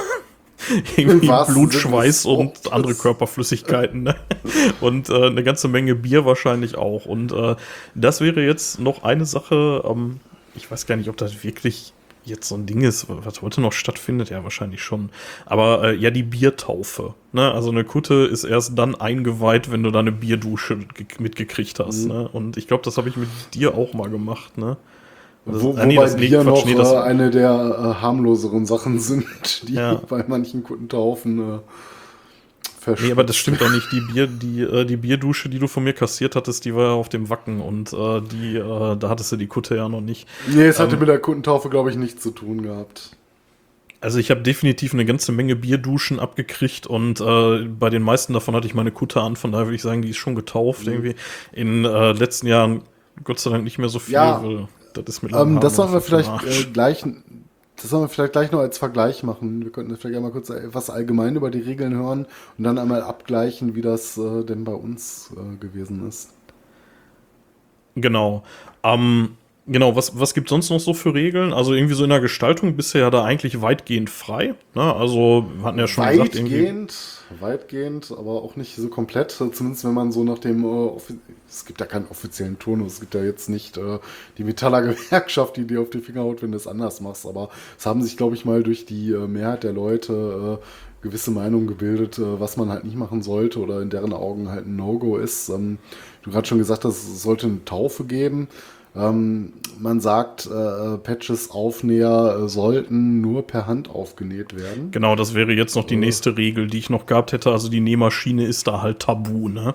irgendwie Blut, Schweiß und andere Körperflüssigkeiten, ne? Und äh, eine ganze Menge Bier wahrscheinlich auch. Und äh, das wäre jetzt noch eine Sache, ähm, ich weiß gar nicht, ob das wirklich jetzt so ein Ding ist, was heute noch stattfindet, ja, wahrscheinlich schon. Aber äh, ja, die Biertaufe. Ne? Also eine Kutte ist erst dann eingeweiht, wenn du da eine Bierdusche ge- mitgekriegt hast. Ne? Und ich glaube, das habe ich mit dir auch mal gemacht, ne? Das- Wo, ah, nee, wobei Bier Quatsch, noch nee, das- äh, eine der äh, harmloseren Sachen sind, die Ja. bei manchen Kuttentaufen äh, Nee, aber das stimmt auch nicht. Die Bier, die, äh, die Bierdusche, die du von mir kassiert hattest, die war ja auf dem Wacken und äh, die, äh, da hattest du die Kutte ja noch nicht. Nee, es hatte ähm, mit der Kuttentaufe, glaube ich, nichts zu tun gehabt. Also ich habe definitiv eine ganze Menge Bierduschen abgekriegt und äh, bei den meisten davon hatte ich meine Kutte an, von daher würde ich sagen, die ist schon getauft irgendwie. In äh, letzten Jahren Gott sei Dank nicht mehr so viel, Ja. das ist mit Ähm, das sollen wir vielleicht äh, gleich, das sollen wir vielleicht gleich noch als Vergleich machen. Wir könnten vielleicht einmal kurz etwas allgemein über die Regeln hören und dann einmal abgleichen, wie das äh, denn bei uns äh, gewesen ist. Genau. Ähm, genau, was, was gibt sonst noch so für Regeln? Also irgendwie so in der Gestaltung bist du ja da eigentlich weitgehend frei. Ne? Also wir hatten ja schon gesagt, irgendwie. Weitgehend, weitgehend, aber auch nicht so komplett. Zumindest wenn man so nach dem, äh, es gibt ja keinen offiziellen Turnus, es gibt ja jetzt nicht äh, die Metaller Gewerkschaft, die dir auf die Finger haut, wenn du es anders machst. Aber es haben sich, glaube ich, mal durch die äh, Mehrheit der Leute gewisse Meinungen gebildet, was man halt nicht machen sollte oder in deren Augen halt ein No-Go ist. Ähm, du gerade schon gesagt hast, es sollte eine Taufe geben. Ähm, man sagt, äh, Patches, Aufnäher äh, sollten nur per Hand aufgenäht werden. Genau, das wäre jetzt noch die nächste Regel, die ich noch gehabt hätte. Also die Nähmaschine ist da halt tabu, ne?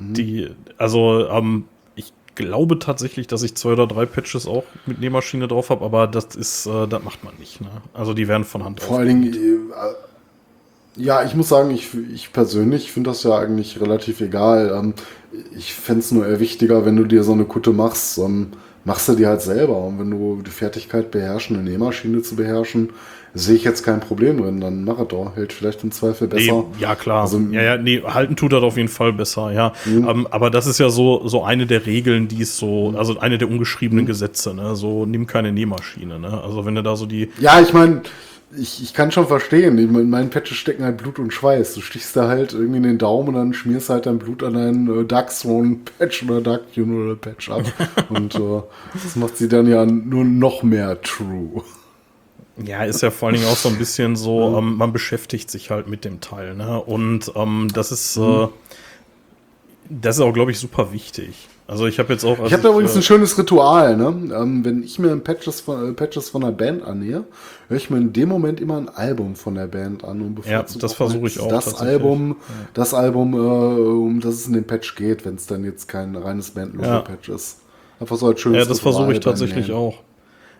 Die, also, ähm, ich glaube tatsächlich, dass ich zwei oder drei Patches auch mit Nähmaschine drauf habe, aber das ist, äh, das macht man nicht, ne? Also die werden von Hand Vor allen Dingen, äh, Ja, ich muss sagen, ich, ich persönlich finde das ja eigentlich relativ egal. Ähm, ich fände es nur eher wichtiger, wenn du dir so eine Kutte machst, ähm, machst du die halt selber. Und wenn du die Fertigkeit beherrschen, eine Nähmaschine zu beherrschen, sehe ich jetzt kein Problem drin. Dann mach es doch. Hält vielleicht im Zweifel besser. Nee, ja, klar. Also- ja, ja, nee, halten tut das auf jeden Fall besser, ja. Ähm, aber das ist ja so, so eine der Regeln, die es so, also eine der ungeschriebenen Gesetze, ne? So, nimm keine Nähmaschine, ne? Also, wenn du da so die, Ja, ich meine, ich, ich kann schon verstehen. In meinen Patches stecken halt Blut und Schweiß. Du stichst da halt irgendwie in den Daumen und dann schmierst halt dein Blut an deinen äh, Dark Throne Patch oder Dark Funeral Patch ab. und äh, das macht sie dann ja nur noch mehr true. Ja, ist ja vor allen Dingen auch so ein bisschen so, ähm, man beschäftigt sich halt mit dem Teil, ne? Und ähm, das ist, äh, das ist auch, glaube ich, super wichtig. Also ich habe jetzt auch. Ich habe da übrigens ein schönes Ritual, ne? Ähm, wenn ich mir Patches von, äh, Patches von einer Band annähe, höre ich mir in dem Moment immer ein Album von der Band an und bevorzuge das auch versuche ich auch Das. Album, das Album, äh, um das es in dem Patch geht, wenn es dann jetzt kein reines Ja. Bandlogo-Patch ist. Einfach so als schönes Ja, das versuche ich tatsächlich auch.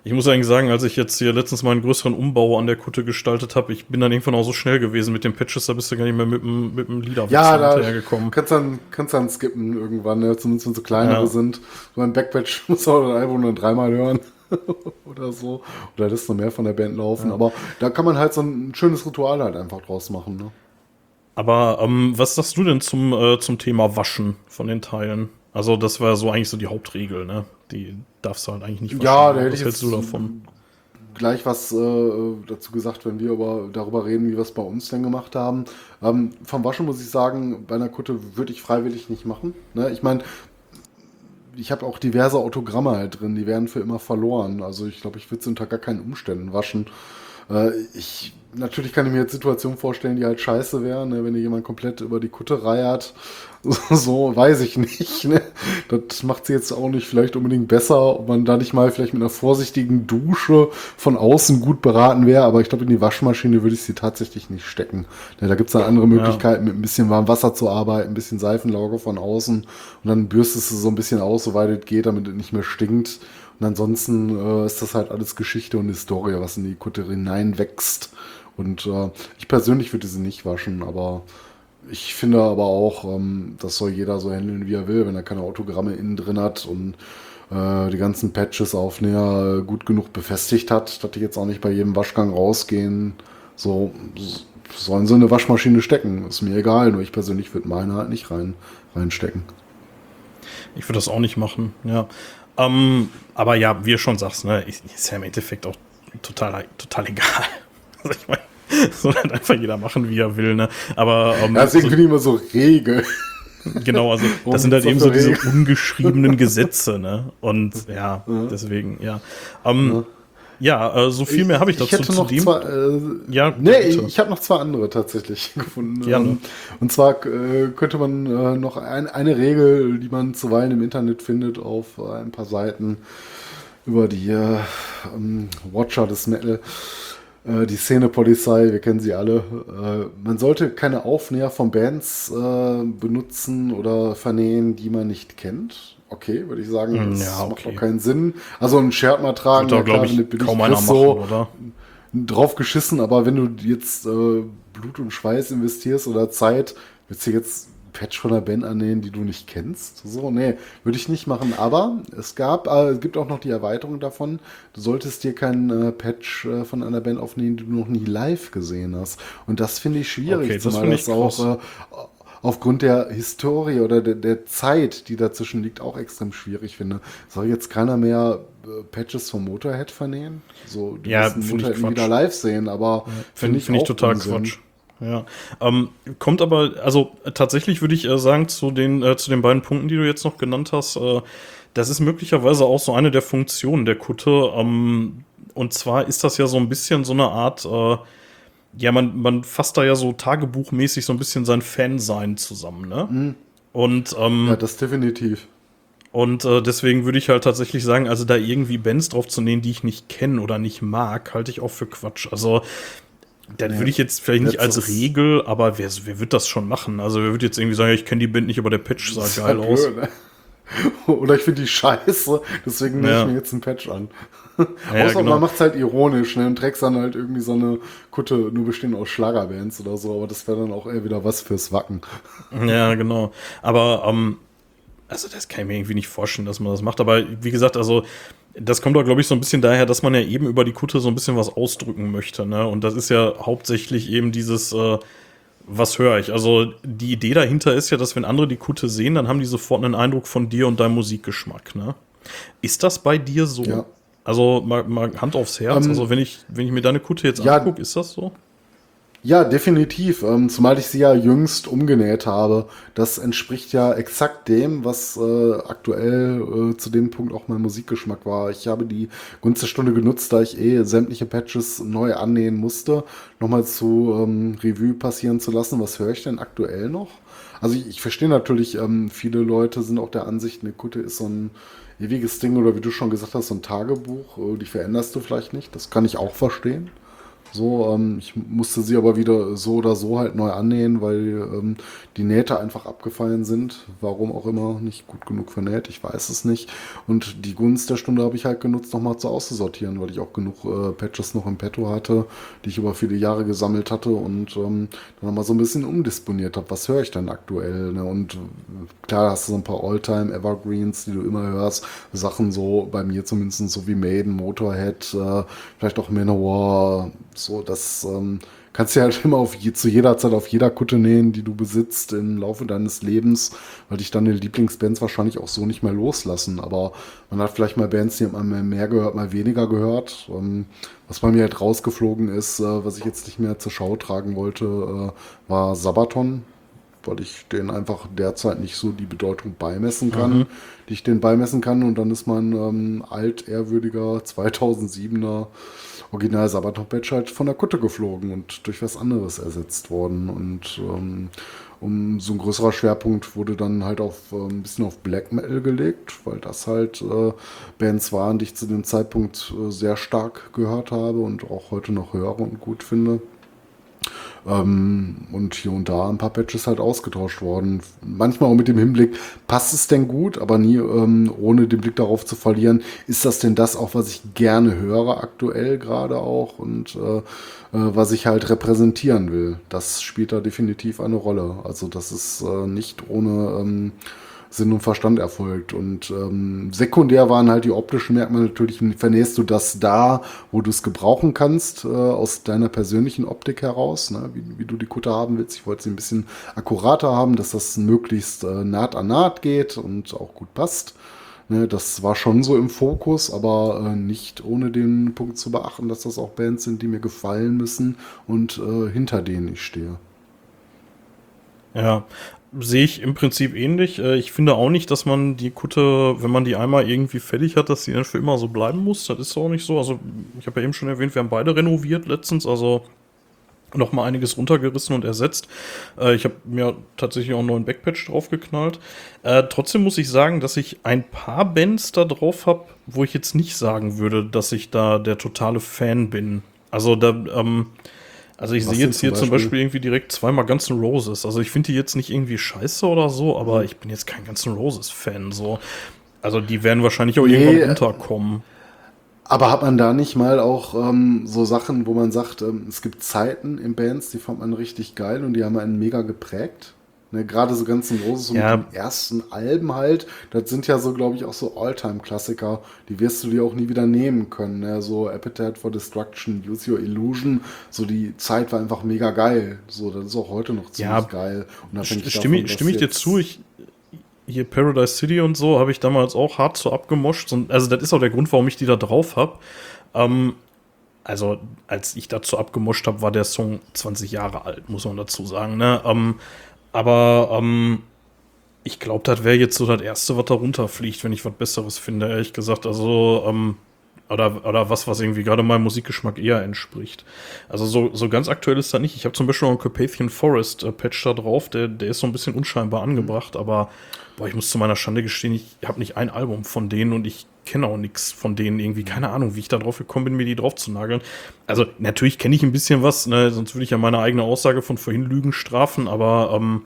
Ich muss eigentlich sagen, als ich jetzt hier letztens mal einen größeren Umbau an der Kutte gestaltet habe, ich bin dann irgendwann auch so schnell gewesen mit den Patches, da bist du gar nicht mehr mit dem, mit dem Liederwechsel Ja, da hinterhergekommen. kannst dann, kannst dann skippen irgendwann, ne? zumindest wenn so kleinere Ja. sind. So ein Backpatch muss auch ein Album dann dreimal hören oder so. Oder lässt noch mehr von der Band laufen. Aber da kann man halt so ein schönes Ritual halt einfach draus machen. Ne? Aber ähm, was sagst du denn zum, äh, zum Thema Waschen von den Teilen? Also, das war so eigentlich so die Hauptregel, ne? Die darfst du halt eigentlich nicht waschen. Ja, da hätte Was ich hältst du davon? gleich was äh, dazu gesagt, wenn wir über, darüber reden, wie wir es bei uns denn gemacht haben. Ähm, vom Waschen muss ich sagen, bei einer Kutte würde ich freiwillig nicht machen. Ne? Ich meine, ich habe auch diverse Autogramme halt drin, die werden für immer verloren. Also ich glaube, ich würde sie unter gar keinen Umständen waschen. Äh, ich, natürlich kann ich mir jetzt Situationen vorstellen, die halt scheiße wären, ne? wenn dir jemand komplett über die Kutte reiert. So, weiß ich nicht. Ne? Das macht sie jetzt auch nicht vielleicht unbedingt besser, ob man da nicht mal vielleicht mit einer vorsichtigen Dusche von außen gut beraten wäre. Aber ich glaube, in die Waschmaschine würde ich sie tatsächlich nicht stecken. Ne? Da gibt es dann andere Möglichkeiten, mit ein bisschen warmem Wasser zu arbeiten, ein bisschen Seifenlauge von außen und dann bürstest du so ein bisschen aus, soweit es geht, damit es nicht mehr stinkt. Und ansonsten äh, ist das halt alles Geschichte und Historie, was in die Kutte hineinwächst. Und äh, ich persönlich würde sie nicht waschen, aber ich finde aber auch, ähm, das soll jeder so handeln, wie er will, wenn er keine Autogramme innen drin hat und äh, die ganzen Patches Aufnäher äh, gut genug befestigt hat, dass die jetzt auch nicht bei jedem Waschgang rausgehen. So sollen sie in eine Waschmaschine stecken. Ist mir egal, nur ich persönlich würde meine halt nicht rein, reinstecken. Ich würde das auch nicht machen, ja. Ähm, aber ja, wie du schon sagst, ne, ist, ist ja im Endeffekt auch total, total egal. Also ich meine, halt einfach jeder machen, wie er will, ne? Aber ähm, Ja, deswegen finde ich immer so Regel. Genau, also das sind halt eben so diese ungeschriebenen Gesetze, ne? Und ja, deswegen, ja. Ähm, ja, äh, so viel mehr habe ich dazu Ich hätte zu noch dem. zwei, äh, ja, Nee, bitte. ich habe noch zwei andere tatsächlich gefunden. Gerne. Ähm, Und zwar äh, könnte man äh, noch ein, eine Regel, die man zuweilen im Internet findet, auf äh, ein paar Seiten über die äh, ähm, Watcher des Metal, äh, die Szene-Polizei, wir kennen sie alle. Äh, man sollte keine Aufnäher von Bands äh, benutzen oder vernähen, die man nicht kennt. Okay, würde ich sagen, das ja, macht okay. auch keinen Sinn. Also ein Shirt mal tragen, da, glaube ich, billig kaum einer kriegst, machen, so, oder? drauf geschissen, aber wenn du jetzt äh, Blut und Schweiß investierst oder Zeit, willst du jetzt Patch von einer Band annehmen, die du nicht kennst? So, nee, würde ich nicht machen. Aber es gab, äh, es gibt auch noch die Erweiterung davon. Du solltest dir keinen äh, Patch äh, von einer Band aufnehmen, die du noch nie live gesehen hast. Und das finde ich schwierig, Okay, das zumal ich das auch äh, aufgrund der Historie oder der, der Zeit, die dazwischen liegt, auch extrem schwierig finde. Soll jetzt keiner mehr äh, Patches vom Motorhead vernähen? So, du Ja, ich Motorhead wieder live sehen, aber Finde find ich auch total Unsinn. Quatsch. Ja. Ähm, kommt aber, also äh, tatsächlich würde ich äh, sagen, zu den, äh, zu den beiden Punkten, die du jetzt noch genannt hast, äh, das ist möglicherweise auch so eine der Funktionen der Kutte. Ähm, und zwar ist das ja so ein bisschen so eine Art, äh, ja, man, man fasst da ja so tagebuchmäßig so ein bisschen sein Fansein zusammen, ne? Und ähm, Ja, das definitiv. und äh, deswegen würde ich halt tatsächlich sagen, also da irgendwie Bands drauf zu nehmen, die ich nicht kenne oder nicht mag, halte ich auch für Quatsch. Also, dann würde ich jetzt vielleicht nicht als. Regel, aber wer, wer wird das schon machen? Also, wer wird jetzt irgendwie sagen, ja, ich kenne die Band nicht, aber der Patch sah geil halt aus. blöd, ne? Oder ich finde die scheiße, deswegen nehme Ja. ich mir jetzt einen Patch an. Ja, Außer genau. man macht es halt ironisch, ne? Und trägst dann halt irgendwie so eine Kutte, nur bestehend aus Schlagerbands oder so, aber das wäre dann auch eher wieder was fürs Wacken. Ja, genau. Aber, ähm, also das kann ich mir irgendwie nicht vorstellen, dass man das macht. Aber wie gesagt, also das kommt doch, glaube ich, so ein bisschen daher, dass man ja eben über die Kutte so ein bisschen was ausdrücken möchte. Ne? Und das ist ja hauptsächlich eben dieses, äh, was höre ich? Also die Idee dahinter ist ja, dass wenn andere die Kutte sehen, dann haben die sofort einen Eindruck von dir und deinem Musikgeschmack. Ne? Ist das bei dir so? Ja. Also mal, mal Hand aufs Herz. Ähm, also wenn ich, wenn ich mir deine Kutte jetzt ja. angucke, ist das so? Ja, definitiv. Ähm, zumal ich sie ja jüngst umgenäht habe. Das entspricht ja exakt dem, was äh, aktuell äh, zu dem Punkt auch mein Musikgeschmack war. Ich habe die Gunst der Stunde genutzt, da ich eh sämtliche Patches neu annähen musste, nochmal zu ähm, Revue passieren zu lassen. Was höre ich denn aktuell noch? Also ich, ich verstehe natürlich, ähm, viele Leute sind auch der Ansicht, eine Kutte ist so ein ewiges Ding oder wie du schon gesagt hast, so ein Tagebuch. Äh, die veränderst du vielleicht nicht. Das kann ich auch verstehen. So, ähm, ich musste sie aber wieder so oder so halt neu annähen, weil ähm, die Nähte einfach abgefallen sind. Warum auch immer nicht gut genug vernäht, ich weiß es nicht. Und die Gunst der Stunde habe ich halt genutzt, nochmal zu auszusortieren, weil ich auch genug äh, Patches noch im Petto hatte, die ich über viele Jahre gesammelt hatte und ähm, dann nochmal so ein bisschen umdisponiert habe. Was höre ich denn aktuell? Ne? Und äh, klar hast du so ein paar Alltime Evergreens, die du immer hörst. Sachen so, bei mir zumindest so wie Maiden, Motorhead, äh, vielleicht auch Manowar, so, das ähm, kannst du halt immer auf je, zu jeder Zeit auf jeder Kutte nähen, die du besitzt im Laufe deines Lebens, weil dich deine Lieblingsbands wahrscheinlich auch so nicht mehr loslassen. Aber man hat vielleicht mal Bands, die hat man mehr gehört, mal weniger gehört. Ähm, was bei mir halt rausgeflogen ist, äh, was ich jetzt nicht mehr zur Schau tragen wollte, äh, war Sabaton, weil ich den einfach derzeit nicht so die Bedeutung beimessen kann, die ich den beimessen kann. Und dann ist mein ähm, altehrwürdiger 2007er Original Sabaton Patch halt von der Kutte geflogen und durch was anderes ersetzt worden. Und ähm, um so ein größerer Schwerpunkt wurde dann halt auf äh, ein bisschen auf Black Metal gelegt, weil das halt äh, Bands waren, die ich zu dem Zeitpunkt äh, sehr stark gehört habe und auch heute noch höre und gut finde. Ähm, und hier und da ein paar Patches halt ausgetauscht worden. Manchmal auch mit dem Hinblick, passt es denn gut, aber nie ähm, ohne den Blick darauf zu verlieren, ist das denn das auch, was ich gerne höre aktuell gerade auch und äh, äh, was ich halt repräsentieren will. Das spielt da definitiv eine Rolle. Also das ist äh, nicht ohne ähm, Sinn und Verstand erfolgt. Und ähm, sekundär waren halt die optischen Merkmale natürlich, vernähst du das da, wo du es gebrauchen kannst, äh, aus deiner persönlichen Optik heraus, ne? wie, wie du die Kutte haben willst. Ich wollte sie ein bisschen akkurater haben, dass das möglichst äh, Naht an Naht geht und auch gut passt. Ne, das war schon so im Fokus, aber äh, nicht ohne den Punkt zu beachten, dass das auch Bands sind, die mir gefallen müssen und äh, hinter denen ich stehe. Ja, sehe ich im Prinzip ähnlich. Äh, Ich finde auch nicht, dass man die Kutte, wenn man die einmal irgendwie fertig hat, dass die dann für immer so bleiben muss. Das ist auch nicht so. Also, ich habe ja eben schon erwähnt, wir haben beide renoviert letztens, also noch mal einiges runtergerissen und ersetzt. Äh, Ich habe mir tatsächlich auch einen neuen Backpatch draufgeknallt. Äh, trotzdem muss ich sagen, dass ich ein paar Bands da drauf habe, wo ich jetzt nicht sagen würde, dass ich da der totale Fan bin. Also da, ähm, also ich sehe jetzt hier zum Beispiel? Irgendwie direkt zweimal Guns N' Roses. Also ich finde die jetzt nicht irgendwie scheiße oder so, aber ich bin jetzt kein Guns N' Roses Fan. So. Also die werden wahrscheinlich auch Nee, irgendwann runterkommen. Aber hat man da nicht mal auch ähm, so Sachen, wo man sagt, ähm, es gibt Zeiten in Bands, die fand man richtig geil und die haben einen mega geprägt? Ne, Gerade so ganz Roses Ja. mit den ersten Alben halt, das sind ja so, glaube ich, auch so Alltime-Klassiker, die wirst du dir auch nie wieder nehmen können. Ne? So Appetite for Destruction, Use Your Illusion, so die Zeit war einfach mega geil. So, das ist auch heute noch ziemlich Ja, geil. Unabhängig Stimme, davon, stimme ich dir zu, ich, hier Paradise City und so habe ich damals auch hart so abgemoscht. Und, also das ist auch der Grund, warum ich die da drauf habe. Ähm, also als ich dazu abgemoscht habe, war der Song 20 Jahre alt, muss man dazu sagen. Ne? Ähm, aber ähm, ich glaube, das wäre jetzt so das Erste, was da runterfliegt, wenn ich was Besseres finde, ehrlich gesagt. Also, ähm, oder, oder was, was irgendwie gerade meinem Musikgeschmack eher entspricht. Also so, so ganz aktuell ist das nicht. Ich habe zum Beispiel noch einen Carpathian Forest äh, Patch da drauf, der, der ist so ein bisschen unscheinbar angebracht, aber boah, ich muss zu meiner Schande gestehen, ich habe nicht ein Album von denen und ich kenne auch nichts von denen irgendwie. Keine Ahnung, wie ich da drauf gekommen bin, mir die drauf zu nageln. Also natürlich kenne ich ein bisschen was, ne? sonst würde ich ja meine eigene Aussage von vorhin Lügen strafen, aber ähm,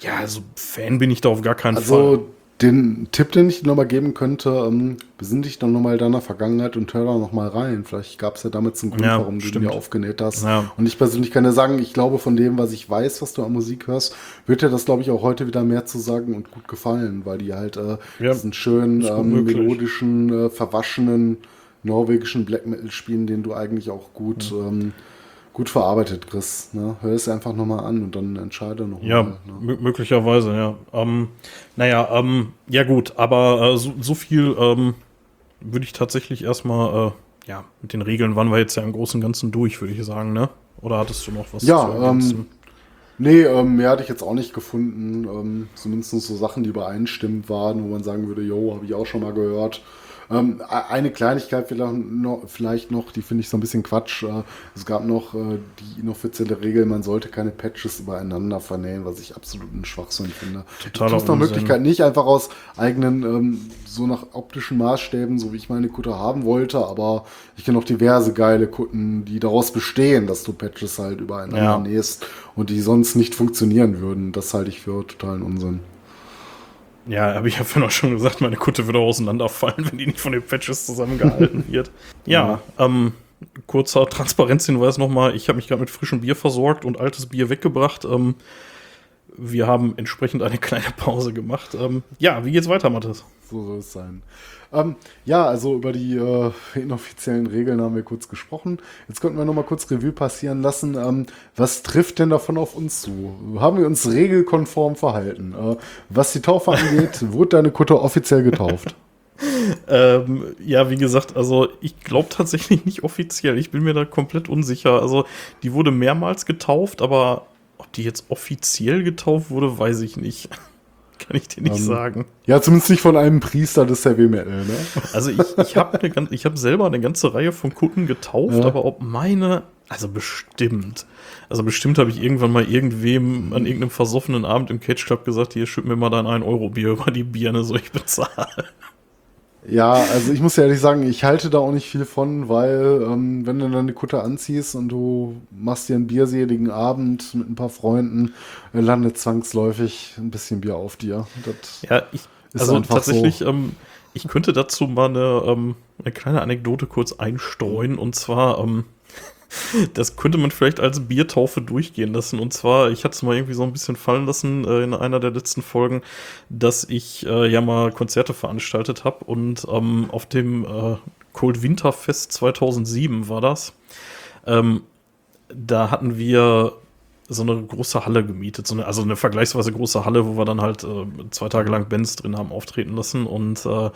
ja, also Fan bin ich da auf gar keinen Fall. Also den Tipp, den ich dir nochmal geben könnte, ähm, besinn dich dann nochmal deiner Vergangenheit und hör da nochmal rein. Vielleicht gab es ja damit einen Grund, Ja, warum du stimmt. mir aufgenäht hast. Ja. Und ich persönlich kann dir sagen, ich glaube, von dem, was ich weiß, was du an Musik hörst, wird dir das, glaube ich, auch heute wieder mehr zu sagen und gut gefallen, weil die halt äh, Ja, diesen schönen, ähm, melodischen, äh, verwaschenen norwegischen Black Metal spielen, den du eigentlich auch gut, ähm, gut verarbeitet kriegst. Ne? Hör es einfach nochmal an und dann entscheide nochmal. Ja, ne? mö- möglicherweise, ja. Ähm, naja, ähm, ja gut, aber äh, so, so viel ähm, würde ich tatsächlich erstmal, äh, ja, mit den Regeln waren wir jetzt ja im Großen und Ganzen durch, würde ich sagen, ne? Oder hattest du noch was Ja, zu ergänzen? ähm, Nee, ähm, mehr hatte ich jetzt auch nicht gefunden. Ähm, zumindest so Sachen, die übereinstimmend waren, wo man sagen würde, jo, habe ich auch schon mal gehört. Ähm, e- eine Kleinigkeit vielleicht noch, noch die finde ich so ein bisschen Quatsch. Äh, es gab noch äh, die inoffizielle Regel, man sollte keine Patches übereinander vernähen, was ich absolut einen Schwachsinn finde. Es gibt nach Unsinn. Möglichkeit nicht einfach aus eigenen, ähm, so nach optischen Maßstäben, so wie ich meine Kutte haben wollte, aber ich kenne auch diverse geile Kutten, die daraus bestehen, dass du Patches halt übereinander Ja. nähst und die sonst nicht funktionieren würden. Das halte ich für totalen Unsinn. Ja, habe ich ja vorhin auch schon gesagt, meine Kutte würde auseinanderfallen, wenn die nicht von den Patches zusammengehalten wird. Ja, ähm, kurzer Transparenzhinweis nochmal. Ich habe mich gerade mit frischem Bier versorgt und altes Bier weggebracht. Ähm, wir haben entsprechend eine kleine Pause gemacht. Ähm, ja, wie geht's weiter, Mathis? So soll es sein. Ähm, ja, also über die äh, inoffiziellen Regeln haben wir kurz gesprochen. Jetzt könnten wir noch mal kurz Revue passieren lassen. Ähm, was trifft denn davon auf uns zu? Haben wir uns regelkonform verhalten? Äh, was die Taufe angeht, wurde deine Kutte offiziell getauft? Ähm, ja, wie gesagt, also ich glaube tatsächlich nicht offiziell. Ich bin mir da komplett unsicher. Also die wurde mehrmals getauft, aber die jetzt offiziell getauft wurde, weiß ich nicht. Kann ich dir nicht Ähm, sagen. Ja, zumindest nicht von einem Priester des Heavy Metal, ne? Also ich, ich habe ich hab selber eine ganze Reihe von Kutten getauft, Ja. aber ob meine, also bestimmt. Also bestimmt habe ich irgendwann mal irgendwem an irgendeinem versoffenen Abend im Cage Club gesagt, hier schütt mir mal dein 1-Euro-Bier über die Birne, so ich bezahle. Ja, also ich muss ja ehrlich sagen, ich halte da auch nicht viel von, weil ähm, wenn du dann eine Kutte anziehst und du machst dir einen bierseligen Abend mit ein paar Freunden, äh, landet zwangsläufig ein bisschen Bier auf dir. Das, Ja, ich, Ist also tatsächlich, ähm, ich könnte dazu mal eine, ähm, eine kleine Anekdote kurz einstreuen. Und zwar, ähm, das könnte man vielleicht als Biertaufe durchgehen lassen. Und zwar, ich hatte es mal irgendwie so ein bisschen fallen lassen äh, in einer der letzten Folgen, dass ich äh, ja mal Konzerte veranstaltet habe. Und ähm, auf dem äh, Cold Winter Fest 2007 war das. Ähm, da hatten wir so eine große Halle gemietet, so eine, also eine vergleichsweise große Halle, wo wir dann halt äh, zwei Tage lang Bands drin haben auftreten lassen und äh,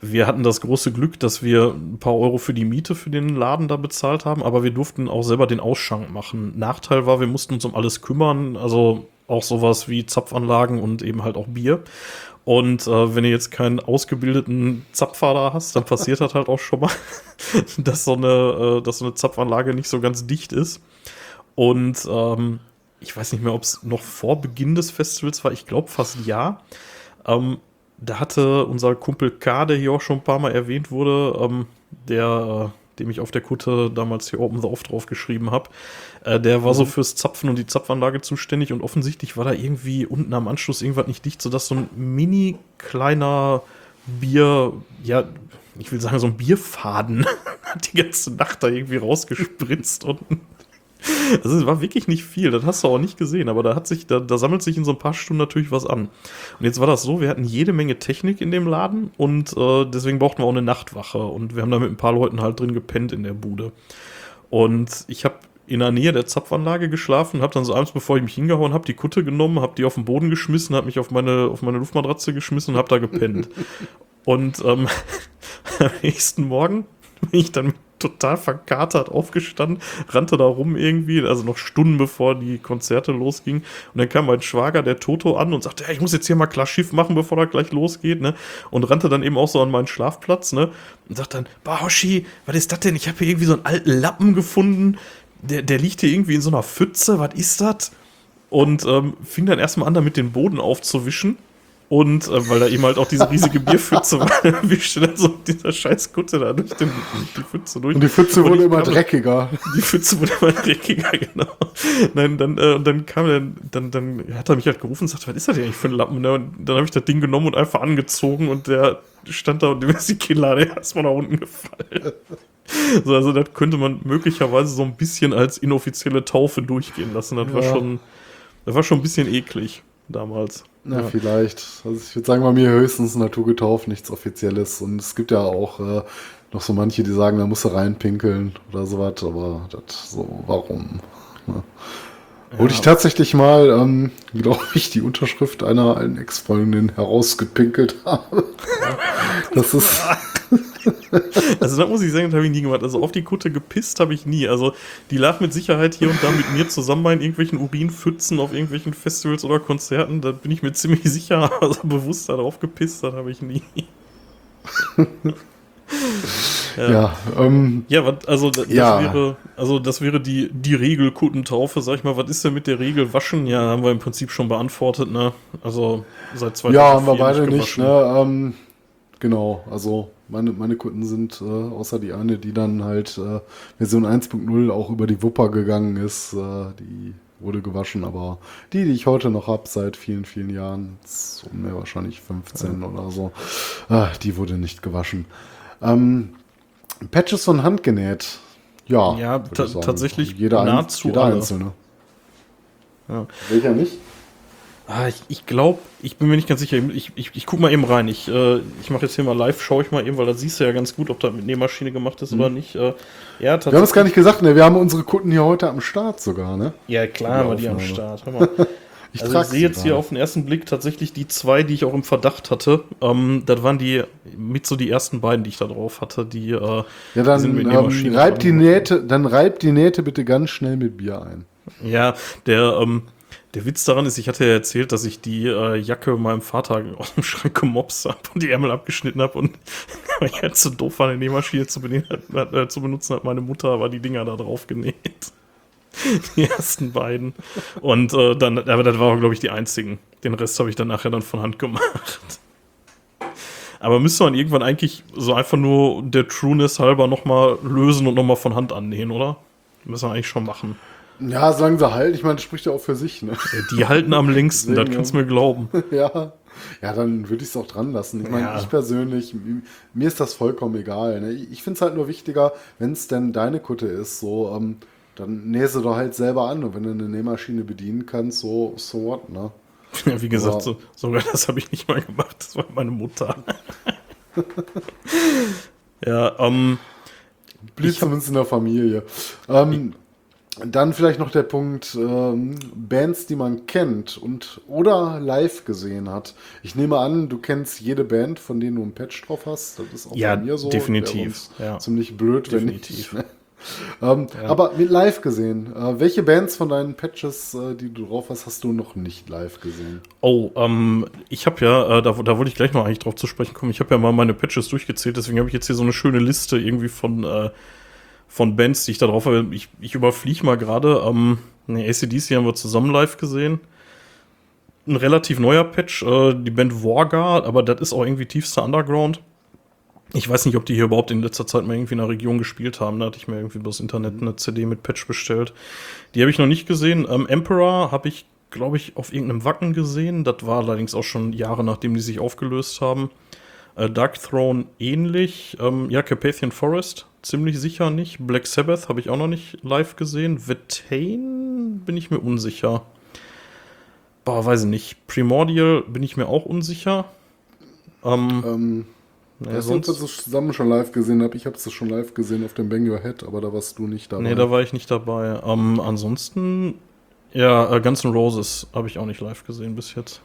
wir hatten das große Glück, dass wir ein paar Euro für die Miete für den Laden da bezahlt haben, aber wir durften auch selber den Ausschank machen. Nachteil war, wir mussten uns um alles kümmern, also auch sowas wie Zapfanlagen und eben halt auch Bier. Und äh, wenn du jetzt keinen ausgebildeten Zapfer da hast, dann passiert das halt auch schon mal, dass so eine, äh, dass so eine Zapfanlage nicht so ganz dicht ist. Und ähm, ich weiß nicht mehr, ob es noch vor Beginn des Festivals war. Ich glaube fast ja. Ähm, da hatte unser Kumpel K, der hier auch schon ein paar Mal erwähnt wurde, ähm, der, äh, dem ich auf der Kutte damals hier Open the Off drauf geschrieben habe, äh, der war so fürs Zapfen und die Zapfanlage zuständig und offensichtlich war da irgendwie unten am Anschluss irgendwas nicht dicht, sodass so ein mini kleiner Bier, ja, ich will sagen, so ein Bierfaden hat die ganze Nacht da irgendwie rausgespritzt und also es war wirklich nicht viel, das hast du auch nicht gesehen, aber da hat sich, da, da sammelt sich in so ein paar Stunden natürlich was an. Und jetzt war das so, wir hatten jede Menge Technik in dem Laden und äh, deswegen brauchten wir auch eine Nachtwache und wir haben da mit ein paar Leuten halt drin gepennt in der Bude. Und ich habe in der Nähe der Zapfanlage geschlafen, habe dann so abends, bevor ich mich hingehauen habe, die Kutte genommen, habe die auf den Boden geschmissen, habe mich auf meine, auf meine Luftmatratze geschmissen und habe da gepennt. und ähm, am nächsten Morgen bin ich dann total verkatert aufgestanden, rannte da rum irgendwie, also noch Stunden bevor die Konzerte losgingen. Und dann kam mein Schwager, der Toto, an und sagte, ja, ich muss jetzt hier mal klar Schiff machen, bevor das gleich losgeht, ne? Und rannte dann eben auch so an meinen Schlafplatz, ne? Und sagt dann, Bahoshi, was ist das denn? Ich habe hier irgendwie so einen alten Lappen gefunden, der, der liegt hier irgendwie in so einer Pfütze, was ist das? Und ähm, fing dann erstmal an, damit den Boden aufzuwischen. Und äh, weil da eben halt auch diese riesige Bierpfütze war, wie schnell so dieser scheiß Kutte da durch den, die Pfütze durch. Und die Pfütze wurde immer kam- dreckiger. Die Pfütze wurde immer dreckiger, genau. Nein, dann, äh, und dann kam er, dann, dann hat er mich halt gerufen und sagte, was ist das denn eigentlich für ein Lappen? Ne? Und dann habe ich das Ding genommen und einfach angezogen und der stand da und dem ist die Kinnlade erstmal nach unten gefallen. So, also das könnte man möglicherweise so ein bisschen als inoffizielle Taufe durchgehen lassen. Das war Ja. schon, das war schon ein bisschen eklig damals. Ja. vielleicht. Also ich würde sagen, bei mir höchstens naturgetauft, nichts Offizielles. Und es gibt ja auch äh, noch so manche, die sagen, da musst du reinpinkeln oder sowas, aber das so, warum? Ja. Wurde ich tatsächlich mal, ähm, glaube ich, die Unterschrift einer alten Ex-Freundin herausgepinkelt habe. Das ist, Also da muss ich sagen, das habe ich nie gemacht. Also auf die Kutte gepisst habe ich nie. Also die lag mit Sicherheit hier und da mit mir zusammen in irgendwelchen Urinpfützen auf irgendwelchen Festivals oder Konzerten. Da bin ich mir ziemlich sicher. Also bewusst darauf gepisst, das habe ich nie. ja, ähm, Ja, was, also das, Ja. wäre, also das wäre die, die Regel Kuttentaufe, sag ich mal. Was ist denn mit der Regel Waschen? Ja, haben wir im Prinzip schon beantwortet, ne? Also seit 2004 ja, haben wir beide nicht, gewaschen. ne? Ähm, genau, also meine, meine Kunden sind, äh, außer die eine, die dann halt äh, Version 1.0 auch über die Wupper gegangen ist, äh, die wurde gewaschen, aber die, die ich heute noch habe, seit vielen, vielen Jahren, so mehr wahrscheinlich 15 oder so, äh, die wurde nicht gewaschen. Ähm, Patches von Hand genäht. Ja, Ja, tatsächlich jeder, ein, nahezu jeder alle. einzelne. Ja. Welcher nicht? Ah, ich, ich glaube, ich bin mir nicht ganz sicher. Ich, ich, ich guck mal eben rein. Ich, äh, ich mache jetzt hier mal live, schaue ich mal eben, weil da siehst du ja ganz gut, ob da mit Nähmaschine gemacht ist oder nicht. Äh, ja, Mhm. Wir haben es gar nicht gesagt, ne? Wir haben unsere Kunden hier heute am Start sogar, ne? Ja, klar, haben wir die am. Start. Hör mal. Ich also ich sehe jetzt hier auf den ersten Blick tatsächlich die zwei, die ich auch im Verdacht hatte. Ähm, das waren die mit so die ersten beiden, die ich da drauf hatte. Die, äh, Ja, dann sind mit ähm, Nähmaschine reibt die. Nähte, dann reibt die Nähte bitte ganz schnell mit Bier ein. Ja, der, ähm, der Witz daran ist, ich hatte ja erzählt, dass ich die äh, Jacke meinem Vater aus dem Schrank gemobst habe und die Ärmel abgeschnitten habe und weil ich halt so doof war, eine Nähmaschine zu, hat, äh, zu benutzen, hat meine Mutter aber die Dinger da drauf genäht. Die ersten beiden. Und äh, dann, aber das war, glaube ich, die einzigen. Den Rest habe ich dann nachher dann von Hand gemacht. Aber müsste man irgendwann eigentlich so einfach nur der Trueness halber nochmal lösen und nochmal von Hand annähen, oder? Müssen wir eigentlich schon machen. Ja, sagen sie halt. Ich meine, das spricht ja auch für sich, ne? Die halten am längsten, das kannst du mir glauben. ja. Ja, dann würde ich es auch dran lassen. Ich meine, Ja. ich persönlich, mir ist das vollkommen egal. Ne? Ich finde es halt nur wichtiger, wenn es denn deine Kutte ist, so, ähm, dann nähe sie doch halt selber an. Und wenn du eine Nähmaschine bedienen kannst, so, so what, ne? Ja, wie gesagt, so, sogar das habe ich nicht mal gemacht. Das war meine Mutter. ja, ähm, Blieb zumindest in der Familie. Ähm, dann vielleicht noch der Punkt ähm, Bands, die man kennt und oder live gesehen hat. Ich nehme an, du kennst jede Band, von denen du einen Patch drauf hast. Das ist auch Ja, bei mir so. definitiv, ja. Ziemlich blöd, Definitiv. wenn nicht. ähm, Aber mit live gesehen. Äh, welche Bands von deinen Patches, äh, die du drauf hast, hast du noch nicht live gesehen? oh, ähm, ich habe ja, äh, da, da wollte ich gleich noch eigentlich drauf zu sprechen kommen. Ich habe ja mal meine Patches durchgezählt, deswegen habe ich jetzt hier so eine schöne Liste irgendwie von, äh, von Bands, die ich da drauf habe. Ich, ich überfliege mal gerade. Ähm, ne, ACDC haben wir zusammen live gesehen. Ein relativ neuer Patch, äh, die Band Wargar, aber das ist auch irgendwie tiefster Underground. Ich weiß nicht, ob die hier überhaupt in letzter Zeit mal irgendwie in der Region gespielt haben. Da hatte ich mir irgendwie übers Internet eine CD mit Patch bestellt. Die habe ich noch nicht gesehen. Ähm, Emperor habe ich, glaube ich, auf irgendeinem Wacken gesehen. Das war allerdings auch schon Jahre nachdem die sich aufgelöst haben. Äh, Dark Throne ähnlich. Ähm, ja, Carpathian Forest ziemlich sicher nicht. Black Sabbath habe ich auch noch nicht live gesehen. Vetain bin ich mir unsicher. Boah, weiß ich nicht. Primordial bin ich mir auch unsicher. Ähm, Ähm, du, ob wir sonst, das zusammen schon live gesehen habe? Ich habe es schon live gesehen auf dem Bang Your Head, aber da warst du nicht dabei. nee, da war ich nicht dabei. Ähm, ansonsten, ja, äh, Guns N' Roses habe ich auch nicht live gesehen bis jetzt.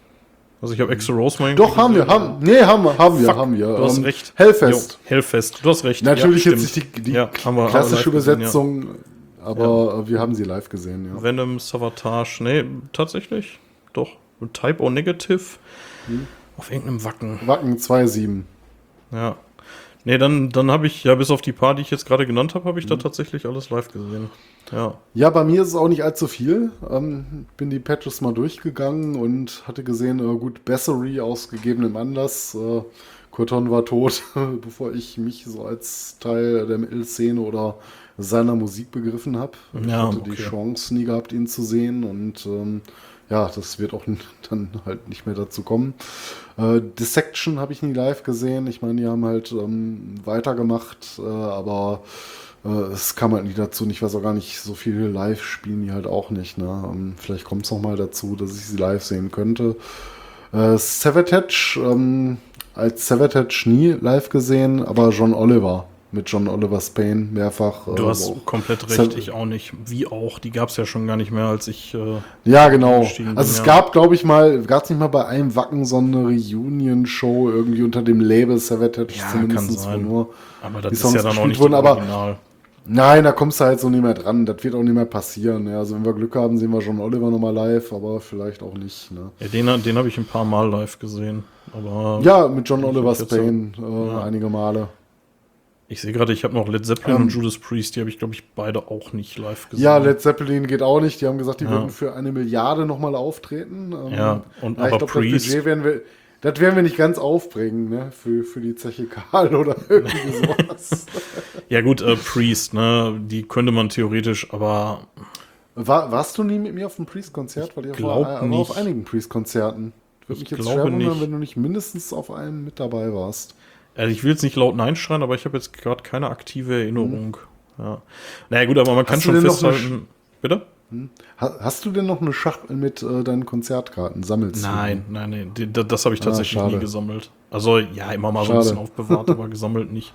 Also ich habe Exo Rose mal Doch, haben wir, haben, nee, haben wir, haben wir, Fuck, haben wir. Du hast Ähm, recht. Hellfest. Jo, Hellfest, du hast recht. Natürlich ja, jetzt nicht die, die Ja, wir- wir klassische live gesehen, ja. Übersetzung, aber wir haben sie live gesehen, ja. Venom, Savatage, nee, tatsächlich, doch. Type O Negative Hm. auf irgendeinem Wacken. Wacken 2.7. Ja. Nee, dann, dann habe ich, ja, bis auf die paar, die ich jetzt gerade genannt habe, habe ich da tatsächlich alles live gesehen. Ja. Ja, bei mir ist es auch nicht allzu viel. Ähm, bin die Patches mal durchgegangen und hatte gesehen, äh, gut, Bessery aus gegebenem Anlass. Äh, Corton war tot, bevor ich mich so als Teil der Metal-Szene oder seiner Musik begriffen habe. Ich Ja, hatte die okay. Chance nie gehabt, ihn zu sehen und ähm, ja, das wird auch dann halt nicht mehr dazu kommen. Äh, Dissection habe ich nie live gesehen. Ich meine, die haben halt ähm, weitergemacht, äh, aber äh, es kam halt nie dazu. Ich weiß auch gar nicht, so viel live spielen die halt auch nicht. Ne? Ähm, vielleicht kommt es noch mal dazu, dass ich sie live sehen könnte. Äh, Savatage, ähm, als Savatage nie live gesehen, aber John Oliver mit John Oliver Spain mehrfach. Du äh, hast auch- komplett recht, ich auch nicht. Wie auch, die gab es ja schon gar nicht mehr, als ich. Äh, Ja, genau. Also bin, es ja. gab, glaube ich mal, gab es nicht mal bei einem Wacken so eine Reunion-Show irgendwie unter dem Label Savatage Ja, zumindest, kann sein. wo nur aber das die ist Songs ja dann auch nicht wurden, aber Original. Nein, da kommst du halt so nicht mehr dran. Das wird auch nicht mehr passieren. Ja, also wenn wir Glück haben, sehen wir John Oliver nochmal live, aber vielleicht auch nicht. Ne? Ja, den den habe ich ein paar Mal live gesehen. Aber Ja, mit John Oliver Spain äh, Ja. einige Male. Ich sehe gerade, ich habe noch Led Zeppelin Ähm, und Judas Priest, die habe ich, glaube ich, beide auch nicht live gesehen. Ja, Led Zeppelin geht auch nicht. Die haben gesagt, die Ja. würden für eine Milliarde nochmal auftreten. Ähm, Ja, und ja, ich aber glaube, das Priest- Budget werden wir, das werden wir nicht ganz aufbringen, ne? Für, für die Zeche Karl oder irgendwie sowas. Ja, gut, äh, Priest, ne, die könnte man theoretisch, aber War, warst du nie mit mir auf einem Priest-Konzert? Weil ich glaub war, war nicht. auf einigen Priest-Konzerten. Würde mich Ich jetzt schwer wundern, wenn du nicht mindestens auf einem mit dabei warst. Also ich will jetzt nicht laut Nein schreien, aber ich habe jetzt gerade keine aktive Erinnerung. Ja. Naja, gut, aber man kann schon festhalten. Bitte? Ha- Hast du denn noch eine Schachtel mit äh, deinen Konzertkarten? Sammelst du? Nein, nein, nein. Das habe ich Ah, tatsächlich schade. nie gesammelt. Also ja, immer mal so ein Schade. bisschen aufbewahrt, aber gesammelt nicht.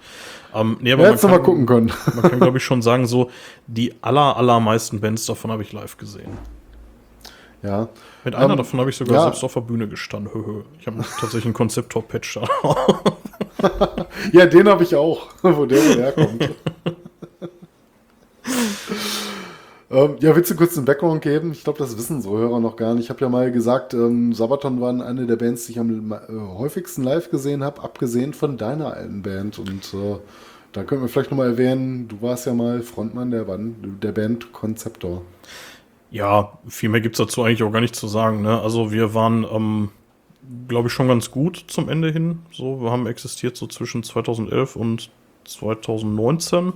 Ähm, nee, aber Ja, man hättest du mal kann, gucken können. man kann, glaube ich, schon sagen, so die aller, allermeisten Bands davon habe ich live gesehen. Ja. Mit einer Ähm, davon habe ich sogar ja. selbst auf der Bühne gestanden. Höhö. Ich habe tatsächlich einen Konzept-Top-Patch da. Ja, den habe ich auch, wo der wohl herkommt. ähm, ja, willst du kurz einen Background geben? Ich glaube, das wissen so Hörer noch gar nicht. Ich habe ja mal gesagt, ähm, Sabaton waren eine der Bands, die ich am äh, häufigsten live gesehen habe, abgesehen von deiner alten Band. Und äh, da können wir vielleicht nochmal erwähnen, du warst ja mal Frontmann der Band, der Band Conceptor. Ja, viel mehr gibt es dazu eigentlich auch gar nicht zu sagen. Ne? Also wir waren, ähm, glaube ich, schon ganz gut zum Ende hin. So, wir haben existiert so zwischen 2011 und 2019.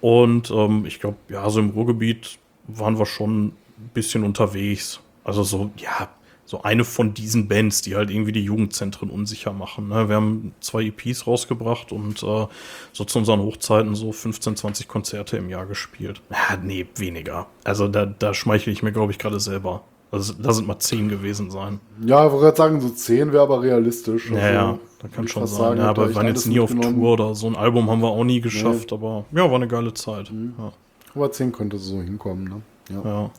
Und ähm, ich glaube, ja, so im Ruhrgebiet waren wir schon ein bisschen unterwegs. Also so, ja, so eine von diesen Bands, die halt irgendwie die Jugendzentren unsicher machen. Ne? Wir haben zwei EPs rausgebracht und äh, so zu unseren Hochzeiten so 15, 20 Konzerte im Jahr gespielt. Ja, nee, weniger. Also da, da schmeichle ich mir, glaube ich, gerade selber. Also da sind mal zehn gewesen sein. Ja, ich wollte gerade sagen, so 10 wäre aber realistisch. Ja, Also, ja, da würd kann schon sein. sagen, ja, aber wir waren jetzt nie auf. Tour oder so ein Album haben wir auch nie geschafft, aber ja, war eine geile Zeit. Ja, Aber 10 könnte so hinkommen, ne? Ja. ja.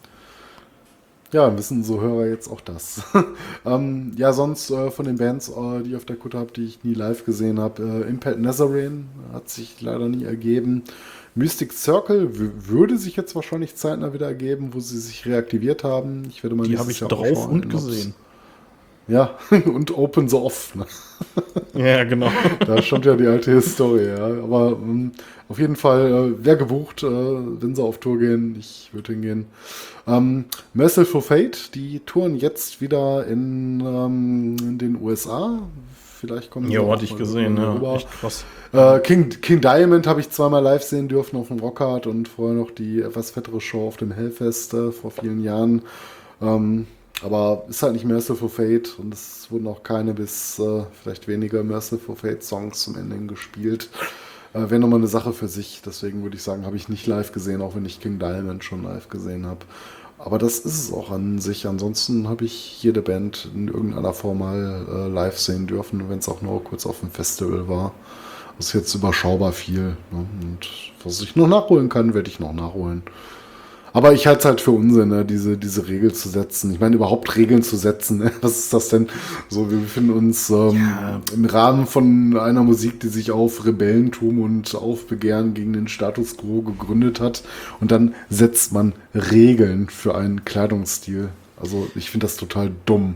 Ja, wissen so Hörer jetzt auch das. ähm, ja, sonst äh, von den Bands, äh, die ich auf der Kutte habe, die ich nie live gesehen habe, äh, Impact Nazarene hat sich leider nie ergeben. Mystic Circle würde sich jetzt wahrscheinlich zeitnah wieder ergeben, wo sie sich reaktiviert haben. Ich werde mal Die habe ich Jahr drauf und gesehen. Ja, und Open so Off. Ne? Ja, genau. Da stammt ja die alte Historie, ja. Aber ähm, auf jeden Fall, äh, wer gebucht, äh, wenn sie auf Tour gehen, ich würde hingehen. Ähm, Merciful Fate, die touren jetzt wieder in, ähm, in den USA. Vielleicht kommen Ja, hatte ich gesehen, ja. krass. Äh, King, King Diamond habe ich zweimal live sehen dürfen auf dem Rockhard und vorher noch die etwas fettere Show auf dem Hellfest äh, vor vielen Jahren. Ähm, aber ist halt nicht Merciful Fate und es wurden auch keine bis äh, vielleicht weniger Merciful Fate Songs zum Ende gespielt. Äh, Wäre nochmal eine Sache für sich. Deswegen würde ich sagen, habe ich nicht live gesehen, auch wenn ich King Diamond schon live gesehen habe. Aber das ist es auch an sich. Ansonsten habe ich jede Band in irgendeiner Form mal äh, live sehen dürfen, wenn es auch nur kurz auf dem Festival war. Das ist jetzt überschaubar viel. Ne? Und was ich noch nachholen kann, werde ich noch nachholen. Aber ich halte es halt für Unsinn, ne? diese, diese Regel zu setzen. Ich meine, überhaupt Regeln zu setzen. Ne? Was ist das denn? So, wir befinden uns ähm, Ja. im Rahmen von einer Musik, die sich auf Rebellentum und Aufbegehren gegen den Status quo gegründet hat. Und dann setzt man Regeln für einen Kleidungsstil. Also ich finde das total dumm.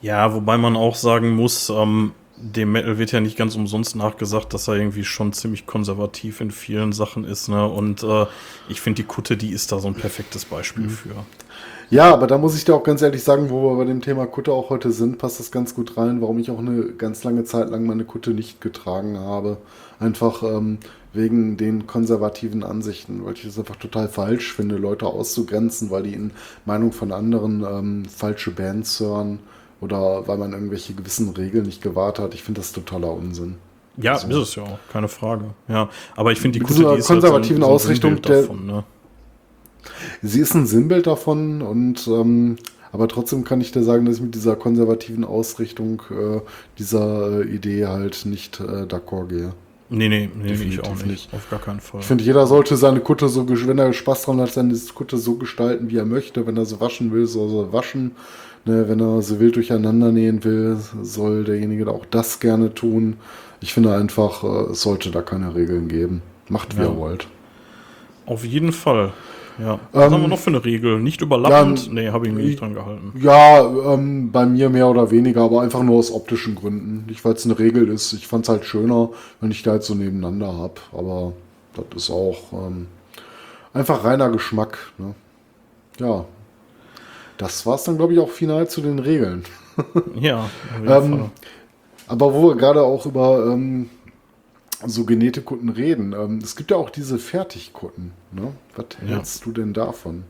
Ja, wobei man auch sagen muss, ähm, dem Metal wird ja nicht ganz umsonst nachgesagt, dass er irgendwie schon ziemlich konservativ in vielen Sachen ist, ne? Und äh, ich finde, die Kutte, die ist da so ein perfektes Beispiel mhm. für. Ja, aber da muss ich dir auch ganz ehrlich sagen, wo wir bei dem Thema Kutte auch heute sind, passt das ganz gut rein, warum ich auch eine ganz lange Zeit lang meine Kutte nicht getragen habe. Einfach ähm, wegen den konservativen Ansichten, weil ich es einfach total falsch finde, Leute auszugrenzen, weil die in Meinung von anderen ähm, falsche Bands hören oder weil man irgendwelche gewissen Regeln nicht gewahrt hat. Ich finde das totaler Unsinn. Ja, also, ist es ja auch, keine Frage. Ja, aber ich finde die Kutte, die ist konservativen halt so ein, so Ausrichtung davon, ne? Sie ist ein Sinnbild davon und ähm, aber trotzdem kann ich dir sagen, dass ich mit dieser konservativen Ausrichtung äh, dieser äh, Idee halt nicht äh, d'accord gehe. Nee, nee, nee, ich auch nicht. nicht. Auf gar keinen Fall. Ich finde, jeder sollte seine Kutte so, wenn er Spaß dran hat, seine Kutte so gestalten, wie er möchte. Wenn er sie waschen will, soll er waschen. Ne, wenn er sie wild durcheinander nähen will, soll derjenige auch das gerne tun. Ich finde einfach, äh, es sollte da keine Regeln geben. Macht, wie ja. ihr wollt. Auf jeden Fall. Ja. Was ähm, haben wir noch für eine Regel? Nicht überlappend? Ja, nee, habe ich mich nicht dran gehalten. Ja, ähm, bei mir mehr oder weniger, aber einfach nur aus optischen Gründen. Nicht, weil es eine Regel ist. Ich fand es halt schöner, wenn ich da jetzt so nebeneinander habe. Aber das ist auch ähm, einfach reiner Geschmack. Ne? Ja. Das war es dann, glaube ich, auch final zu den Regeln. ja. ähm, aber wo wir gerade auch über ähm, so genähte Kutten reden. Ähm, es gibt ja auch diese Fertigkutten. Ne? Was ja. hältst du denn davon?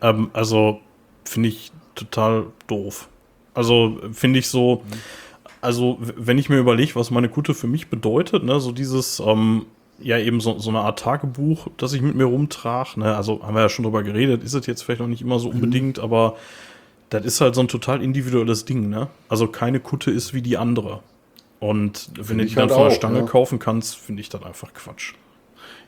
Ähm, also finde ich total doof. Also finde ich so, also wenn ich mir überlege, was meine Kutte für mich bedeutet, ne, so dieses, ähm, ja eben so, so eine Art Tagebuch, das ich mit mir rumtrage, ne, also haben wir ja schon drüber geredet, ist es jetzt vielleicht noch nicht immer so mhm. unbedingt, mhm. aber das ist halt so ein total individuelles Ding, ne? Also keine Kutte ist wie die andere. Und wenn du die dann halt von der Stange ja. kaufen kannst, finde ich das einfach Quatsch.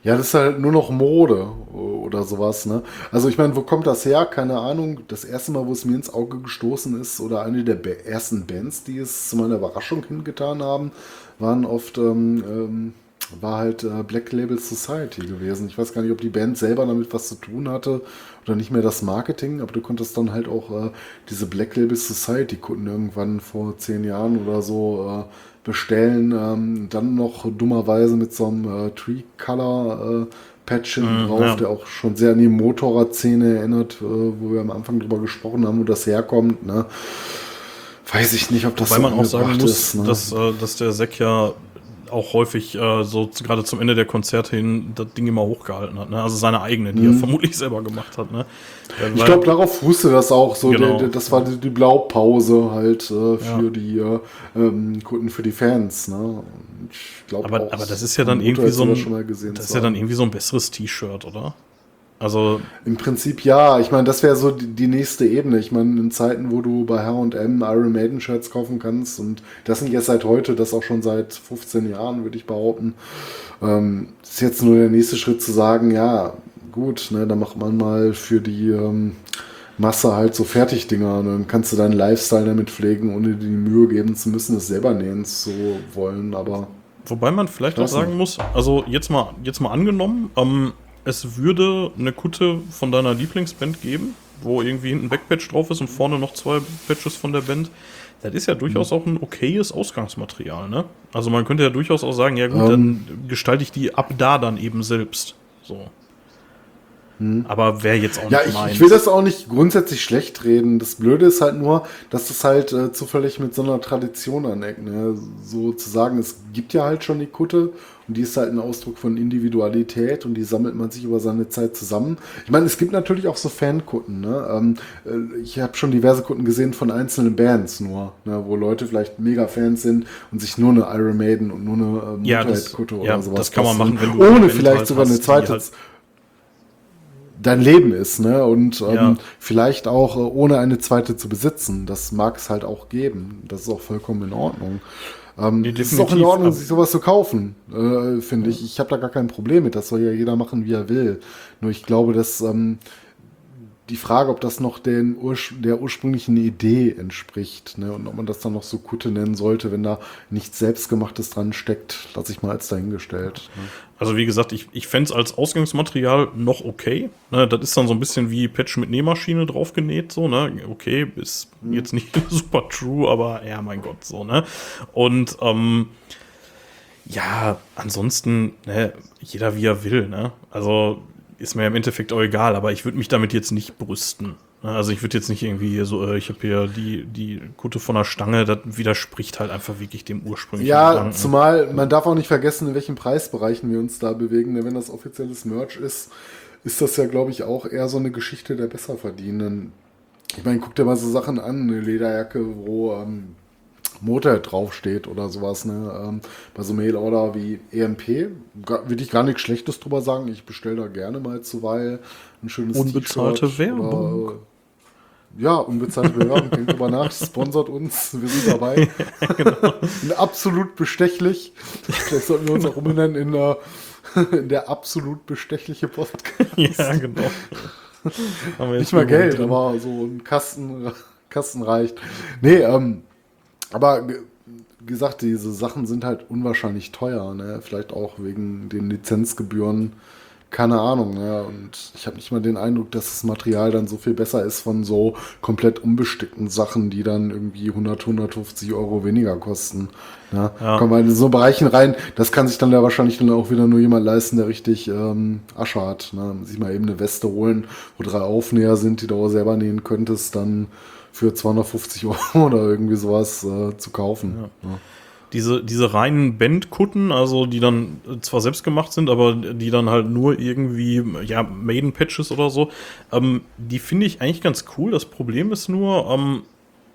Ja, das ist halt nur noch Mode oder sowas, ne? Also ich meine, wo kommt das her? Keine Ahnung. Das erste Mal, wo es mir ins Auge gestoßen ist, oder eine der ersten Bands, die es zu meiner Überraschung hingetan haben, waren oft, ähm, ähm, war halt äh, Black Label Society gewesen. Ich weiß gar nicht, ob die Band selber damit was zu tun hatte oder nicht mehr das Marketing, aber du konntest dann halt auch äh, diese Black Label Society Kunden irgendwann vor zehn Jahren oder so äh, bestellen. Ähm, dann noch dummerweise mit so einem äh, Tree Color äh, Patch mm, drauf, ja. der auch schon sehr an die Motorradszene erinnert, äh, wo wir am Anfang drüber gesprochen haben, wo das herkommt. Ne? Weiß ich nicht, ob das Weil so man auch sagen muss, ist, ne? dass, äh, dass der Sek ja auch häufig äh, so gerade zum Ende der Konzerte hin das Ding immer hochgehalten hat. Ne? Also seine eigene, die mhm. er vermutlich selber gemacht hat. Ne? ich glaube, darauf wusste das auch so. Genau. Der, der, das war die, die, Blaupause halt äh, für ja. die äh, ähm, Kunden, für die Fans. Ne? Ich glaube aber, aber das ist ja dann irgendwie so ein, das ist ja dann irgendwie so ein besseres T-Shirt, oder? Also im Prinzip ja. Ich meine, das wäre so die, die, nächste Ebene. Ich meine, in Zeiten, wo du bei H&M Iron Maiden Shirts kaufen kannst und das nicht erst seit heute, das auch schon seit 15 Jahren, würde ich behaupten, ähm, ist jetzt nur der nächste Schritt zu sagen, ja, gut, ne, dann macht man mal für die ähm, Masse halt so Fertigdinger und dann kannst du deinen Lifestyle damit pflegen, ohne dir die Mühe geben zu müssen, es selber nähen zu wollen, aber Wobei man vielleicht auch sagen muss, also jetzt mal, jetzt mal angenommen, ähm, es würde eine Kutte von deiner Lieblingsband geben, wo irgendwie hinten ein Backpatch drauf ist und vorne noch zwei Patches von der Band. Das ist ja durchaus mhm. auch ein okayes Ausgangsmaterial, ne? Also man könnte ja durchaus auch sagen, ja gut, um. dann gestalte ich die ab da dann eben selbst. So. Hm. Aber wer jetzt auch ja, nicht Ja, ich, ich, will das auch nicht grundsätzlich schlecht reden. Das Blöde ist halt nur, dass das halt äh, zufällig mit so einer Tradition aneckt. Ne? So zu sagen, es gibt ja halt schon die Kutte und die ist halt ein Ausdruck von Individualität und die sammelt man sich über seine Zeit zusammen. Ich meine, es gibt natürlich auch so Fankutten. Ne? Ähm, äh, ich habe schon diverse Kutten gesehen von einzelnen Bands nur, ne? wo Leute vielleicht mega Fans sind und sich nur eine Iron Maiden und nur eine ähm, ja, Kutte oder ja, sowas. Das kann man machen, wenn du ohne vielleicht sogar eine zweite. Halt dein Leben ist, ne? Und ähm, ja. vielleicht auch äh, ohne eine zweite zu besitzen. Das mag es halt auch geben. Das ist auch vollkommen in Ordnung. Ähm, nee, es ist auch in Ordnung, sich sowas zu kaufen, äh, finde ich. Ich habe da gar kein Problem mit. Das soll ja jeder machen, wie er will. Nur ich glaube, dass ähm, die Frage, ob das noch den Ursch der ursprünglichen Idee entspricht ne? und ob man das dann noch so Kutte nennen sollte, wenn da nichts Selbstgemachtes dran steckt, lasse ich mal als dahingestellt. Ne? Also wie gesagt, ich, ich fände es als Ausgangsmaterial noch okay. Ne, das ist dann so ein bisschen wie Patch mit Nähmaschine draufgenäht, so, ne? Okay, ist mhm. jetzt nicht super true, aber ja, mein Gott, so, ne? Und ähm, ja, ansonsten, ne, jeder wie er will, ne? Also ist mir im Endeffekt auch egal, aber ich würde mich damit jetzt nicht brüsten. Ne? Also ich würde jetzt nicht irgendwie so, äh, ich habe hier die, die Kutte von der Stange, das widerspricht halt einfach wirklich dem ursprünglichen Ja, Gedanken. zumal man darf auch nicht vergessen, in welchen Preisbereichen wir uns da bewegen. Denn wenn das offizielles Merch ist, ist das ja, glaube ich, auch eher so eine Geschichte der Besserverdienenden. Ich meine, guck dir mal so Sachen an, eine Lederjacke, wo ähm, Motorhead draufsteht oder sowas. Ne? Ähm, bei so Mail-Order wie EMP würde ich gar nichts Schlechtes drüber sagen. Ich bestelle da gerne mal zuweilen ein schönes Unbezahlte Werbung. Oder, ja, unbezahlte Werbung, denkt drüber nach, sponsert uns, wir sind dabei. genau. absolut bestechlich. Vielleicht sollten wir uns auch umbenennen in der, in der absolut bestechliche Podcast. Ja, genau. Nicht mal Geld, drin. aber so ein Kasten, Kasten reicht. Nee, ähm, aber wie gesagt, diese Sachen sind halt unwahrscheinlich teuer, ne? Vielleicht auch wegen den Lizenzgebühren. Keine Ahnung, ne? Und ich habe nicht mal den Eindruck, dass das Material dann so viel besser ist von so komplett unbestickten Sachen, die dann irgendwie 100, 150 Euro weniger kosten. Ne? Ja. Kommen wir in so Bereichen rein, das kann sich dann ja wahrscheinlich dann auch wieder nur jemand leisten, der richtig ähm, Asche hat. Ne? Sich mal eben eine Weste holen, wo drei Aufnäher sind, die du auch selber nähen könntest, dann für 250 Euro oder irgendwie sowas äh, zu kaufen. Ja. Ja. Diese, diese reinen Bandkutten, also die dann zwar selbst gemacht sind, aber die dann halt nur irgendwie, ja, Maiden-Patches oder so, ähm, die finde ich eigentlich ganz cool. Das Problem ist nur, ähm,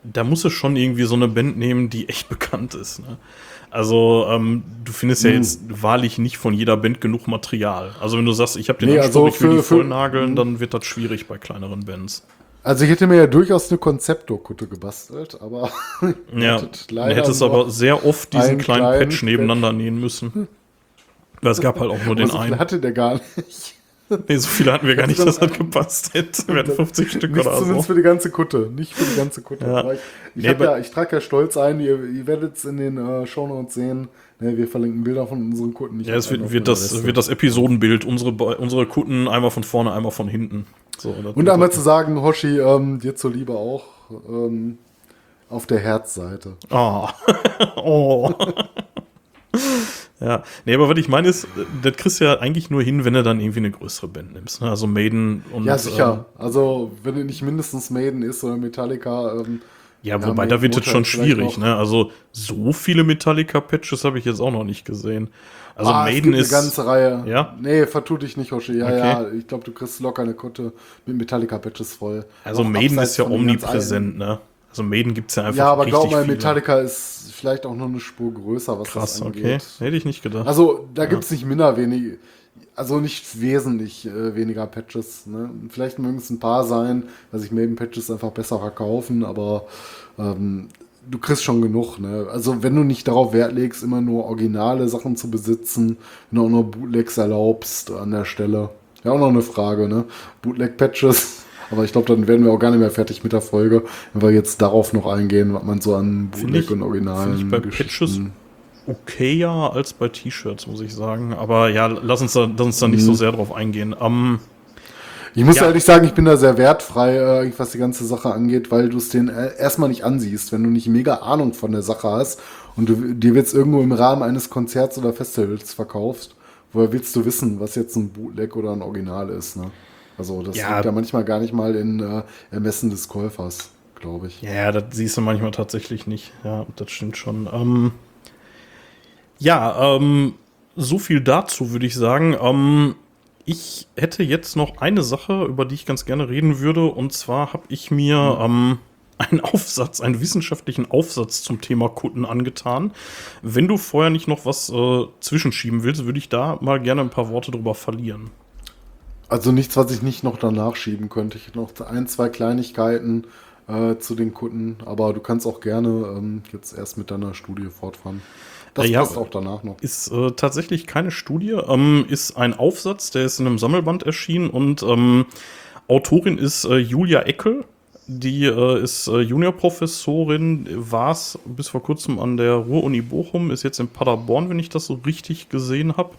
da muss es schon irgendwie so eine Band nehmen, die echt bekannt ist. Ne? Also, ähm, du findest ja hm. jetzt wahrlich nicht von jeder Band genug Material. Also, wenn du sagst, ich habe den nee, Anspruch, also ich will die vollnageln, hm. dann wird das schwierig bei kleineren Bands. Also ich hätte mir ja durchaus eine Konzeptdokutte gebastelt, aber ja, leider du hättest aber sehr oft diesen kleinen, kleinen Patch nebeneinander Patch. nähen müssen. Weil es gab halt auch nur den so einen. hatte der gar nicht. Nee, so viele hatten wir gar nicht, dass das gepasst hätte. Wir hatten 50 Stück oder so. Zumindest für die ganze Kutte, nicht für die ganze Kutte. Ja. Ich, ich, nee, ja, ich trage ja stolz ein, ihr, ihr werdet es in den äh, Shownotes sehen. Ne, wir verlinken Bilder von unseren Kutten. ja, es wird, wird das, wird das Episodenbild, unsere, unsere Kutten einmal von vorne, einmal von hinten. So, und einmal zu sagen, Hoshi, ähm, dir zuliebe auch ähm, auf der Herzseite. Oh. oh. ja, nee, aber was ich meine ist, das kriegst du ja eigentlich nur hin, wenn du dann irgendwie eine größere Band nimmst. Ne? Also Maiden und. Ja, sicher. Ähm, also, wenn du nicht mindestens Maiden ist oder Metallica. Ähm, ja, wobei ja, da wird es schon schwierig, ne? Also, so viele Metallica-Patches habe ich jetzt auch noch nicht gesehen. Also ah, Maiden ist. Eine ganze Reihe. Ja? Nee, vertu dich nicht, Hoshi. Ja, okay. ja. Ich glaube, du kriegst locker eine Kutte mit Metallica-Patches voll. Also Auch Maiden ist ja omnipräsent, ne? Also Maiden gibt es ja einfach. Ja, aber glaub mal, Metallica ist vielleicht auch noch eine Spur größer, was Krass, das angeht. okay. Hätte ich nicht gedacht. Also, da ja. gibt es nicht minder wenig. Also nicht wesentlich äh, weniger Patches. Ne? Vielleicht mögen es ein paar sein, weil sich Maiden-Patches einfach besser verkaufen, aber ähm, du kriegst schon genug, ne? Also wenn du nicht darauf Wert legst, immer nur originale Sachen zu besitzen, wenn du auch nur Bootlegs erlaubst an der Stelle. Ja, auch noch eine Frage, ne? Bootleg-Patches. Aber ich glaube, dann werden wir auch gar nicht mehr fertig mit der Folge, wenn wir jetzt darauf noch eingehen, was man so an Bootleg ich, und originalen ich bei Patches okayer als bei T-Shirts, muss ich sagen. Aber ja, lass uns da, lass uns da nicht mhm. so sehr drauf eingehen. Ähm, ich muss ja. ehrlich sagen, ich bin da sehr wertfrei, äh, was die ganze Sache angeht, weil du es den äh, erstmal nicht ansiehst, wenn du nicht mega Ahnung von der Sache hast und du dir jetzt irgendwo im Rahmen eines Konzerts oder Festivals verkaufst. Woher willst du wissen, was jetzt ein Bootleg oder ein Original ist? Ne? Also das ja. liegt ja manchmal gar nicht mal in äh, Ermessen des Käufers, glaube ich. Ja, das siehst du manchmal tatsächlich nicht. Ja, das stimmt schon. Ähm, ja, ähm, so viel dazu würde ich sagen. Ähm, ich hätte jetzt noch eine Sache, über die ich ganz gerne reden würde. Und zwar habe ich mir ähm, einen Aufsatz, einen wissenschaftlichen Aufsatz zum Thema Kutten angetan. Wenn du vorher nicht noch was äh, zwischenschieben willst, würde ich da mal gerne ein paar Worte drüber verlieren. Also nichts, was ich nicht noch danach schieben könnte. Ich hätte noch ein, zwei Kleinigkeiten äh, zu den Kunden, aber du kannst auch gerne ähm, jetzt erst mit deiner Studie fortfahren. Das ja, passt auch danach noch. Ist äh, tatsächlich keine Studie, ähm, ist ein Aufsatz, der ist in einem Sammelband erschienen und ähm, Autorin ist äh, Julia Eckel. Die äh, ist äh, Juniorprofessorin, war es bis vor kurzem an der Ruhr-Uni Bochum, ist jetzt in Paderborn, wenn ich das so richtig gesehen habe.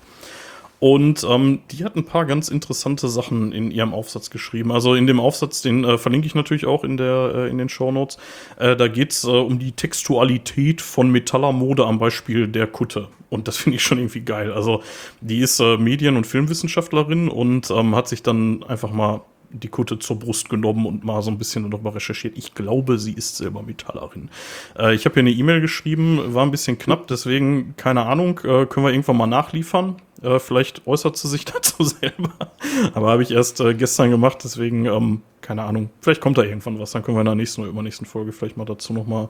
Und ähm, die hat ein paar ganz interessante Sachen in ihrem Aufsatz geschrieben. Also in dem Aufsatz, den äh, verlinke ich natürlich auch in, der, äh, in den Shownotes. Äh, da geht es äh, um die Textualität von Metallermode am Beispiel der Kutte. Und das finde ich schon irgendwie geil. Also die ist äh, Medien- und Filmwissenschaftlerin und ähm, hat sich dann einfach mal die Kutte zur Brust genommen und mal so ein bisschen darüber recherchiert. Ich glaube, sie ist selber Metallerin. Äh, ich habe hier eine E-Mail geschrieben, war ein bisschen knapp, deswegen keine Ahnung, äh, können wir irgendwann mal nachliefern. Äh, vielleicht äußert sie sich dazu selber. Aber habe ich erst äh, gestern gemacht, deswegen ähm, keine Ahnung. Vielleicht kommt da irgendwann was, dann können wir in der nächsten oder übernächsten Folge vielleicht mal dazu noch mal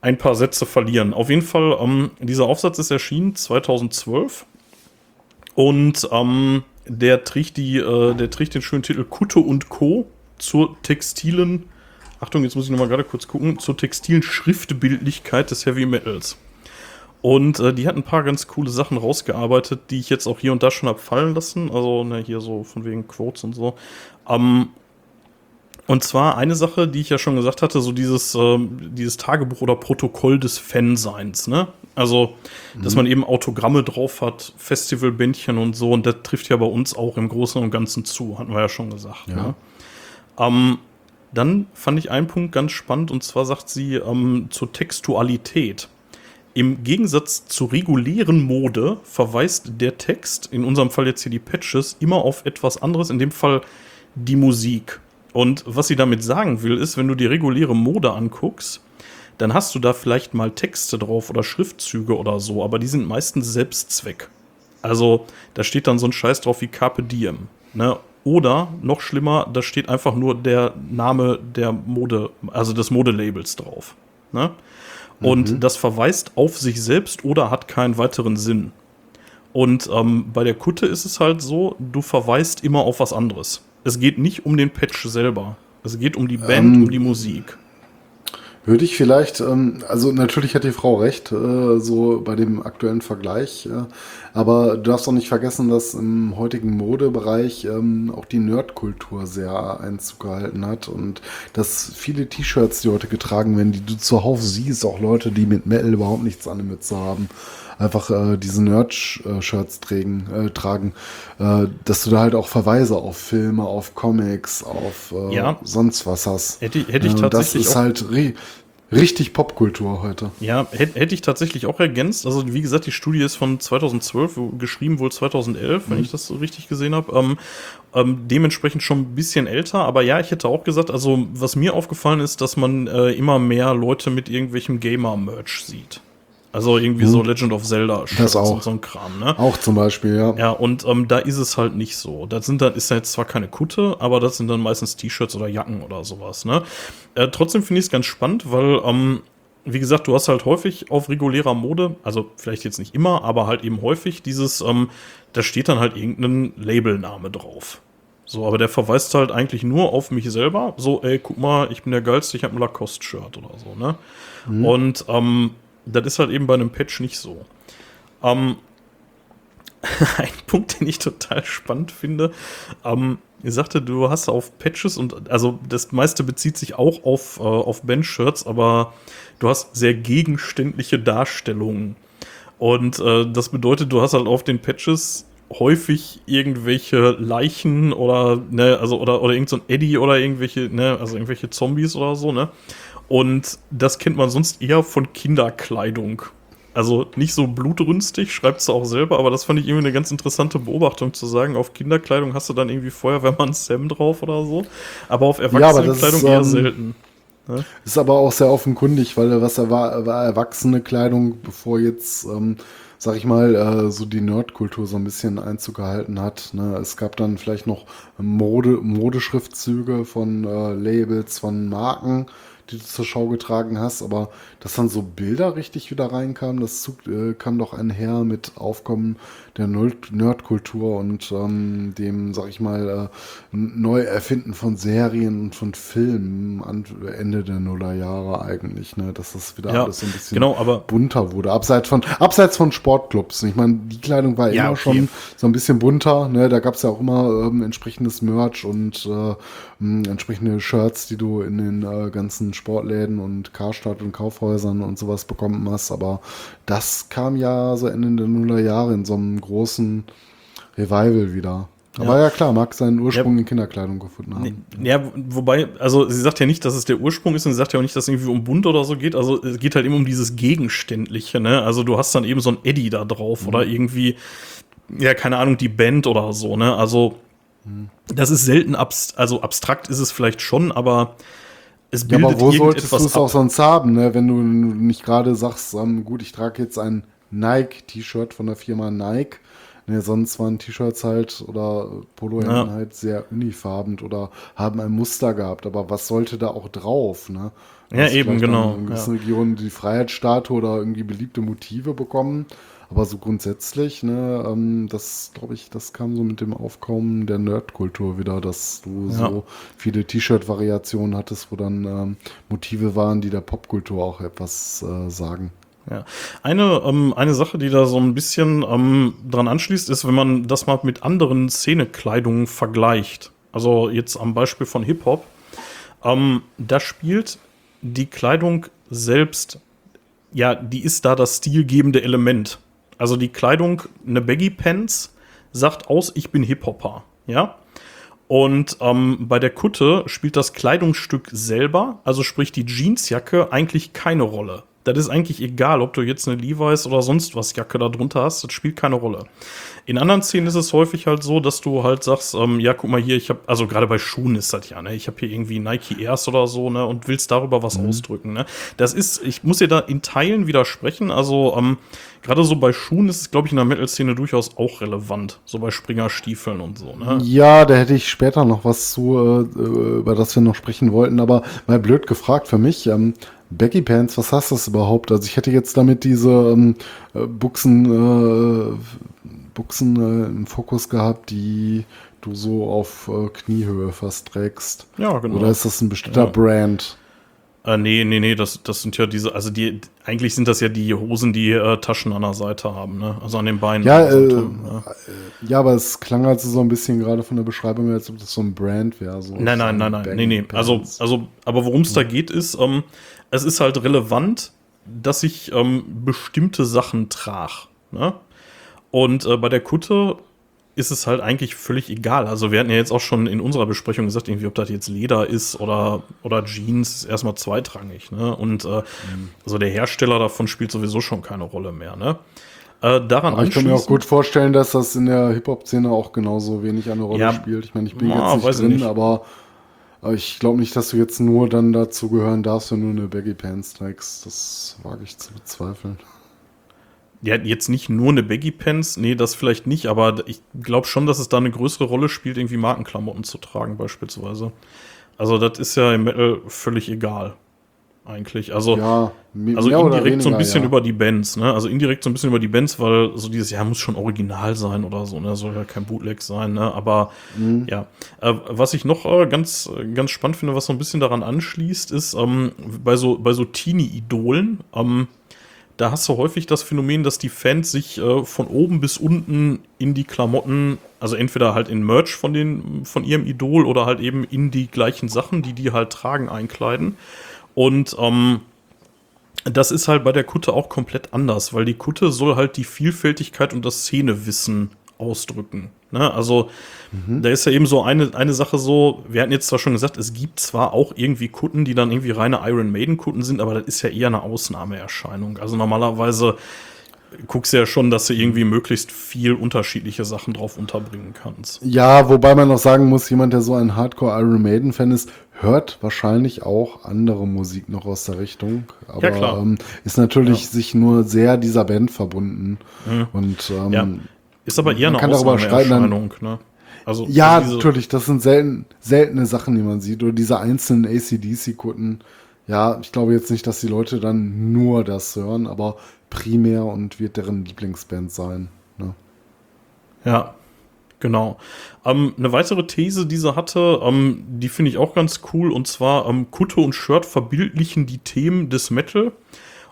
ein paar Sätze verlieren. Auf jeden Fall, ähm, dieser Aufsatz ist erschienen 2012 und ähm, der trägt, die, äh, der trägt den schönen Titel Kutte und Co. zur textilen, Achtung, jetzt muss ich nochmal gerade kurz gucken, zur textilen Schriftbildlichkeit des Heavy Metals. Und äh, die hat ein paar ganz coole Sachen rausgearbeitet, die ich jetzt auch hier und da schon hab fallen lassen. Also ne, hier so von wegen Quotes und so. Ähm, und zwar eine Sache, die ich ja schon gesagt hatte, so dieses, ähm, dieses Tagebuch oder Protokoll des Fanseins, ne? Also, dass man eben Autogramme drauf hat, Festivalbändchen und so, und das trifft ja bei uns auch im Großen und Ganzen zu, hatten wir ja schon gesagt. Ja. Ne? Ähm, dann fand ich einen Punkt ganz spannend, und zwar sagt sie ähm, zur Textualität. Im Gegensatz zur regulären Mode verweist der Text, in unserem Fall jetzt hier die Patches, immer auf etwas anderes, in dem Fall die Musik. Und was sie damit sagen will, ist, wenn du die reguläre Mode anguckst, dann hast du da vielleicht mal Texte drauf oder Schriftzüge oder so, aber die sind meistens Selbstzweck. Also da steht dann so ein Scheiß drauf wie Carpe Diem. Ne? Oder noch schlimmer, da steht einfach nur der Name der Mode, also des Modelabels drauf. Ne? Und das verweist auf sich selbst oder hat keinen weiteren Sinn. Und ähm, bei der Kutte ist es halt so, du verweist immer auf was anderes. Es geht nicht um den Patch selber. Es geht um die Band, Ähm, um die Musik. Würde ich vielleicht, ähm, also natürlich hat die Frau recht, äh, so bei dem aktuellen Vergleich, äh, aber du darfst auch nicht vergessen, dass im heutigen Modebereich ähm, auch die Nerdkultur sehr Einzug gehalten hat und dass viele T-Shirts, die heute getragen werden, die du zuhauf siehst, auch Leute, die mit Metal überhaupt nichts an der Mütze haben, einfach äh, diese Nerd-Shirts tragen, äh, tragen äh, dass du da halt auch Verweise auf Filme, auf Comics, auf äh, Ja. sonst was hast. Hätte hätte ich Äh, und tatsächlich Das ist halt ri richtig Popkultur heute. Ja, hätte hätte ich tatsächlich auch ergänzt. Also, wie gesagt, die Studie ist von 2012, wo- geschrieben wohl 2011, Mhm. wenn ich das so richtig gesehen habe. Ähm, ähm, dementsprechend schon ein bisschen älter. Aber ja, ich hätte auch gesagt, also, was mir aufgefallen ist, dass man äh, immer mehr Leute mit irgendwelchem Gamer-Merch sieht. Also irgendwie so Legend of Zelda Mhm. Das auch. und so ein Kram, ne? Auch zum Beispiel, ja. Ja, und ähm, da ist es halt nicht so. Das sind dann, ist ja jetzt zwar keine Kutte, aber das sind dann meistens T-Shirts oder Jacken oder sowas, ne? Äh, trotzdem finde ich es ganz spannend, weil, ähm, wie gesagt, du hast halt häufig auf regulärer Mode, also vielleicht jetzt nicht immer, aber halt eben häufig dieses, ähm, da steht dann halt irgendein Labelname drauf. So, aber der verweist halt eigentlich nur auf mich selber. So, ey, guck mal, ich bin der Geilste, ich habe ein Lacoste-Shirt oder so, ne? Und ähm, das ist halt eben bei einem Patch nicht so. Ähm, ein Punkt, den ich total spannend finde. Ähm, ihr sagte, du hast auf Patches und also das meiste bezieht sich auch auf, äh, auf Bandshirts, aber du hast sehr gegenständliche Darstellungen. Und äh, das bedeutet, du hast halt auf den Patches häufig irgendwelche Leichen oder ne, also oder oder irgend so ein Eddie oder irgendwelche ne, also irgendwelche Zombies oder so, ne? Und das kennt man sonst eher von Kinderkleidung. Also nicht so blutrünstig, schreibt sie auch selber, aber das fand ich irgendwie eine ganz interessante Beobachtung zu sagen. Auf Kinderkleidung hast du dann irgendwie Feuerwehrmann Sam drauf oder so, aber auf Erwachsenenkleidung ist, eher ähm, selten. Ist aber auch sehr offenkundig, weil was er war, war erwachsene Kleidung, bevor jetzt, ähm, sag ich mal, äh, so die Nerdkultur so ein bisschen Einzug gehalten hat. Ne? Es gab dann vielleicht noch Mode, Modeschriftzüge von äh, Labels, von Marken, die du zur Schau getragen hast, aber dass dann so Bilder richtig wieder reinkamen, das zug, äh, kam doch einher mit Aufkommen der Nerdkultur und ähm, dem, sag ich mal, äh, Neuerfinden von Serien und von Filmen an Ende der Nullerjahre eigentlich, ne? dass das wieder Ja, alles so ein bisschen genau, bunter wurde. Abseits von, abseits von Sportclubs. Ich meine, die Kleidung war Ja, immer okay. schon so ein bisschen bunter. Ne? Da gab es ja auch immer ähm, entsprechendes Merch und äh, mh, entsprechende Shirts, die du in den äh, ganzen Sportläden und Karstadt und Kaufhäusern und sowas bekommen hast. Aber das kam ja so Ende der Nullerjahre in so einem großen Revival wieder. Aber ja, klar, mag seinen Ursprung Ja. in Kinderkleidung gefunden haben. Ja, wobei, also sie sagt ja nicht, dass es der Ursprung ist und sie sagt ja auch nicht, dass es irgendwie um bunt oder so geht. Also es geht halt immer um dieses Gegenständliche, ne? Also du hast dann eben so ein Eddie da drauf oder irgendwie, ja, keine Ahnung, die Band oder so, ne? Also das ist selten abst also abstrakt ist es vielleicht schon, aber es Ja, bildet aber wo solltest du es auch sonst haben, ne? wenn du nicht gerade sagst, ähm, gut, ich trage jetzt ein Nike-T-Shirt von der Firma Nike. Ne, sonst waren T-Shirts halt oder Polohemden Ja. halt sehr unifarben oder haben ein Muster gehabt. Aber was sollte da auch drauf? Ne? Ja, eben, genau, In gewissen Regionen die Freiheitsstatue oder irgendwie beliebte Motive bekommen. Aber so grundsätzlich, ne, ähm, das glaube ich, das kam so mit dem Aufkommen der Nerdkultur wieder, dass du Ja. so viele T-Shirt-Variationen hattest, wo dann ähm, Motive waren, die der Popkultur auch etwas äh, sagen. Ja. Eine, ähm, eine Sache, die da so ein bisschen ähm, dran anschließt, ist, wenn man das mal mit anderen Szenekleidungen vergleicht. Also jetzt am Beispiel von Hip-Hop. Ähm, da spielt die Kleidung selbst, ja, die ist da das stilgebende Element. Also die Kleidung, eine Baggy Pants, sagt aus, ich bin Hip-Hopper. Ja. Und ähm, bei der Kutte spielt das Kleidungsstück selber, also sprich die Jeansjacke, eigentlich keine Rolle. Das ist eigentlich egal, ob du jetzt eine Levi's oder sonst was Jacke da drunter hast, das spielt keine Rolle. In anderen Szenen ist es häufig halt so, dass du halt sagst, ähm, ja, guck mal hier, ich habe, also gerade bei Schuhen ist das ja, ne, ich habe hier irgendwie Nike Airs oder so, ne, und willst darüber was ausdrücken, ne. Das ist, ich muss dir da in Teilen widersprechen, also ähm, gerade so bei Schuhen ist es, glaube ich, in der Metal-Szene durchaus auch relevant, so bei Springerstiefeln und so, ne. Ja, da hätte ich später noch was zu, äh, über das wir noch sprechen wollten, aber mal blöd gefragt für mich. Ähm, Baggy Pants, was heißt das überhaupt? Also ich hätte jetzt damit diese ähm, äh, Buchsen, äh, Buchsen äh, im Fokus gehabt, die du so auf äh, Kniehöhe fast trägst. Ja, genau. Oder ist das ein bestimmter Ja. Brand? Äh, nee, nee, nee, das, das sind ja diese, also die, eigentlich sind das ja die Hosen, die äh, Taschen an der Seite haben, ne? Also an den Beinen. Ja, also, äh, ja. Ja, aber es klang also so ein bisschen gerade von der Beschreibung, als ob das so ein Brand wäre. So Nein, nein, nein, nein, nee, nee. Also, also, aber worum es da geht, ist, ähm, es ist halt relevant, dass ich ähm, bestimmte Sachen trage. Ne? Und äh, bei der Kutte ist es halt eigentlich völlig egal. Also wir hatten ja jetzt auch schon in unserer Besprechung gesagt, irgendwie, ob das jetzt Leder ist oder, oder Jeans, ist erstmal zweitrangig. Ne? Und äh, also der Hersteller davon spielt sowieso schon keine Rolle mehr. Ne? Äh, daran Aber ich kann mir auch gut vorstellen, dass das in der Hip-Hop-Szene auch genauso wenig eine Rolle Ja, spielt. Ich meine, ich bin na, jetzt nicht ich drin, nicht. aber aber ich glaube nicht, dass du jetzt nur dann dazu gehören darfst, wenn du eine Baggy Pants trägst. Das wage ich zu bezweifeln. Ja, jetzt nicht nur eine Baggy Pants, nee, das vielleicht nicht, aber ich glaube schon, dass es da eine größere Rolle spielt, irgendwie Markenklamotten zu tragen, beispielsweise. Also, das ist ja im Metal völlig egal. Eigentlich. Also, Ja, also indirekt so ein weniger, bisschen ja. über die Bands, ne? Also indirekt so ein bisschen über die Bands, weil so dieses, ja, muss schon original sein oder so, ne? Soll ja kein Bootleg sein, ne? Aber Mhm. ja. Äh, was ich noch äh, ganz, ganz spannend finde, was so ein bisschen daran anschließt, ist, ähm, bei so, bei so Teenie-Idolen, ähm, da hast du häufig das Phänomen, dass die Fans sich äh, von oben bis unten in die Klamotten, also entweder halt in Merch von, den, von ihrem Idol oder halt eben in die gleichen Sachen, die die halt tragen, einkleiden. Und ähm, das ist halt bei der Kutte auch komplett anders, weil die Kutte soll halt die Vielfältigkeit und das Szenewissen ausdrücken. Ne? Also da ist ja eben so eine, eine Sache so, wir hatten jetzt zwar schon gesagt, es gibt zwar auch irgendwie Kutten, die dann irgendwie reine Iron Maiden Kutten sind, aber das ist ja eher eine Ausnahmeerscheinung. Also normalerweise guckst ja schon, dass du irgendwie möglichst viel unterschiedliche Sachen drauf unterbringen kannst. Ja, wobei man noch sagen muss, jemand, der so ein Hardcore Iron Maiden Fan ist, hört wahrscheinlich auch andere Musik noch aus der Richtung. Aber Ja, klar. Ähm, ist natürlich sich nur sehr dieser Band verbunden. Und ähm, Ja. Ist aber eher eine kann darüber streiten, dann- Ausnahmeerscheinung. Ne? Also, Ja, also natürlich, das sind selten, seltene Sachen, die man sieht. Oder diese einzelnen ACDC-Kutten. ja, ich glaube jetzt nicht, dass die Leute dann nur das hören, aber primär und wird deren Lieblingsband sein. Ne? Ja, genau. Ähm, eine weitere These, die sie hatte, ähm, die finde ich auch ganz cool, und zwar ähm, Kutte und Shirt verbildlichen die Themen des Metal.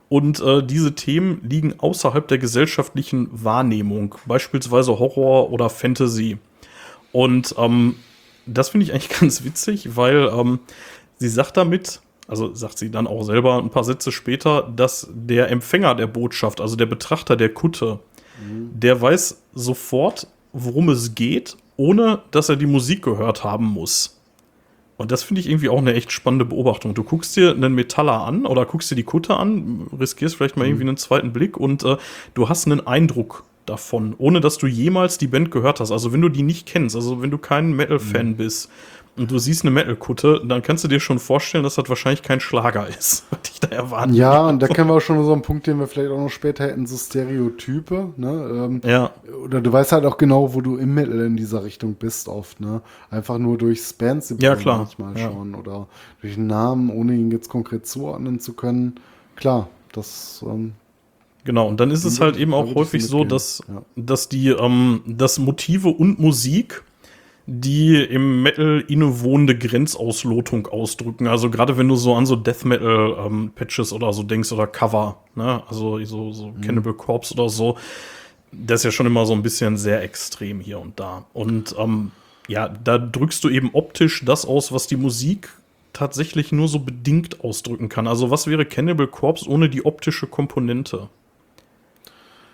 Und äh, diese Themen liegen außerhalb der gesellschaftlichen Wahrnehmung, beispielsweise Horror oder Fantasy. Und ähm, das finde ich eigentlich ganz witzig, weil ähm, sie sagt damit, also sagt sie dann auch selber ein paar Sätze später, dass der Empfänger der Botschaft, also der Betrachter der Kutte, mhm. der weiß sofort, worum es geht, ohne dass er die Musik gehört haben muss. Und das finde ich irgendwie auch eine echt spannende Beobachtung. Du guckst dir einen Metaller an oder guckst dir die Kutte an, riskierst vielleicht mal mhm. irgendwie einen zweiten Blick und äh, du hast einen Eindruck davon, ohne dass du jemals die Band gehört hast. Also wenn du die nicht kennst, also wenn du kein Metal-Fan mhm. bist und du siehst eine Metal-Kutte, dann kannst du dir schon vorstellen, dass das wahrscheinlich kein Schlager ist, was ich da erwarten Ja, und da kennen wir auch schon so einen Punkt, den wir vielleicht auch noch später hätten, so Stereotype, ne? Ähm, ja. Oder du weißt halt auch genau, wo du im Metal in dieser Richtung bist oft, ne? Einfach nur durchs Bands ja, klar. manchmal ja. schon oder durch einen Namen, ohne ihn jetzt konkret zuordnen zu können. Klar, das ähm, Genau, und dann ist es halt eben auch häufig so, dass, ja. dass die, ähm, dass Motive und Musik die im Metal innewohnende Grenzauslotung ausdrücken. Also gerade wenn du so an so Death Metal ähm, Patches oder so denkst oder Cover, ne? Also so, so mhm. Cannibal Corpse oder so, das ist ja schon immer so ein bisschen sehr extrem hier und da. Und ähm, ja, da drückst du eben optisch das aus, was die Musik tatsächlich nur so bedingt ausdrücken kann. Also was wäre Cannibal Corpse ohne die optische Komponente?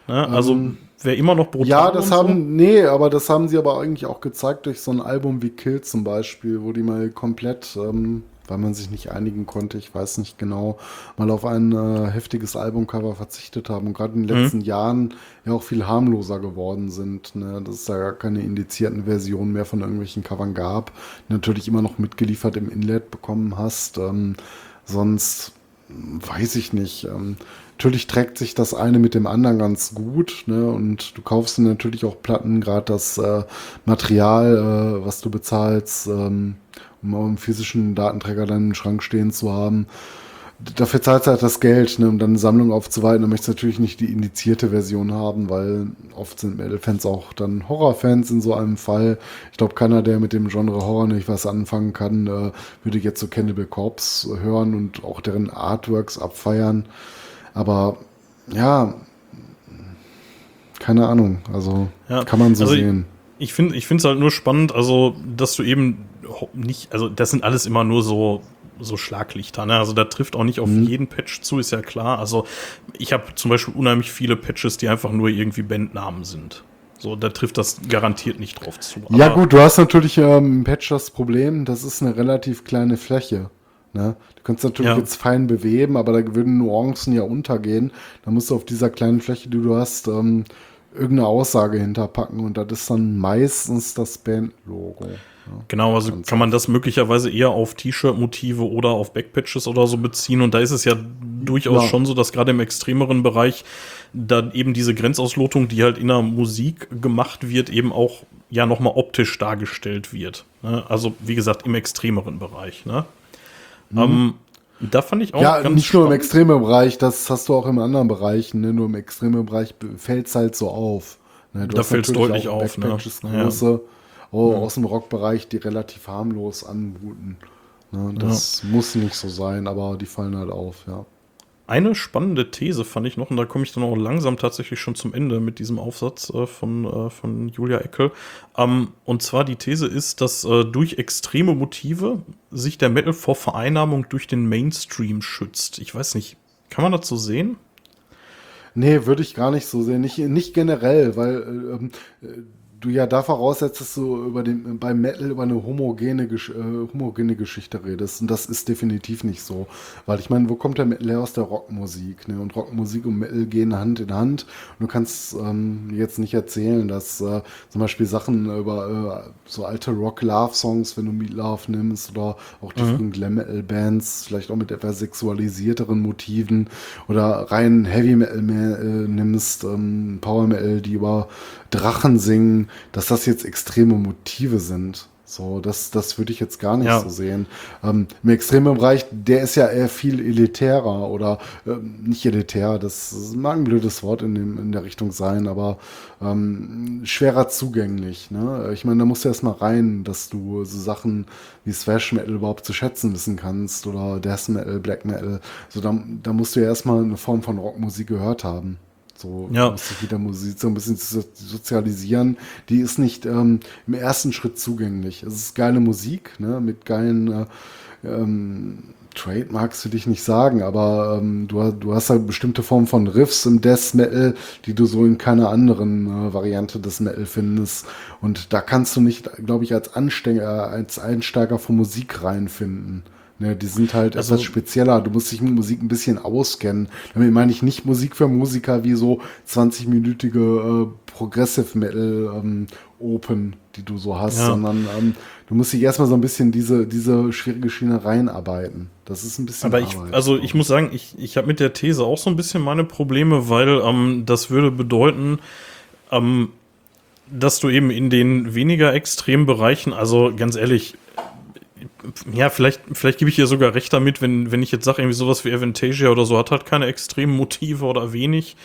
Ne? Also ähm, wäre immer noch brutal. Ja, das haben, so. nee, aber das haben sie aber eigentlich auch gezeigt durch so ein Album wie Kill zum Beispiel, wo die mal komplett, ähm, weil man sich nicht einigen konnte, ich weiß nicht genau, mal auf ein äh, heftiges Albumcover verzichtet haben und gerade in den mhm. letzten mhm. Jahren ja auch viel harmloser geworden sind. Ne? Dass es da gar keine indizierten Versionen mehr von irgendwelchen Covern gab, die natürlich immer noch mitgeliefert im Inlet bekommen hast. Ähm, sonst weiß ich nicht. Ähm, natürlich trägt sich das eine mit dem anderen ganz gut. Ne? Und du kaufst natürlich auch Platten, gerade das äh, Material, äh, was du bezahlst, ähm, um einen physischen Datenträger dann im Schrank stehen zu haben. Dafür zahlst du halt das Geld, ne, um dann eine Sammlung aufzuweiten. Du möchtest natürlich nicht die indizierte Version haben, weil oft sind Metal-Fans auch dann Horrorfans in so einem Fall. Ich glaube, keiner, der mit dem Genre Horror nicht was anfangen kann, äh, würde jetzt so Cannibal Corpse hören und auch deren Artworks abfeiern. Aber ja, keine Ahnung. Also ja, kann man so also sehen. Ich, ich finde es halt nur spannend, also dass du eben nicht, also das sind alles immer nur so so Schlaglichter. Ne? Also da trifft auch nicht auf mhm. jeden Patch zu, ist ja klar. Also ich habe zum Beispiel unheimlich viele Patches, die einfach nur irgendwie Bandnamen sind. So, da trifft das garantiert nicht drauf zu. ja gut, du hast natürlich ähm, im Patch das Problem, das ist eine relativ kleine Fläche. Ne? Du kannst natürlich ja. jetzt fein beweben, aber da würden Nuancen ja untergehen. Da musst du auf dieser kleinen Fläche, die du hast, ähm, irgendeine Aussage hinterpacken und das ist dann meistens das Band-Logo. Ja. Genau, also kann man das möglicherweise eher auf T-Shirt-Motive oder auf Backpatches oder so beziehen und da ist es ja durchaus ja. schon so, dass gerade im extremeren Bereich dann eben diese Grenzauslotung, die halt in der Musik gemacht wird, eben auch ja nochmal optisch dargestellt wird. Ne? Also wie gesagt, im extremeren Bereich. Ne? Mhm. Ähm, da fand ich auch ja, ganz nicht spannend. nur im extremen Bereich, das hast du auch in anderen Bereichen. Ne? Nur im extremen Bereich fällt es halt so auf. Ne? da fällt es deutlich auf. Ne? Große, ja. oh, ja. Aus dem Rockbereich, die relativ harmlos anmuten. Ne? Das ja. muss nicht so sein, aber die fallen halt auf, ja. Eine spannende These fand ich noch, und da komme ich dann auch langsam tatsächlich schon zum Ende mit diesem Aufsatz äh, von, äh, von Julia Eckel. Ähm, und zwar die These ist, dass äh, durch extreme Motive sich der Metal vor Vereinnahmung durch den Mainstream schützt. Ich weiß nicht, kann man das so sehen? Nee, würde ich gar nicht so sehen. Nicht, nicht generell, weil äh, ähm, äh, du ja da voraussetzt, dass du über den, beim Metal über eine homogene, äh, homogene Geschichte redest. Und das ist definitiv nicht so. Weil ich meine, wo kommt der Metal her aus der Rockmusik? Ne? Und Rockmusik und Metal gehen Hand in Hand. Und du kannst ähm, jetzt nicht erzählen, dass äh, zum Beispiel Sachen über äh, so alte Rock-Love-Songs, wenn du Meat Love nimmst, oder auch die mhm. Glam-Metal-Bands, vielleicht auch mit etwas sexualisierteren Motiven, oder rein Heavy Metal äh, nimmst, ähm, Power Metal, die über Drachen singen, dass das jetzt extreme Motive sind. So, das, das würde ich jetzt gar nicht Ja. so sehen. Ähm, Im extremen Bereich, der ist ja eher viel elitärer oder ähm, nicht elitär, das mag ein blödes Wort in, dem, in der Richtung sein, aber ähm, schwerer zugänglich. Ne? Ich meine, da musst du erst mal rein, dass du so Sachen wie Thrash Metal überhaupt zu schätzen wissen kannst oder Death Metal, Black Metal. So, da, da musst du ja erstmal eine Form von Rockmusik gehört haben. So Ja. muss sich wieder Musik so ein bisschen so- sozialisieren. Die ist nicht ähm, im ersten Schritt zugänglich. Es ist geile Musik, ne, mit geilen äh, ähm, Trademarks will ich nicht sagen, aber ähm, du, du hast halt bestimmte Formen von Riffs im Death Metal, die du so in keiner anderen äh, Variante des Metal findest. Und da kannst du nicht, glaube ich, als, Ansteiger, als Einsteiger von Musik reinfinden. Ne, die sind halt Also- etwas spezieller. Du musst dich mit Musik ein bisschen auskennen. Damit meine ich nicht Musik für Musiker wie so 20-minütige äh, Progressive Metal ähm, Open, die du so hast, Ja. sondern ähm, du musst dich erstmal so ein bisschen diese, diese schwierige Schiene reinarbeiten. Das ist ein bisschen Aber ich, also ich muss sagen, ich, ich habe mit der These auch so ein bisschen meine Probleme, weil ähm, das würde bedeuten, ähm, dass du eben in den weniger extremen Bereichen, also ganz ehrlich, ja, vielleicht, vielleicht gebe ich dir sogar recht damit, wenn, wenn ich jetzt sage, irgendwie sowas wie Aventasia oder so hat halt keine extremen Motive oder wenig.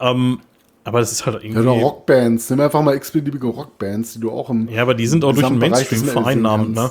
Ähm, aber das ist halt ja, irgendwie. oder Rockbands. Nimm einfach mal x-beliebige Rockbands, die du auch im. Ja, aber die sind auch durch den Mainstream vereinnahmt, ne?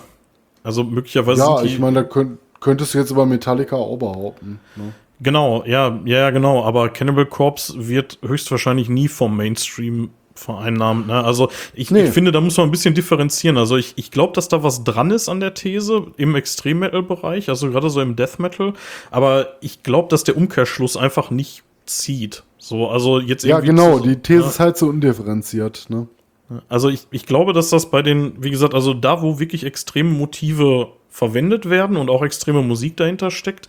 Also möglicherweise Ja, ich meine, da könnt, könntest du jetzt über Metallica auch behaupten. Ne? Genau, ja, ja, ja, genau. Aber Cannibal Corpse wird höchstwahrscheinlich nie vom Mainstream vereinnahmt. Ne? Also ich, Nee. ich finde, da muss man ein bisschen differenzieren. Also ich, ich glaube, dass da was dran ist an der These im Extrem-Metal-Bereich, also gerade so im Death Metal. Aber ich glaube, dass der Umkehrschluss einfach nicht zieht. So, also jetzt Ja, genau. zu- Die These ja. ist halt so undifferenziert. Ne? Also ich, ich glaube, dass das bei den, wie gesagt, also da, wo wirklich extreme Motive verwendet werden und auch extreme Musik dahinter steckt,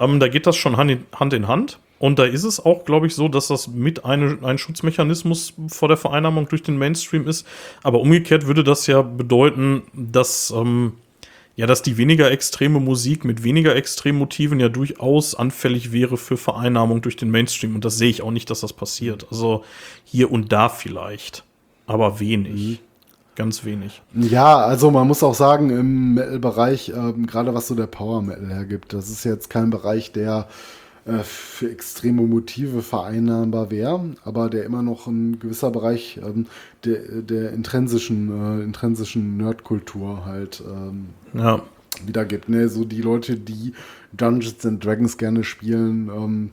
ähm, da geht das schon Hand in Hand. In Hand. Und da ist es auch, glaube ich, so, dass das mit eine, ein Schutzmechanismus vor der Vereinnahmung durch den Mainstream ist. Aber umgekehrt würde das ja bedeuten, dass, ähm, ja, dass die weniger extreme Musik mit weniger extremen Motiven ja durchaus anfällig wäre für Vereinnahmung durch den Mainstream. Und das sehe ich auch nicht, dass das passiert. Also hier und da vielleicht. Aber wenig. Ganz wenig. Ja, also man muss auch sagen, im Metal-Bereich, ähm, gerade was so der Power Metal hergibt, das ist jetzt kein Bereich, der äh, für extreme Motive vereinnahmbar wäre, aber der immer noch ein gewisser Bereich ähm, der, der intrinsischen, äh, intrinsischen Nerdkultur halt ähm, Ja. wiedergibt. Ne? So die Leute, die Dungeons and Dragons gerne spielen, ähm,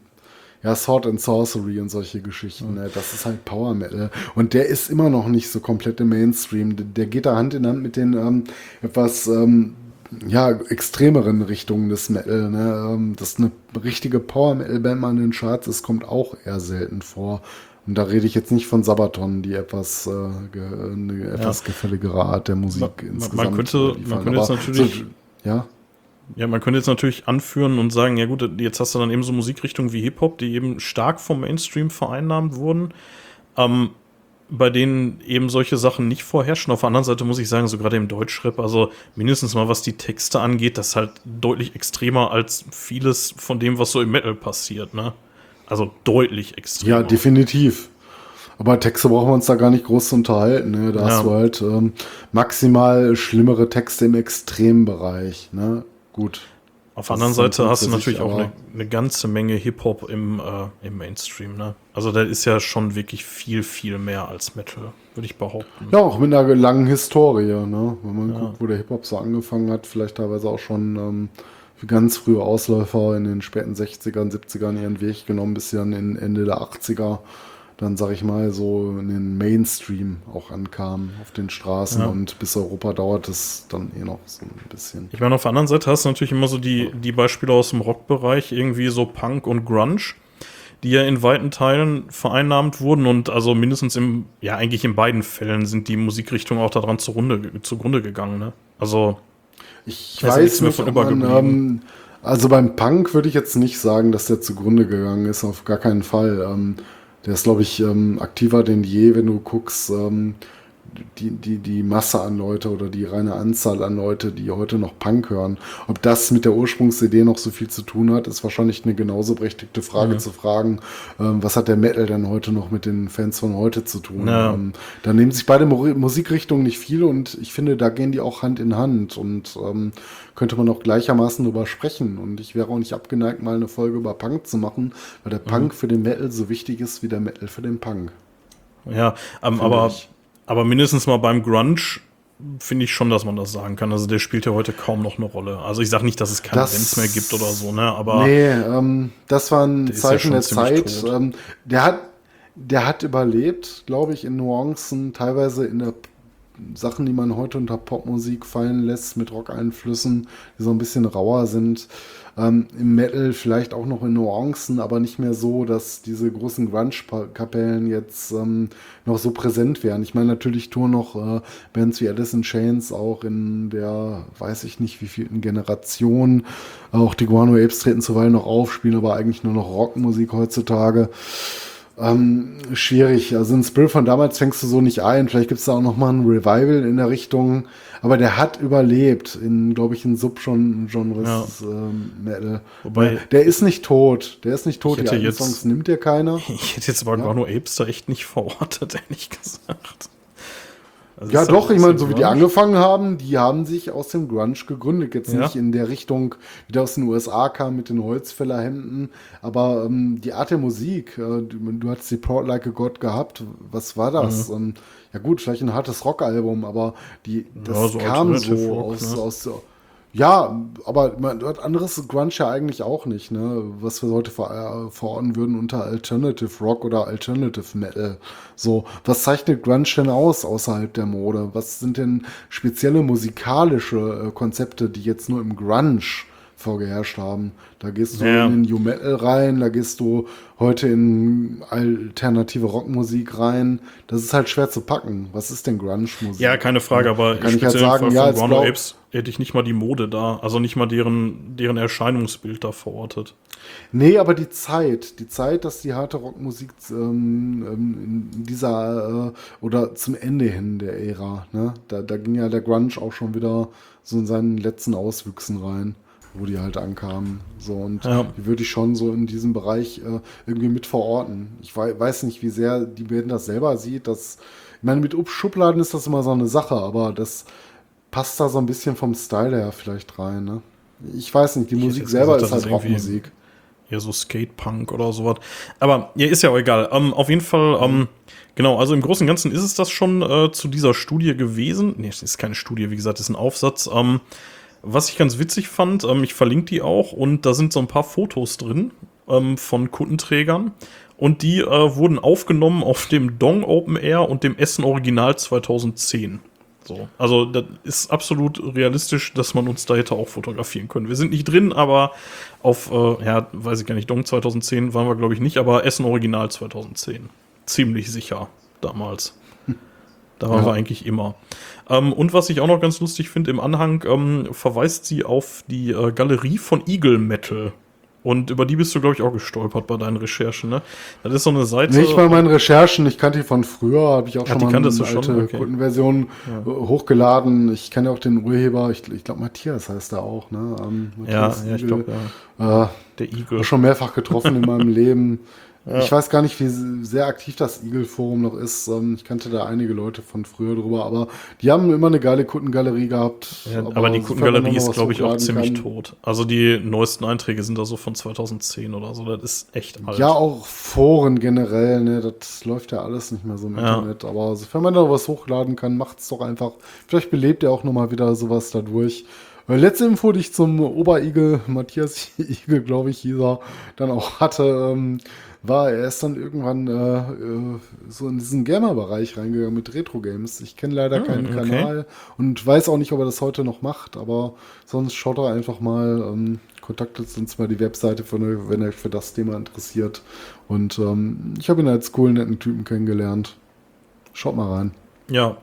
ja, Sword and Sorcery und solche Geschichten, ne? das ist halt Power Metal. Und der ist immer noch nicht so komplett im Mainstream. Der, der geht da Hand in Hand mit den ähm, etwas ähm, ja, extremeren Richtungen des Metal. Ne? Ähm, dass eine richtige Power Metal-Band mal in den Charts ist, kommt auch eher selten vor. Und da rede ich jetzt nicht von Sabaton, die etwas, äh, ge, eine etwas gefälligere Art der Musik Man- man insgesamt könnte- man könnte jetzt natürlich- ja. Ja, man könnte jetzt natürlich anführen und sagen, ja gut, jetzt hast du dann eben so Musikrichtungen wie Hip-Hop, die eben stark vom Mainstream vereinnahmt wurden, ähm, bei denen eben solche Sachen nicht vorherrschen. Auf der anderen Seite muss ich sagen, so gerade im Deutschrap, also mindestens mal was die Texte angeht, das ist halt deutlich extremer als vieles von dem, was so im Metal passiert, ne? Also deutlich extremer. Ja, definitiv. Aber Texte brauchen wir uns da gar nicht groß zu unterhalten. Ne? Da Ja. hast du halt ähm, maximal schlimmere Texte im Extrembereich. Ne? Gut. Auf der anderen Seite hast du natürlich auch eine, eine ganze Menge Hip-Hop im, äh, im Mainstream, ne? Also da ist ja schon wirklich viel, viel mehr als Metal, würde ich behaupten. Ja, auch mit einer langen Historie. Ne? Wenn man guckt, wo der Hip-Hop so angefangen hat, vielleicht teilweise auch schon ähm, für ganz frühe Ausläufer in den späten 60ern, 70ern ihren Weg genommen, bis dann in Ende der 80er dann, sag ich mal, so in den Mainstream auch ankamen auf den Straßen Ja. und bis Europa dauert es dann eh noch so ein bisschen. Ich meine, auf der anderen Seite hast du natürlich immer so die, die Beispiele aus dem Rockbereich, irgendwie so Punk und Grunge, die ja in weiten Teilen vereinnahmt wurden und also mindestens im, ja, eigentlich in beiden Fällen sind die Musikrichtungen auch daran zugrunde, zugrunde gegangen, ne? Also, Ich nichts weiß nicht, von man, übergeblieben. ähm, also beim Punk würde ich jetzt nicht sagen, dass der zugrunde gegangen ist, auf gar keinen Fall. Ähm, der ist, glaube ich, ähm, aktiver denn je, wenn du guckst, ähm, die, die, die Masse an Leute oder die reine Anzahl an Leute, die heute noch Punk hören. Ob das mit der Ursprungsidee noch so viel zu tun hat, ist wahrscheinlich eine genauso berechtigte Frage Mhm. zu fragen, ähm, was hat der Metal denn heute noch mit den Fans von heute zu tun? Ja. Ähm, da nehmen sich beide Mu- Musikrichtungen nicht viel und ich finde, da gehen die auch Hand in Hand und ähm, könnte man auch gleichermaßen drüber sprechen. Und ich wäre auch nicht abgeneigt, mal eine Folge über Punk zu machen, weil der Mhm. Punk für den Metal so wichtig ist wie der Metal für den Punk. Ja, ähm, aber, ich. Aber mindestens mal beim Grunge finde ich schon, dass man das sagen kann. Also der spielt ja heute kaum noch eine Rolle. Also ich sage nicht, dass es keine Das- Bands mehr gibt oder so, ne? Aber nee, ähm, das war ein Der ja Zeichen schon der Zeit. Ähm, der hat, der hat überlebt, glaube ich, in Nuancen, teilweise in der Sachen, die man heute unter Popmusik fallen lässt, mit Rock-Einflüssen, die so ein bisschen rauer sind. Ähm, Im Metal vielleicht auch noch in Nuancen, aber nicht mehr so, dass diese großen Grunge-Kapellen jetzt ähm, noch so präsent wären. Ich meine, natürlich touren noch äh, Bands wie Alice in Chains auch in der, weiß ich nicht, wie vielten Generation. Auch die Guano Apes treten zuweilen noch auf, spielen aber eigentlich nur noch Rockmusik heutzutage. Ähm, schwierig. Also ein Spirit von damals fängst du so nicht ein. Vielleicht gibt es da auch noch mal ein Revival in der Richtung. Aber der hat überlebt in, glaube ich, in Subgenres ähm, Metal. Wobei- der ist nicht tot. Der ist nicht tot. Die alten jetzt- Songs nimmt dir keiner. ich hätte jetzt aber Guano Apes da echt nicht verortet, ehrlich gesagt. Also Ja, das- doch, ich meine, das so wie die angefangen haben, die haben sich aus dem Grunge gegründet. Jetzt Ja. nicht in der Richtung, wie der aus den USA kam mit den Holzfällerhemden, aber ähm, die Art der Musik, äh, du, du hattest die Proud Like a God gehabt, was war das? Mhm. Ähm, ja gut, vielleicht ein hartes Rockalbum, aber die, das so kam so Rock, aus, ne? aus ja, aber man hört anderes Grunge ja eigentlich auch nicht, ne? Was wir heute ver äh, verorten würden unter Alternative Rock oder Alternative Metal. So, was zeichnet Grunge denn aus außerhalb der Mode? Was sind denn spezielle musikalische äh, Konzepte, die jetzt nur im Grunge vorgeherrscht haben? Da gehst du Ja. in den New Metal rein, da gehst du heute in alternative Rockmusik rein. Das ist halt schwer zu packen. Was ist denn Grunge-Musik? Ja, keine Frage, aber kann ich halt sagen, ja, von Guano Apes hätte ich nicht mal die Mode da, also nicht mal deren, deren Erscheinungsbild da verortet. Nee, aber die Zeit, die Zeit, dass die harte Rockmusik ähm, ähm, in dieser äh, oder zum Ende hin der Ära, ne? Da, da ging ja der Grunge auch schon wieder so in seinen letzten Auswüchsen rein, wo die halt ankamen. So und Ja. die würde ich schon so in diesem Bereich äh, irgendwie mit verorten. Ich wei weiß nicht, wie sehr die Band das selber sieht. Das, ich meine, mit Schubladen ist das immer so eine Sache, aber das passt da so ein bisschen vom Style her vielleicht rein. Ne? Ich weiß nicht, die hätte Musik selber gesagt, ist halt ist irgendwie- Rockmusik. Ja, so Skatepunk oder sowas. Aber ja, ist ja auch egal. Ähm, auf jeden Fall, ähm, genau, also im Großen und Ganzen ist es das schon äh, zu dieser Studie gewesen. Nee, es ist keine Studie, wie gesagt, es ist ein Aufsatz. Ähm, was ich ganz witzig fand, ähm, ich verlinke die auch und da sind so ein paar Fotos drin ähm, von Kundenträgern. Und die äh, wurden aufgenommen auf dem Dong Open Air und dem Essen Original 2010. So, also das ist absolut realistisch, dass man uns da hätte auch fotografieren können. Wir sind nicht drin, aber auf, äh, ja, weiß ich gar nicht, Dong 2010 waren wir, glaube ich, nicht, aber Essen Original 2010. Ziemlich sicher damals. Da waren Ja. wir eigentlich immer. Ähm, und was ich auch noch ganz lustig finde, im Anhang ähm, verweist sie auf die äh, Galerie von Eagle Metal. Und über die bist du, glaube ich, auch gestolpert bei deinen Recherchen, ne? Das ist so eine Seite. Nicht bei meinen Recherchen, ich kannte die von früher, habe ich auch Ach, schon die mal eine schon? alte Okay. Kundenversion äh, hochgeladen. Ich kenne auch den Urheber, ich, ich glaube Matthias heißt er auch, ne? Ähm, ja, ja, ich Igel. glaube, ja. Äh, Der Eagle. schon mehrfach getroffen in meinem Leben. Ich weiß gar nicht, wie sehr aktiv das Eagle-Forum noch ist. Ähm, Ich kannte da einige Leute von früher drüber, aber die haben immer eine geile Kundengalerie gehabt. Ja, aber, die sofern man Kundengalerie noch ist, glaube ich, auch ziemlich kann- tot. Also die neuesten Einträge sind da so von 2010 oder so. Das ist echt alt. Ja, auch Foren generell, ne, das läuft ja alles nicht mehr so im Ja. Internet. Aber sofern man da was hochladen kann, macht's doch einfach. Vielleicht belebt ihr auch nochmal wieder sowas dadurch. Äh, Letzte Info, die ich zum Oberigel, Matthias Igel, glaube ich, hieß er, dann auch hatte, ähm, war, er ist dann irgendwann äh, äh, so in diesen Gamer-Bereich reingegangen mit Retro-Games. Ich kenne leider keinen okay. Kanal und weiß auch nicht, ob er das heute noch macht, aber sonst schaut er einfach mal, ähm, kontaktet uns mal die Webseite, von, wenn er euch für das Thema interessiert. Und ähm, ich habe ihn als coolen, netten Typen kennengelernt. Schaut mal rein. Ja.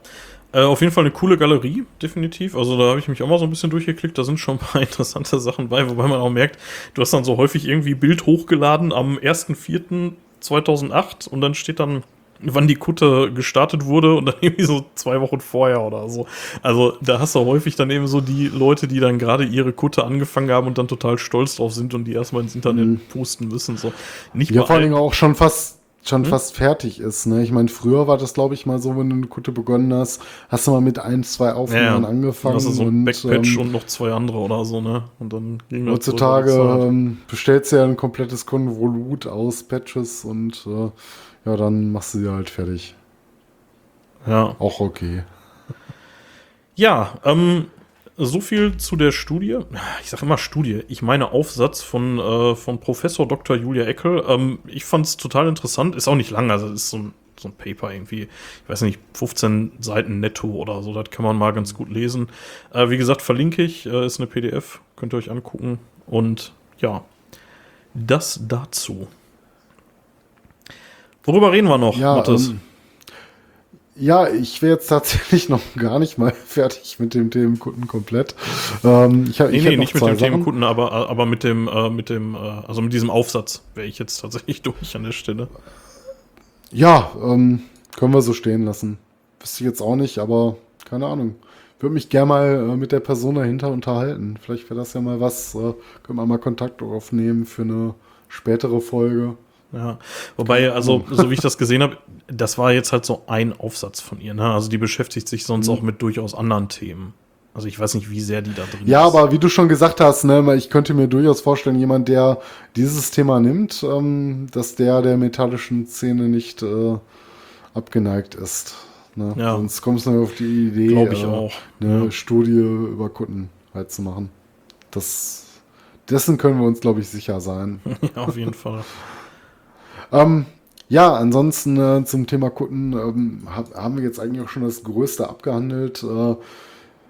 Äh, auf jeden Fall eine coole Galerie, definitiv. Also da habe ich mich auch mal so ein bisschen durchgeklickt. Da sind schon ein paar interessante Sachen bei, wobei man auch merkt, du hast dann so häufig irgendwie Bild hochgeladen am 1.4.2008 und dann steht dann wann die Kutte gestartet wurde und dann irgendwie so zwei Wochen vorher oder so. Also da hast du häufig dann eben so die Leute, die dann gerade ihre Kutte angefangen haben und dann total stolz drauf sind und die erstmal ins Internet Mhm. posten müssen. So. Nicht Ja, vor allen- Dingen auch schon fast schon Hm? fast fertig ist. Ne? Ich meine, früher war das, glaube ich, mal so, wenn du eine Kutte begonnen hast, hast du mal mit ein, zwei Aufnahmen angefangen. Das ist so ein und, Backpatch ähm, und noch zwei andere oder so, ne? Und dann ging das Heutzutage ähm, bestellst du ja ein komplettes Konvolut aus Patches und äh, ja, dann machst du sie halt fertig. Ja. Auch okay. Ja, ähm, so viel zu der Studie. Ich sage immer Studie. Ich meine Aufsatz von, äh, von Professor Dr. Julia Eckel. Ähm, ich fand es total interessant. Ist auch nicht lang, also ist so ein, so ein Paper irgendwie, ich weiß nicht, 15 Seiten netto oder so. Das kann man mal ganz gut lesen. Äh, wie gesagt, verlinke ich. Äh, ist eine PDF. Könnt ihr euch angucken. Und ja, das dazu. Worüber reden wir noch, Ja, Mathis? ähm, ja, ich wäre jetzt tatsächlich noch gar nicht mal fertig mit dem Themenkunden komplett. Ähm, ich hab, Nee, ich nee, nicht mit dem Sachen. Themenkunden, aber, aber mit dem, äh, mit dem, äh, also mit diesem Aufsatz wäre ich jetzt tatsächlich durch an der Stelle. Ja, ähm, können wir so stehen lassen. Wüsste ich jetzt auch nicht, aber keine Ahnung. Würde mich gerne mal äh, mit der Person dahinter unterhalten. Vielleicht wäre das ja mal was. Äh, können wir mal Kontakt aufnehmen für eine spätere Folge. Ja. Wobei, also, so wie ich das gesehen habe, das war jetzt halt so ein Aufsatz von ihr, ne? Also die beschäftigt sich sonst auch mit durchaus anderen Themen. Also ich weiß nicht, wie sehr die da drin Ja, ist. aber wie du schon gesagt hast, ne, ich könnte mir durchaus vorstellen, jemand, der dieses Thema nimmt, ähm, dass der der metallischen Szene nicht äh, abgeneigt ist. Ne? Ja. Sonst kommst du nur auf die Idee, Glaub ich äh, auch, eine ja. Studie über Kutten halt zu machen. Das, dessen können wir uns, glaube ich, sicher sein. ja, auf jeden Fall. Ähm, ja, ansonsten äh, zum Thema Kutten ähm, hab, haben wir jetzt eigentlich auch schon das Größte abgehandelt. Äh,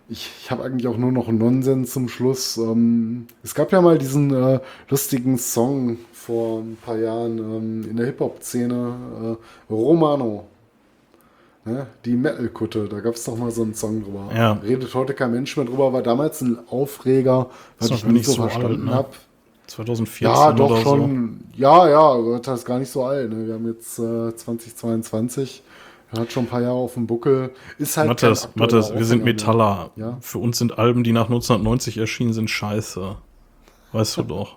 ich ich habe eigentlich auch nur noch Nonsens zum Schluss. Ähm, es gab ja mal diesen äh, lustigen Song vor ein paar Jahren ähm, in der Hip-Hop-Szene, äh, Romano. Ne? Die Metal-Kutte, da gab es doch mal so einen Song drüber. Ja. Redet heute kein Mensch mehr drüber, war damals ein Aufreger, was ich nicht so verstanden ne? habe. 2014 Ja, doch oder schon. Ja, ja, aber das ist gar nicht so alt. Ne? Wir haben jetzt äh, 2022. Er hat schon ein paar Jahre auf dem Buckel. Ist so. halt aktueller Mathis, wir sind mehr. Metaller. Ja. Für uns sind Alben, die nach 1990 erschienen sind, scheiße. Weißt du doch.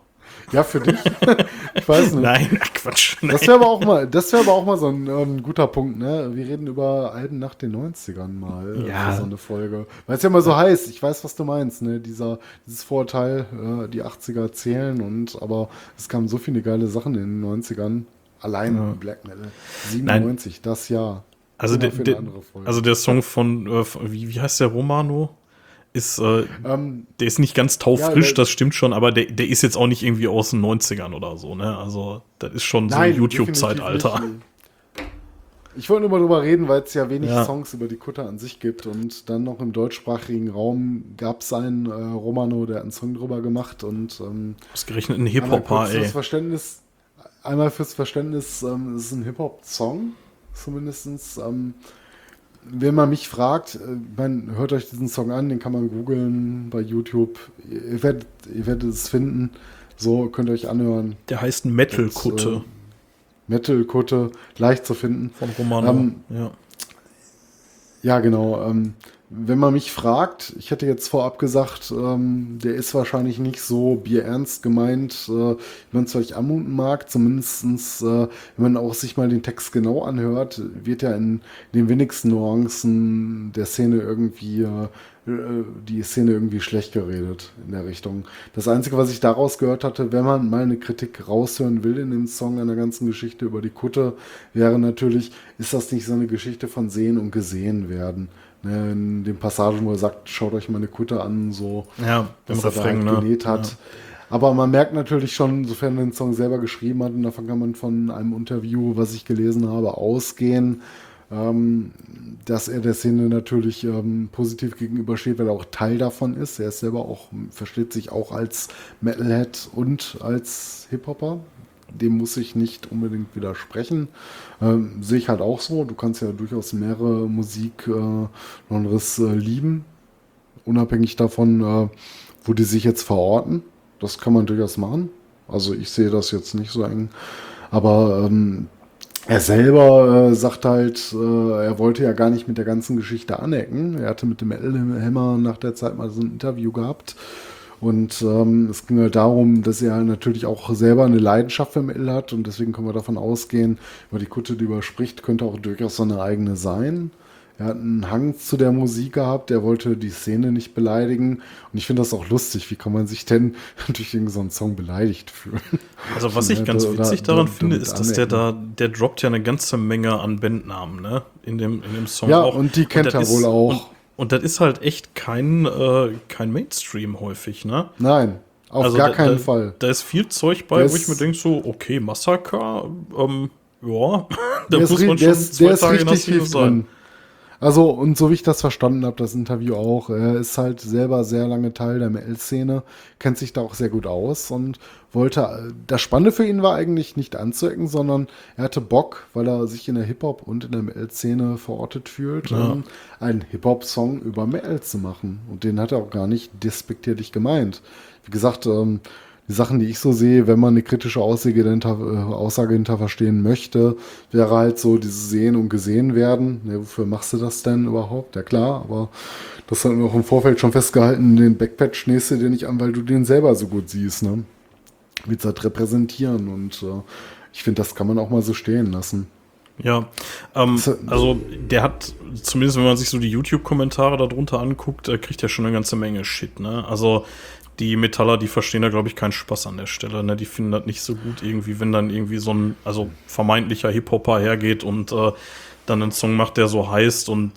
Ja, für dich. weiß nicht. Nein, ach, Quatsch. Nein. Das wäre aber auch mal, das wäre aber auch mal so ein, ein guter Punkt, ne? Wir reden über Alben nach den 90ern mal äh, Ja. für so eine Folge. Weil es ja immer so heißt, ich weiß, was du meinst, ne? Dieser, dieses Vorurteil, äh, die 80er zählen und aber es kamen so viele geile Sachen in den 90ern. Allein Ja. Black Metal. 97, das Jahr. Also andere Folge. also der Song von, äh, wie, wie heißt der Romano? Ist, äh, ähm, der ist nicht ganz taufrisch, Ja, das stimmt schon, aber der, der ist jetzt auch nicht irgendwie aus den 90ern oder so, ne? Also, das ist schon so Nein, YouTube-Zeitalter. definitiv nicht. Ich wollte nur mal drüber reden, weil es ja wenig Ja. Songs über die Kutter an sich gibt und dann noch im deutschsprachigen Raum gab es einen äh, Romano, der einen Song drüber gemacht und ähm, Ausgerechnet ein Hip-Hopper, ey. fürs Verständnis, einmal fürs Verständnis, ähm, es ist ein Hip-Hop-Song, zumindestens. Ähm, wenn man mich fragt, äh, man hört euch diesen Song an, den kann man googeln bei YouTube. Ihr werdet, ihr werdet es finden. So könnt ihr euch anhören. Der heißt Metal-Kutte Metal-Kutte, leicht zu finden. von Romano. ähm, ja. Ja, genau. Ähm, wenn man mich fragt, ich hätte jetzt vorab gesagt, ähm, der ist wahrscheinlich nicht so bierernst gemeint, äh, wie man es vielleicht anmuten mag. Zumindestens, äh, wenn man auch sich mal den Text genau anhört, wird ja in den wenigsten Nuancen der Szene irgendwie, äh, äh, die Szene irgendwie schlecht geredet in der Richtung. Das Einzige, was ich daraus gehört hatte, wenn man mal eine Kritik raushören will in dem Song, an der ganzen Geschichte über die Kutte, wäre natürlich, ist das nicht so eine Geschichte von Sehen und Gesehen werden? Ne, in den Passagen, wo er sagt, schaut euch meine Kutte an, so, Ja, was er da halt ne? genäht hat. Aber man merkt natürlich schon, sofern er den Song selber geschrieben hat, und davon kann man von einem Interview, was ich gelesen habe, ausgehen, ähm, dass er der Szene natürlich ähm, positiv gegenübersteht, weil er auch Teil davon ist. Er ist selber auch, versteht sich auch als Metalhead und als Hip-Hopper. Dem muss ich nicht unbedingt widersprechen. Ähm, sehe ich halt auch so. Du kannst ja durchaus mehrere Musikgenres äh, lieben, unabhängig davon, äh, wo die sich jetzt verorten. Das kann man durchaus machen. Also ich sehe das jetzt nicht so eng. Aber ähm, er selber äh, sagt halt, äh, er wollte ja gar nicht mit der ganzen Geschichte anecken. Er hatte mit dem Hammer nach der Zeit mal so ein Interview gehabt. Und ähm, es ging halt darum, dass er natürlich auch selber eine Leidenschaft für Metal hat und deswegen können wir davon ausgehen, weil die Kutte, die überspricht, könnte auch durchaus so eine eigene sein. Er hat einen Hang zu der Musik gehabt, er wollte die Szene nicht beleidigen. Und ich finde das auch lustig. Wie kann man sich denn durch irgendeinen Song beleidigt fühlen? Also, was ich ganz witzig daran finde, ist, dass der da, der droppt ja eine ganze Menge an Bandnamen, ne? In dem, in dem Song ja, auch. und die kennt und er wohl auch. Und, und, das ist halt echt kein, äh, kein Mainstream häufig, ne? Nein, auf also gar da, keinen da, Fall. Da ist viel Zeug bei, der wo ich mir denke, so, okay, Massaker, ähm, ja, da muss man schon ist, zwei Tage viel sein. Drin. Also, und so wie ich das verstanden habe, das Interview auch, er ist halt selber sehr lange Teil der ML-Szene, kennt sich da auch sehr gut aus und wollte, das Spannende für ihn war eigentlich nicht anzuecken, sondern er hatte Bock, weil er sich in der Hip-Hop und in der ML-Szene verortet fühlt, ja. einen Hip-Hop-Song über ML zu machen. Und den hat er auch gar nicht despektierlich gemeint. Wie gesagt, ähm, die Sachen, die ich so sehe, wenn man eine kritische Aussage hinter, äh, Aussage hinter verstehen möchte, wäre halt so dieses Sehen und Gesehen werden. Ja, wofür machst du das denn überhaupt? Ja klar, aber das hat auch im Vorfeld schon festgehalten, den Backpatch nächste dir nicht an, weil du den selber so gut siehst. Ne? Willst halt repräsentieren und äh, ich finde, das kann man auch mal so stehen lassen. Ja, ähm, also der hat, zumindest wenn man sich so die YouTube-Kommentare darunter anguckt, äh, kriegt er schon eine ganze Menge Shit, ne? Also die Metaller, die verstehen da, glaube ich, keinen Spaß an der Stelle. Ne? Die finden das nicht so gut irgendwie, wenn dann irgendwie so ein, also vermeintlicher Hip-Hopper hergeht und äh, dann einen Song macht, der so heißt und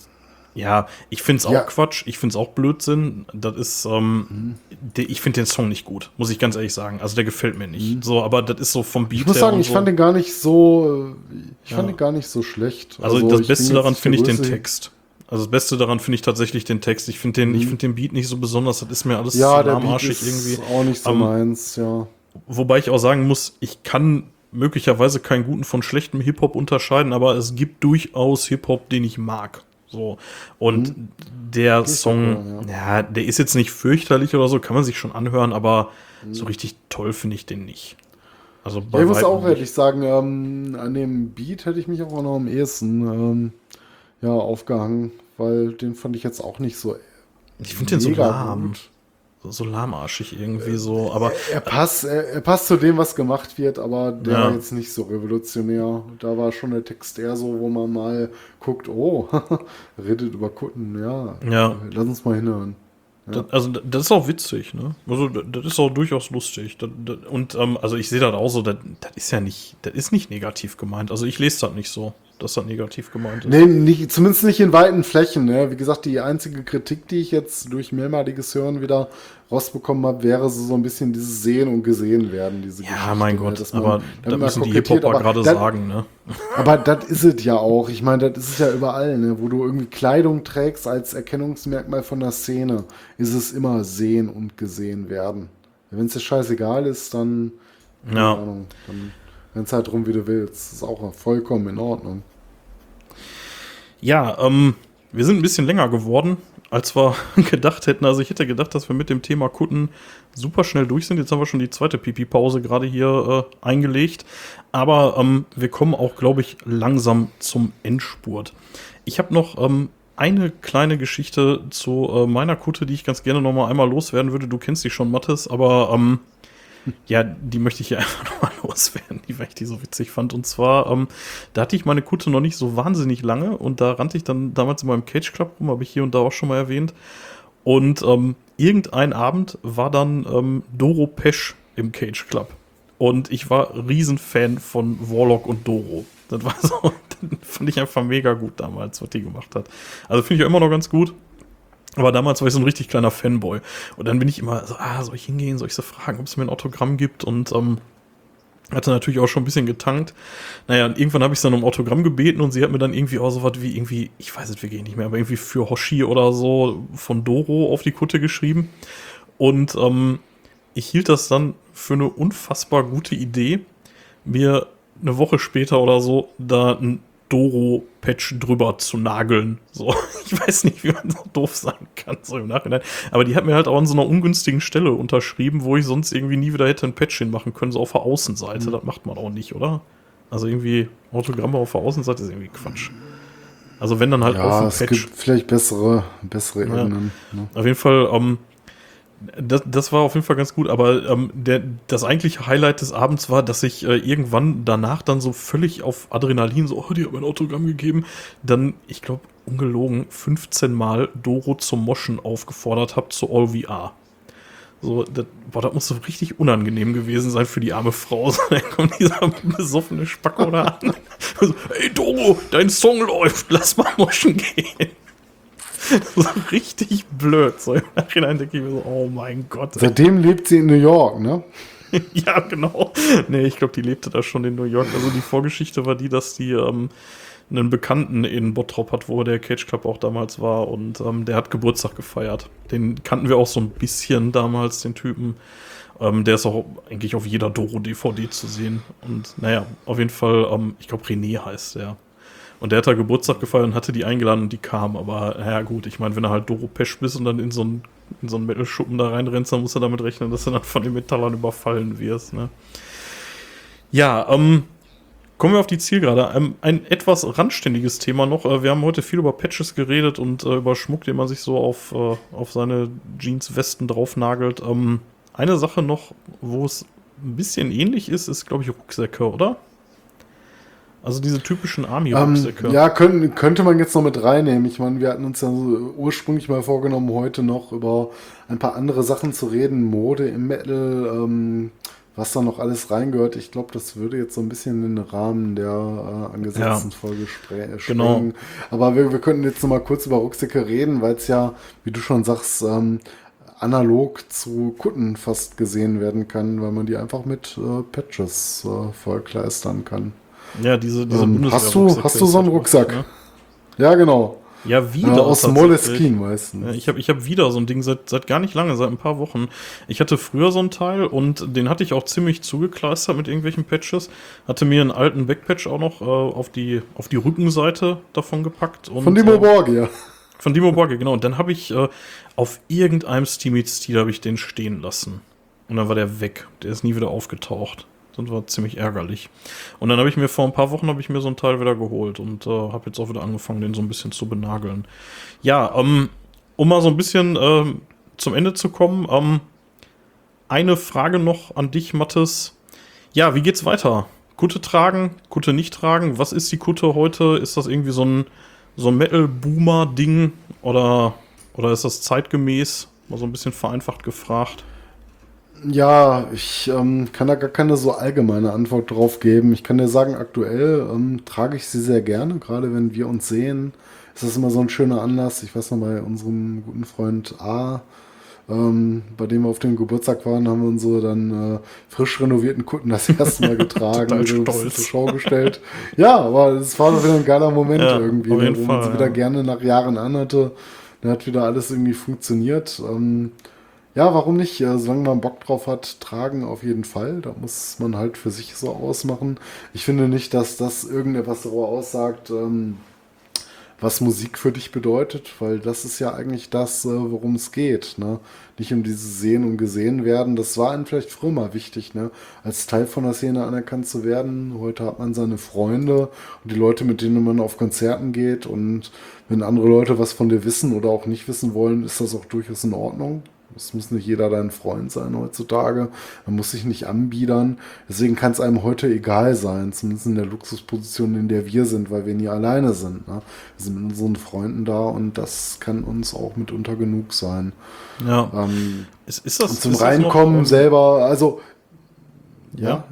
ja, ich finde es auch ja. Quatsch, ich finde es auch Blödsinn. Das ist, ähm, mhm. ich finde den Song nicht gut, muss ich ganz ehrlich sagen. Also der gefällt mir nicht. Mhm. So, aber das ist so vom Beat Ich muss sagen, ich so. fand den gar nicht so, ich ja. fand den gar nicht so schlecht. Also, also das Beste daran finde ich den Text. Also das Beste daran finde ich tatsächlich den Text. Ich finde den, mhm. ich finde den Beat nicht so besonders. Das ist mir alles ja, zu lahmarschig irgendwie. Auch nicht so um, meins, ja. Wobei ich auch sagen muss, ich kann möglicherweise keinen guten von schlechtem Hip-Hop unterscheiden, aber es gibt durchaus Hip-Hop, den ich mag. So. Und mhm. der das Song, auch, ja. ja. der ist jetzt nicht fürchterlich oder so, kann man sich schon anhören, aber mhm. so richtig toll finde ich den nicht. Also bei ja, ich muss auch ehrlich sagen, ähm, an dem Beat hätte ich mich auch noch am ehesten ähm, ja, aufgehangen, weil den fand ich jetzt auch nicht so. Ich finde den so lahm. Gut. So, lahmarschig irgendwie so, aber. Er, passt, er, er, passt zu dem, was gemacht wird, aber der ja. war jetzt nicht so revolutionär. Da war schon der Text eher so, wo man mal guckt, oh, redet über Kutten, ja. Ja. Lass uns mal hinhören. Ja. Das, also das ist auch witzig, ne? Also das ist auch durchaus lustig. Das, das, und ähm, also ich sehe das auch so, das, das ist ja nicht, das ist nicht negativ gemeint. Also ich lese das nicht so dass das negativ gemeint ist. Nee, nicht, zumindest nicht in weiten Flächen. Ne? Wie gesagt, die einzige Kritik, die ich jetzt durch mehrmaliges Hören wieder rausbekommen habe, wäre so, ein bisschen dieses Sehen und Gesehen werden. Diese ja, Geschichte, mein ne? Gott, man, aber da müssen die Hip-Hopper gerade sagen. Ne? Aber das ist es ja auch. Ich meine, das ist es ja überall, ne? wo du irgendwie Kleidung trägst als Erkennungsmerkmal von der Szene, ist es immer Sehen und Gesehen werden. Wenn es dir scheißegal ist, dann, ja. Ahnung, dann Renn halt rum, wie du willst. Das ist auch vollkommen in Ordnung. Ja, ähm, wir sind ein bisschen länger geworden, als wir gedacht hätten. Also ich hätte gedacht, dass wir mit dem Thema Kutten super schnell durch sind. Jetzt haben wir schon die zweite Pipi-Pause gerade hier äh, eingelegt. Aber ähm, wir kommen auch, glaube ich, langsam zum Endspurt. Ich habe noch ähm, eine kleine Geschichte zu äh, meiner Kutte, die ich ganz gerne noch mal einmal loswerden würde. Du kennst die schon, Mattes, aber ähm, ja, die möchte ich hier einfach nochmal loswerden, weil ich die so witzig fand. Und zwar, ähm, da hatte ich meine Kutte noch nicht so wahnsinnig lange und da rannte ich dann damals in meinem Cage Club rum, habe ich hier und da auch schon mal erwähnt. Und ähm, irgendein Abend war dann ähm, Doro Pesch im Cage Club. Und ich war Riesenfan von Warlock und Doro. Das war so, fand ich einfach mega gut damals, was die gemacht hat. Also finde ich immer noch ganz gut. Aber damals war ich so ein richtig kleiner Fanboy. Und dann bin ich immer so, ah, soll ich hingehen, soll ich so fragen, ob es mir ein Autogramm gibt? Und ähm, hatte natürlich auch schon ein bisschen getankt. Naja, und irgendwann habe ich dann um Autogramm gebeten und sie hat mir dann irgendwie auch so was wie irgendwie, ich weiß es wirklich nicht mehr, aber irgendwie für Hoshi oder so von Doro auf die Kutte geschrieben. Und ähm, ich hielt das dann für eine unfassbar gute Idee, mir eine Woche später oder so da ein Doro-Patch drüber zu nageln. So, ich weiß nicht, wie man so doof sein kann, so im Nachhinein. Aber die hat mir halt auch an so einer ungünstigen Stelle unterschrieben, wo ich sonst irgendwie nie wieder hätte ein Patch hinmachen können, so auf der Außenseite. Mhm. Das macht man auch nicht, oder? Also irgendwie Autogramme auf der Außenseite ist irgendwie Quatsch. Also wenn dann halt Ja, auf es dem Patch. gibt vielleicht bessere, bessere Ja. Ebenen. Ne? Auf jeden Fall, ähm, das, das war auf jeden Fall ganz gut, aber ähm, der, das eigentliche Highlight des Abends war, dass ich äh, irgendwann danach dann so völlig auf Adrenalin so, oh, die haben ein Autogramm gegeben, dann, ich glaube, ungelogen, 15 Mal Doro zum Moschen aufgefordert habe zu All VR. So, das, boah, das muss so richtig unangenehm gewesen sein für die arme Frau. So, dann kommt dieser besoffene Spacko da an. So, Ey, Doro, dein Song läuft, lass mal moschen gehen. So richtig blöd. So im Nachhinein denke ich mir so, oh mein Gott. ey. Seitdem lebt sie in New York, ne? Ja, genau. Nee, ich glaube, die lebte da schon in New York. Also die Vorgeschichte war die, dass die ähm, einen Bekannten in Bottrop hat, wo der Cage Club auch damals war und ähm, der hat Geburtstag gefeiert. Den kannten wir auch so ein bisschen damals, den Typen. Ähm, der ist auch eigentlich auf jeder Doro-DVD zu sehen. Und naja, auf jeden Fall, ähm, ich glaube, René heißt der. Und der hat da Geburtstag gefeiert und hatte die eingeladen und die kam. Aber naja, gut, ich meine, wenn du halt Doro Pesch bist und dann in so einen, in so einen Metal-Schuppen da reinrennst, dann musst du damit rechnen, dass du dann von den Metallern überfallen wirst. Ne? Ja, ähm, kommen wir auf die Zielgerade. Ähm, ein etwas randständiges Thema noch. Äh, wir haben heute viel über Patches geredet und äh, über Schmuck, den man sich so auf, äh, auf seine Jeans-Westen draufnagelt. Ähm, eine Sache noch, wo es ein bisschen ähnlich ist, ist, glaube ich, Rucksäcke, oder? Also diese typischen Ähm, Army-Rucksäcke. ja, können, könnte man jetzt noch mit reinnehmen. Ich meine, wir hatten uns ja so ursprünglich mal vorgenommen, heute noch über ein paar andere Sachen zu reden. Mode im Metal, ähm, was da noch alles reingehört. Ich glaube, das würde jetzt so ein bisschen in den Rahmen der äh, angesetzten Ja. Folge äh, Genau. Aber wir, wir könnten jetzt noch mal kurz über Rucksäcke reden, weil es ja, wie du schon sagst, ähm, analog zu Kutten fast gesehen werden kann, weil man die einfach mit äh, Patches äh, vollkleistern kann. Ja, diese, diese Ähm, hast du- hast du so einen Rucksack? ne? Ja, genau. Ja, Ja, wieder. aus tatsächlich. Moleskine meistens. Ja, ich habe ich hab wieder so ein Ding seit, seit gar nicht lange, seit ein paar Wochen. Ich hatte früher so ein Teil und den hatte ich auch ziemlich zugekleistert mit irgendwelchen Patches. Hatte mir einen alten Backpatch auch noch äh, auf, die, auf die Rückenseite davon gepackt. Und, Von Dimo äh, Borgia. Von Dimo Borge, genau. Und dann habe ich äh, auf irgendeinem Steam Eats Stil habe ich den stehen lassen. Und dann war der weg. Der ist nie wieder aufgetaucht. Das war ziemlich ärgerlich. Und dann habe ich mir vor ein paar Wochen habe ich mir so ein Teil wieder geholt und äh, habe jetzt auch wieder angefangen, den so ein bisschen zu benageln. Ja, ähm, um mal so ein bisschen ähm, zum Ende zu kommen, ähm, eine Frage noch an dich, Mattes. Ja, wie geht's weiter? Kutte tragen, Kutte nicht tragen? Was ist die Kutte heute? Ist das irgendwie so ein, so ein Metal-Boomer-Ding oder, oder ist das zeitgemäß? Mal so ein bisschen vereinfacht gefragt. Ja, ich ähm, kann da gar keine so allgemeine Antwort drauf geben. Ich kann dir sagen, aktuell ähm, trage ich sie sehr gerne, gerade wenn wir uns sehen. Es ist immer so ein schöner Anlass. Ich weiß noch, bei unserem guten Freund A, ähm, bei dem wir auf dem Geburtstag waren, haben wir unsere dann äh, frisch renovierten Kutten das erste Mal getragen. Total und uns stolz. zur Schau gestellt. ja, aber es war doch wieder ein geiler Moment Ja, irgendwie, ne, wo man sie wieder ja. gerne nach Jahren anhatte. Dann hat wieder alles irgendwie funktioniert. Ähm, ja, warum nicht? Solange man Bock drauf hat, tragen auf jeden Fall. Da muss man halt für sich so ausmachen. Ich finde nicht, dass das irgendetwas darüber aussagt, ähm, was Musik für dich bedeutet, weil das ist ja eigentlich das, äh, worum es geht. Ne? Nicht um dieses Sehen und Gesehen werden. Das war einem vielleicht früher mal wichtig, ne? als Teil von der Szene anerkannt zu werden. Heute hat man seine Freunde und die Leute, mit denen man auf Konzerten geht. Und wenn andere Leute was von dir wissen oder auch nicht wissen wollen, ist das auch durchaus in Ordnung. Es muss nicht jeder dein Freund sein heutzutage. Man muss sich nicht anbiedern. Deswegen kann es einem heute egal sein, zumindest in der Luxusposition, in der wir sind, weil wir nie alleine sind. Ne? Wir sind mit unseren Freunden da und das kann uns auch mitunter genug sein. Ja. Ähm, Ist, ist das, und zum ist das Reinkommen noch, ähm, selber, also Ja.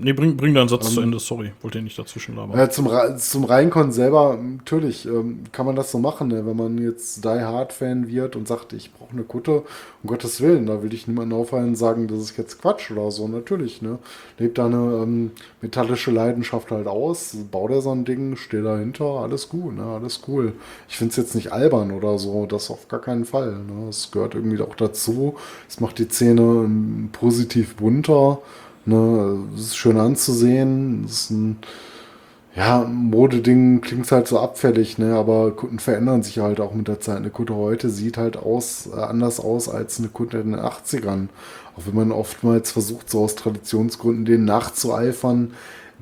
Nee, bring, bring deinen Satz Ähm, zu Ende, sorry. Wollte nicht dazwischen labern. Ja, zum, zum Reinkommen selber, natürlich ähm, kann man das so machen, ne? wenn man jetzt Die Hard Fan wird und sagt, ich brauche eine Kutte, um Gottes Willen, da will ich niemanden aufhalten und sagen, das ist jetzt Quatsch oder so, natürlich, ne? Lebt da eine ähm, metallische Leidenschaft halt aus, bau dir so ein Ding, steh dahinter, alles gut, ne? Alles cool. Ich finde es jetzt nicht albern oder so, das auf gar keinen Fall, ne? Es gehört irgendwie auch dazu, es macht die Szene ähm, positiv bunter, ne? Ist schön anzusehen, ist ein ja, Modeding klingt halt so abfällig, ne? aber Kunden verändern sich halt auch mit der Zeit. Eine Kutte heute sieht halt aus, äh, anders aus als eine Kutte in den 80ern. Auch wenn man oftmals versucht, so aus Traditionsgründen denen nachzueifern.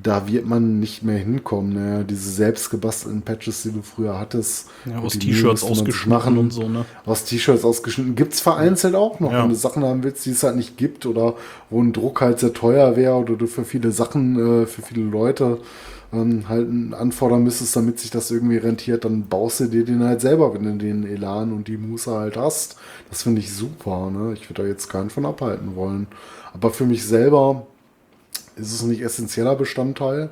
Da wird man nicht mehr hinkommen. Ne? Diese selbstgebastelten Patches, die du früher hattest. Ja, aus T-Shirts ausgeschnitten und so, ne? Aus T-Shirts ausgeschnitten. Gibt es vereinzelt auch noch, Ja. wenn du Sachen haben willst, die es halt nicht gibt oder wo ein Druck halt sehr teuer wäre oder du für viele Sachen, äh, für viele Leute ähm, halt anfordern müsstest, damit sich das irgendwie rentiert, dann baust du dir den halt selber, wenn du den Elan und die Muße halt hast. Das finde ich super. Ne? Ich würde da jetzt keinen von abhalten wollen. Aber für mich selber ist es nicht essentieller Bestandteil.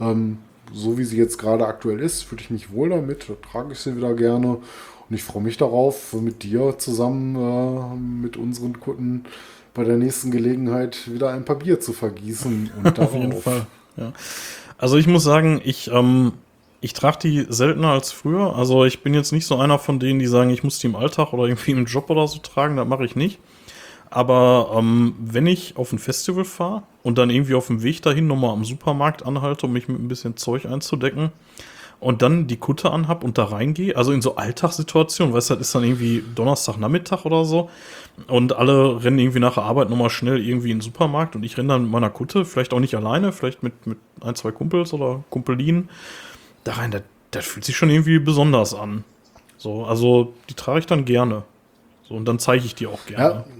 Ähm, so wie sie jetzt gerade aktuell ist, fühle ich mich wohl damit, da trage ich sie wieder gerne. Und ich freue mich darauf, mit dir zusammen äh, mit unseren Kunden bei der nächsten Gelegenheit wieder ein paar Bier zu vergießen. Und Auf jeden Fall. Ja. Also ich muss sagen, ich, ähm, ich trage die seltener als früher. Also ich bin jetzt nicht so einer von denen, die sagen, ich muss die im Alltag oder irgendwie im Job oder so tragen. Das mache ich nicht. Aber ähm, wenn ich auf ein Festival fahre und dann irgendwie auf dem Weg dahin nochmal am Supermarkt anhalte, um mich mit ein bisschen Zeug einzudecken und dann die Kutte anhab und da reingehe, also in so Alltagssituationen, weißt du, das ist dann irgendwie Donnerstagnachmittag oder so und alle rennen irgendwie nach der Arbeit nochmal schnell irgendwie in den Supermarkt und ich renne dann mit meiner Kutte, vielleicht auch nicht alleine, vielleicht mit, mit ein, zwei Kumpels oder Kumpelinen da rein. Das, das fühlt sich schon irgendwie besonders an. So, also die trage ich dann gerne. So, und dann zeige ich die auch gerne. Ja.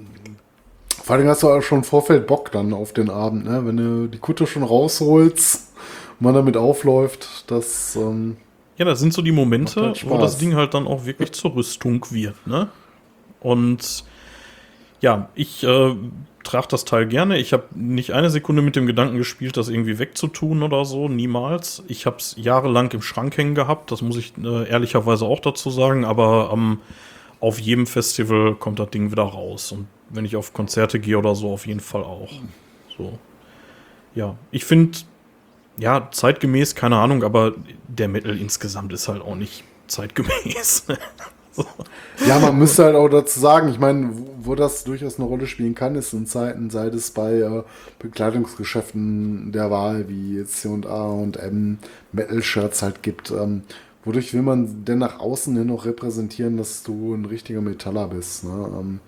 Vor allem hast du auch schon im Vorfeld Bock dann auf den Abend, ne? wenn du die Kutte schon rausholst und man damit aufläuft, das ähm, Ja, das sind so die Momente, halt wo das. Ding halt dann auch wirklich zur Rüstung wird, ne? Und ja, ich äh, trage das Teil gerne. Ich habe nicht eine Sekunde mit dem Gedanken gespielt, das irgendwie wegzutun oder so, niemals. Ich habe es jahrelang im Schrank hängen gehabt, das muss ich äh, ehrlicherweise auch dazu sagen, aber ähm, auf jedem Festival kommt das Ding wieder raus. Und wenn ich auf Konzerte gehe oder so, auf jeden Fall auch. So. Ja, ich finde, ja, zeitgemäß, keine Ahnung, aber der Metal insgesamt ist halt auch nicht zeitgemäß. so. Ja, man müsste halt auch dazu sagen, ich meine, wo, wo das durchaus eine Rolle spielen kann, ist in Zeiten, sei es bei äh, Bekleidungsgeschäften der Wahl, wie C&A und M Metal-Shirts halt gibt. Ähm, wodurch will man denn nach außen hin noch repräsentieren, dass du ein richtiger Metaller bist? Ne? Ähm,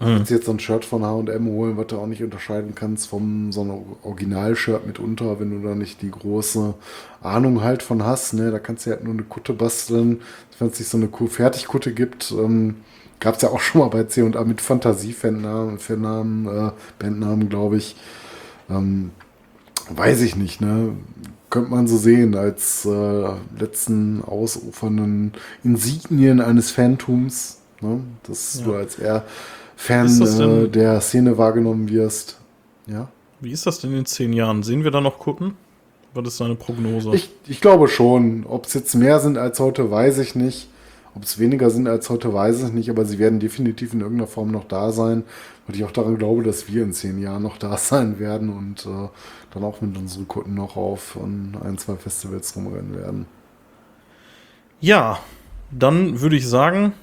Du kannst jetzt so ein Shirt von H&M holen, was du auch nicht unterscheiden kannst vom so einem Original-Shirt mitunter, wenn du da nicht die große Ahnung halt von hast. Ne? Da kannst du halt nur eine Kutte basteln. Wenn es nicht so eine Ku- Fertigkutte gibt, ähm, gab es ja auch schon mal bei C&A mit Fantasie-Fannamen, Fannamen, äh, Bandnamen, glaube ich. Ähm, weiß ich nicht, ne? Könnte man so sehen, als äh, letzten ausufernden Insignien eines Phantums, ne? Dass du als eher Fan äh, der Szene wahrgenommen wirst. Ja. Wie ist das denn in zehn Jahren? Sehen wir da noch Kutten? Was ist deine Prognose? Ich, ich glaube schon. Ob es jetzt mehr sind als heute, weiß ich nicht. Ob es weniger sind als heute, weiß ich nicht. Aber sie werden definitiv in irgendeiner Form noch da sein. Und ich auch daran glaube, dass wir in zehn Jahren noch da sein werden und äh, dann auch mit unseren Kunden noch auf ein, zwei Festivals rumrennen werden. ja, dann würde ich sagen,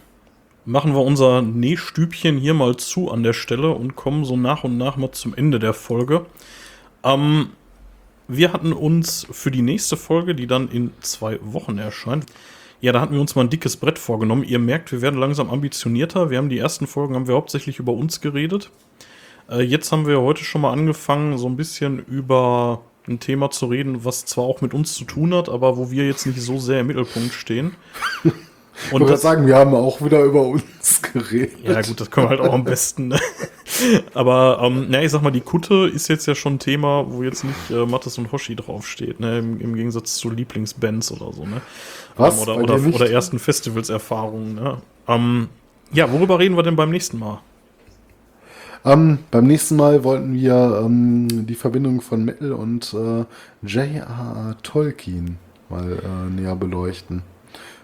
machen wir unser Nähstübchen hier mal zu an der Stelle und kommen so nach und nach mal zum Ende der Folge. Ähm, wir hatten uns für die nächste Folge, die dann in zwei Wochen erscheint, ja, da hatten wir uns mal ein dickes Brett vorgenommen. Ihr merkt, wir werden langsam ambitionierter. Wir haben die ersten Folgen, haben wir hauptsächlich über uns geredet. Äh, jetzt haben wir heute schon mal angefangen, so ein bisschen über ein Thema zu reden, was zwar auch mit uns zu tun hat, aber wo wir jetzt nicht so sehr im Mittelpunkt stehen. Ich wollte gerade sagen, wir haben auch wieder über uns geredet. Ja, gut, das können wir halt auch am besten. Ne? Aber, ähm, na, ich sag mal, die Kutte ist jetzt ja schon ein Thema, wo jetzt nicht äh, Mattes und Hoshi draufsteht, ne? Im, Im Gegensatz zu Lieblingsbands oder so, ne? Was? Ähm, oder, oder, oder ersten Festivalserfahrungen, ne? Ähm, ja, worüber reden wir denn beim nächsten Mal? Ähm, beim nächsten Mal wollten wir ähm, die Verbindung von Metal und äh, J.R.R. Tolkien mal äh, näher beleuchten.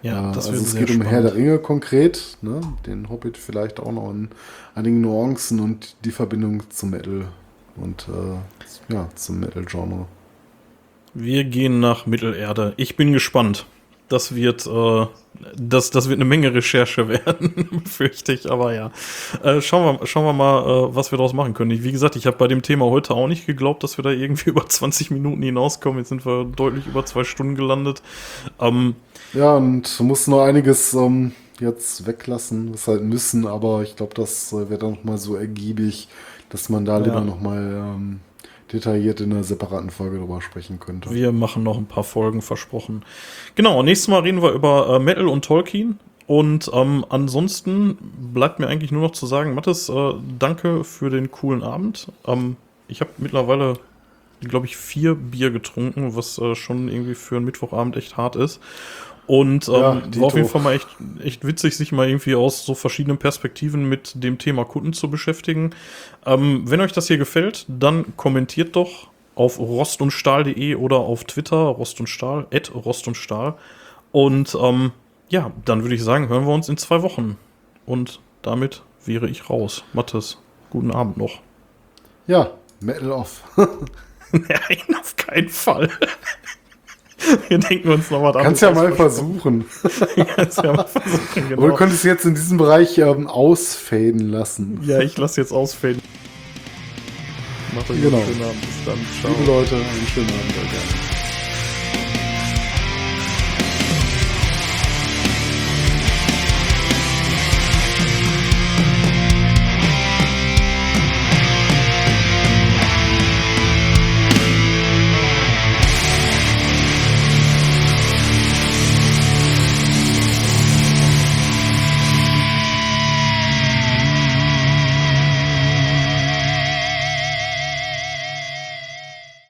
Ja, Äh, das also es geht um Herr der spannend. Ringe konkret, ne? den Hobbit vielleicht auch noch in einigen Nuancen und die Verbindung zum Metal und äh, ja, zum Metal-Genre. Wir gehen nach Mittelerde. Ich bin gespannt. Das wird, äh, das, das wird eine Menge Recherche werden, fürchte ich, aber ja. Äh, schauen, wir, schauen wir mal, äh, was wir daraus machen können. Ich, wie gesagt, ich habe bei dem Thema heute auch nicht geglaubt, dass wir da irgendwie über 20 Minuten hinauskommen. Jetzt sind wir deutlich über zwei Stunden gelandet. Ähm, Ja, und musst noch einiges ähm, jetzt weglassen, was halt müssen, aber ich glaube, das äh, wird dann noch mal so ergiebig, dass man da Ja. lieber noch mal ähm, detailliert in einer separaten Folge drüber sprechen könnte. Wir machen noch ein paar Folgen versprochen. Genau, nächstes Mal reden wir über äh, Metal und Tolkien. Und ähm, ansonsten bleibt mir eigentlich nur noch zu sagen, Mathis, äh, danke für den coolen Abend. Ähm, ich habe mittlerweile, glaube ich, vier Bier getrunken, was äh, schon irgendwie für einen Mittwochabend echt hart ist. Und ähm, Ja, war auf jeden Fall mal echt, echt witzig, sich mal irgendwie aus so verschiedenen Perspektiven mit dem Thema Kunden zu beschäftigen. Ähm, wenn euch das hier gefällt, dann kommentiert doch auf rostundstahl.de oder auf Twitter Rost und Stahl, at Rost und Stahl. Und ähm, ja, dann würde ich sagen, hören wir uns in zwei Wochen. Und damit wäre ich raus. Mathis, guten Abend noch. Ja, Metal off. Nein, auf keinen Fall. Wir denken uns noch was Kannst ja mal versuchen. Kannst ja mal versuchen, du genau. könntest jetzt in diesem Bereich ähm, ausfaden lassen. Ja, ich lasse jetzt ausfällen. Macht euch Genau. einen schönen Abend. Bis dann. Ciao. Liebe Leute, einen schönen Abend. Danke.